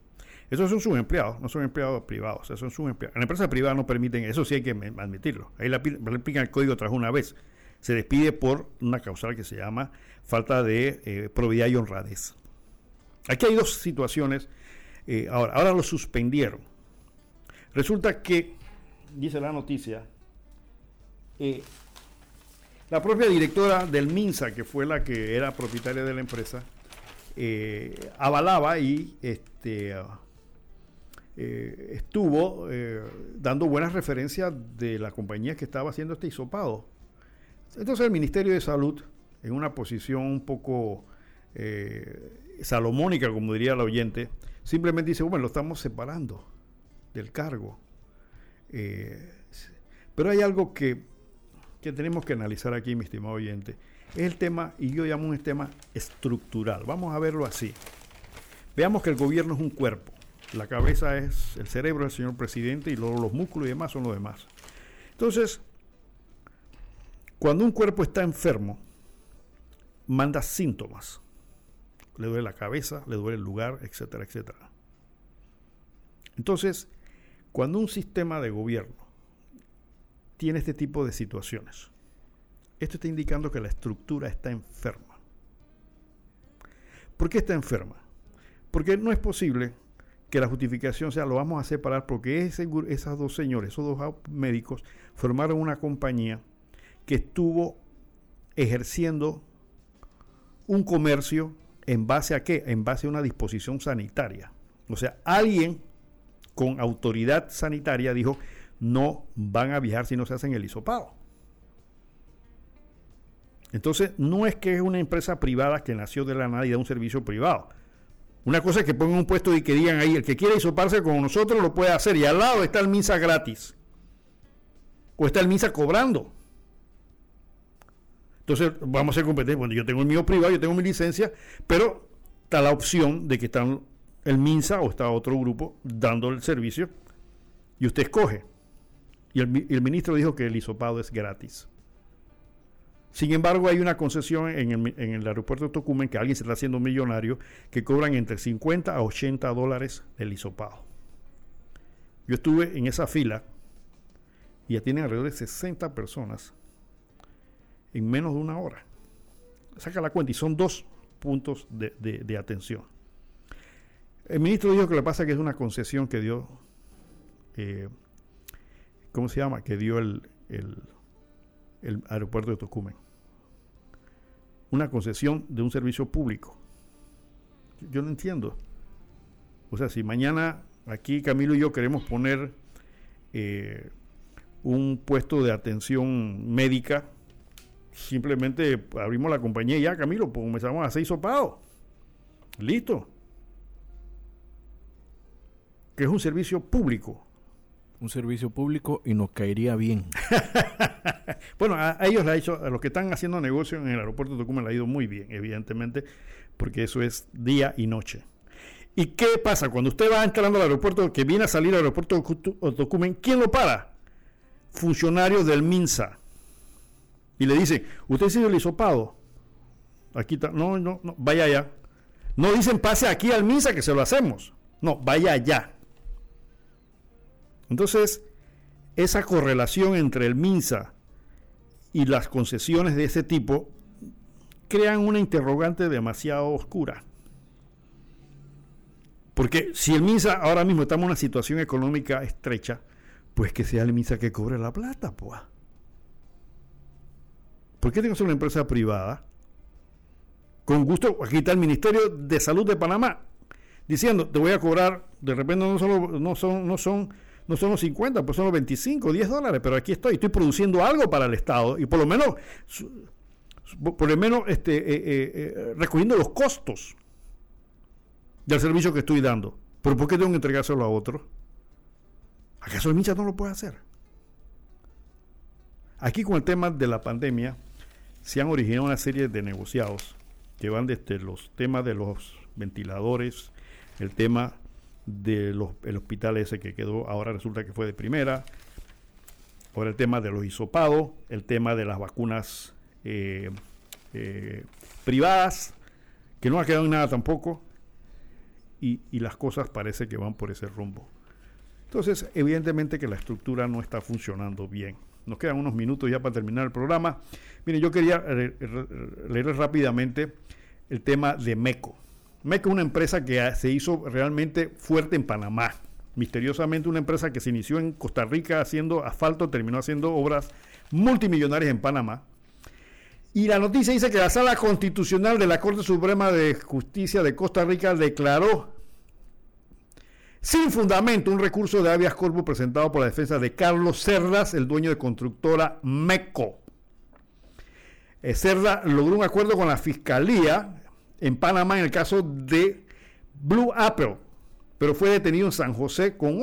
S2: Esos son sus empleados, no son empleados privados, esos son sus empleados. En la empresa privada no permiten, eso sí hay que admitirlo. Ahí le aplican el código tras una vez. Se despide por una causal que se llama falta de eh, probidad y honradez. Aquí hay dos situaciones. Eh, ahora, ahora lo suspendieron. Resulta que, dice la noticia, eh, la propia directora del MINSA, que fue la que era propietaria de la empresa, eh, avalaba y este, eh, estuvo eh, dando buenas referencias de la compañía que estaba haciendo este hisopado. Entonces el Ministerio de Salud, en una posición un poco salomónica, como diría el oyente, simplemente dice, bueno, lo estamos separando del cargo. pero hay algo que que tenemos que analizar aquí, mi estimado oyente, es el tema, y yo llamo un tema estructural. Vamos a verlo así. Veamos que el gobierno es un cuerpo. La cabeza es el cerebro del señor presidente y luego los músculos y demás son los demás. Entonces, cuando un cuerpo está enfermo, manda síntomas. Le duele la cabeza, le duele el lugar, etcétera, etcétera. Entonces, cuando un sistema de gobierno tiene este tipo de situaciones. Esto está indicando que la estructura está enferma. ¿Por qué está enferma? Porque no es posible que la justificación sea lo vamos a separar porque esas dos señores, esos dos médicos, formaron una compañía que estuvo ejerciendo un comercio en base a qué? En base a una disposición sanitaria. O sea, alguien con autoridad sanitaria dijo, no van a viajar si no se hacen el hisopado. Entonces, no es que es una empresa privada que nació de la nada y da un servicio privado. Una cosa es que pongan un puesto y que digan ahí, el que quiere hisoparse con nosotros lo puede hacer. Y al lado está el MISA gratis. O está el MISA cobrando. Entonces, vamos a ser competentes. Bueno, yo tengo el mío privado, yo tengo mi licencia, pero está la opción de que está el MINSA o está otro grupo dando el servicio y usted escoge. Y el, ministro dijo que el hisopado es gratis. Sin embargo, hay una concesión en el, aeropuerto de Tocumen que alguien se está haciendo millonario que cobran entre 50 a 80 dólares el hisopado. Yo estuve en esa fila y ya tienen alrededor de 60 personas en menos de una hora. Saca la cuenta y son dos puntos de, atención. El ministro dijo que lo que pasa es que es una concesión que dio, eh, ¿cómo se llama? Que dio el, el aeropuerto de Tocumen. Una concesión de un servicio público. Yo no entiendo. O sea, si mañana aquí Camilo y yo queremos poner eh, un puesto de atención médica, simplemente abrimos la compañía y ya, Camilo, pues comenzamos a hacer sopados. Listo. Que es un servicio público.
S3: Un servicio público y nos caería bien.
S2: bueno, a, ellos ha hecho, a los que están haciendo negocio en el aeropuerto de Tucumán le ha ido muy bien, evidentemente, porque eso es día y noche. ¿Y qué pasa? Cuando usted va entrando al aeropuerto, que viene a salir al aeropuerto de Tocumen, ¿quién lo para? Funcionarios del MINSA. Y le dice, ¿usted sigue el hisopado? Aquí está, no, no, no, vaya allá. No dicen pase aquí al MINSA que se lo hacemos. No, vaya allá. Entonces, esa correlación entre el MINSA y las concesiones de ese tipo crean una interrogante demasiado oscura. Porque si el MINSA ahora mismo estamos en una situación económica estrecha, pues que sea el MINSA que cobre la plata, pues. ¿Por qué tengo que ser una empresa privada? Con gusto, aquí está el Ministerio de Salud de Panamá diciendo, te voy a cobrar, de repente no, solo, no, son, no, son, no son los 50, pues son los 25, 10 dólares, pero aquí estoy, estoy produciendo algo para el Estado y por lo menos, por lo menos este, eh, eh, eh, recogiendo los costos del servicio que estoy dando. ¿Pero por qué tengo que entregárselo a otro? ¿Acaso el MINSA no lo puede hacer? Aquí con el tema de la pandemia se han originado una serie de negociados que van desde los temas de los ventiladores, el tema del hospital ese que quedó, ahora resulta que fue de primera, ahora el tema de los hisopados, el tema de las vacunas eh, eh, privadas, que no ha quedado en nada tampoco, y, las cosas parece que van por ese rumbo. Entonces, evidentemente que la estructura no está funcionando bien. Nos quedan unos minutos ya para terminar el programa. Mire, yo quería leer rápidamente el tema de MECO. MECO es una empresa que se hizo realmente fuerte en Panamá. Misteriosamente una empresa que se inició en Costa Rica haciendo asfalto, terminó haciendo obras multimillonarias en Panamá. Y la noticia dice que la Sala Constitucional de la Corte Suprema de Justicia de Costa Rica declaró sin fundamento un recurso de habeas corpus presentado por la defensa de Carlos Cerdas, el dueño de constructora MECO. Eh, Cerda logró un acuerdo con la Fiscalía en Panamá en el caso de Blue Apple, pero fue detenido en San José con,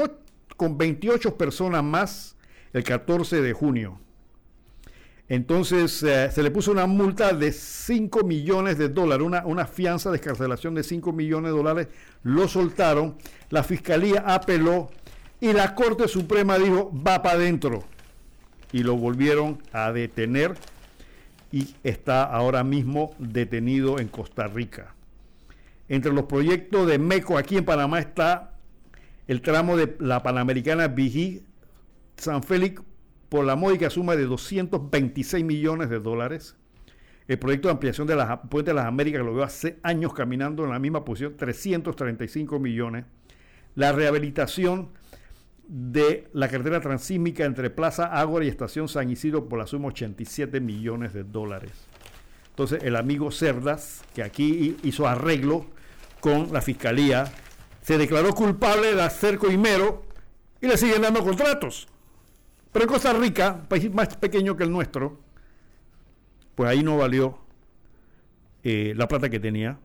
S2: con 28 personas más el 14 de junio. Entonces eh, se le puso una multa de 5 millones de dólares, una, una fianza de escarcelación de 5 millones de dólares. Lo soltaron, la fiscalía apeló y la Corte Suprema dijo va para adentro. Y lo volvieron a detener y está ahora mismo detenido en Costa Rica. Entre los proyectos de MECO aquí en Panamá está el tramo de la Panamericana Vigí San Félix por la módica suma de 226 millones de dólares. El proyecto de ampliación de la Puente de las Américas, que lo veo hace años caminando en la misma posición, 335 millones. La rehabilitación de la carretera transísmica entre Plaza Ágora y Estación San Isidro por la suma 87 millones de dólares. Entonces el amigo Cerdas, que aquí hizo arreglo con la fiscalía, se declaró culpable de hacer coimero y le siguen dando contratos. Pero en Costa Rica, país más pequeño que el nuestro, pues ahí no valió eh, la plata que tenía.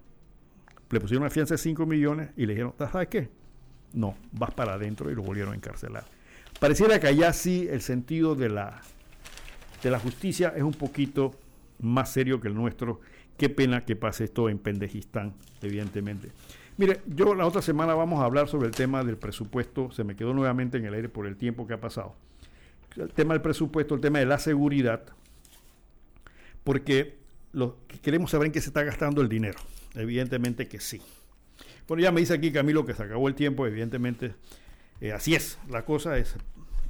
S2: Le pusieron una fianza de 5 millones y le dijeron, ¿sabes qué? No, vas para adentro y lo volvieron a encarcelar. Pareciera que allá sí el sentido de la, de la justicia es un poquito más serio que el nuestro. Qué pena que pase esto en Pendejistán, evidentemente. Mire, yo la otra semana vamos a hablar sobre el tema del presupuesto. Se me quedó nuevamente en el aire por el tiempo que ha pasado el tema del presupuesto, el tema de la seguridad, porque lo, queremos saber en qué se está gastando el dinero. Evidentemente que sí. Bueno, ya me dice aquí Camilo que se acabó el tiempo, evidentemente. Eh, así es, la cosa es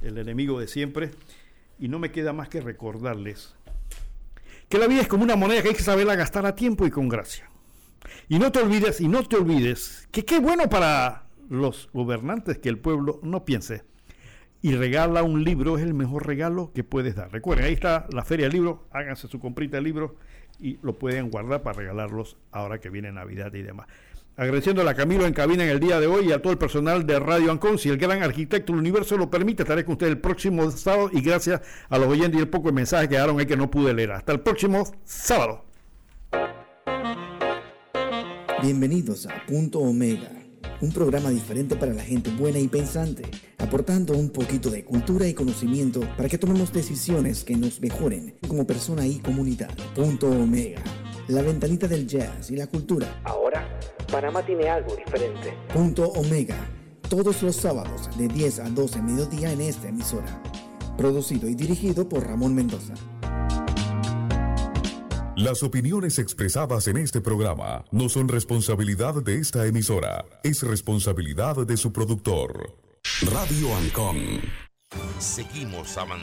S2: el enemigo de siempre. Y no me queda más que recordarles que la vida es como una moneda que hay que saberla gastar a tiempo y con gracia. Y no te olvides, y no te olvides, que qué bueno para los gobernantes que el pueblo no piense. Y regala un libro es el mejor regalo que puedes dar. Recuerden, ahí está la feria del libro, háganse su comprita de libro y lo pueden guardar para regalarlos ahora que viene Navidad y demás. Agradeciéndole a Camilo en cabina en el día de hoy y a todo el personal de Radio Ancon. Si el gran arquitecto del universo lo permite, estaré con usted el próximo sábado y gracias a los oyentes y el poco de mensajes que quedaron ahí que no pude leer. Hasta el próximo sábado.
S1: Bienvenidos a Punto Omega, un programa diferente para la gente buena y pensante, aportando un poquito de cultura y conocimiento para que tomemos decisiones que nos mejoren como persona y comunidad. Punto Omega, la ventanita del jazz y la cultura.
S13: Ahora Panamá tiene algo diferente.
S1: Punto Omega, todos los sábados de 10 a 12 mediodía en esta emisora. Producido y dirigido por Ramón Mendoza.
S11: Las opiniones expresadas en este programa no son responsabilidad de esta emisora, es responsabilidad de su productor. Radio Ancon.
S14: Seguimos avanzando.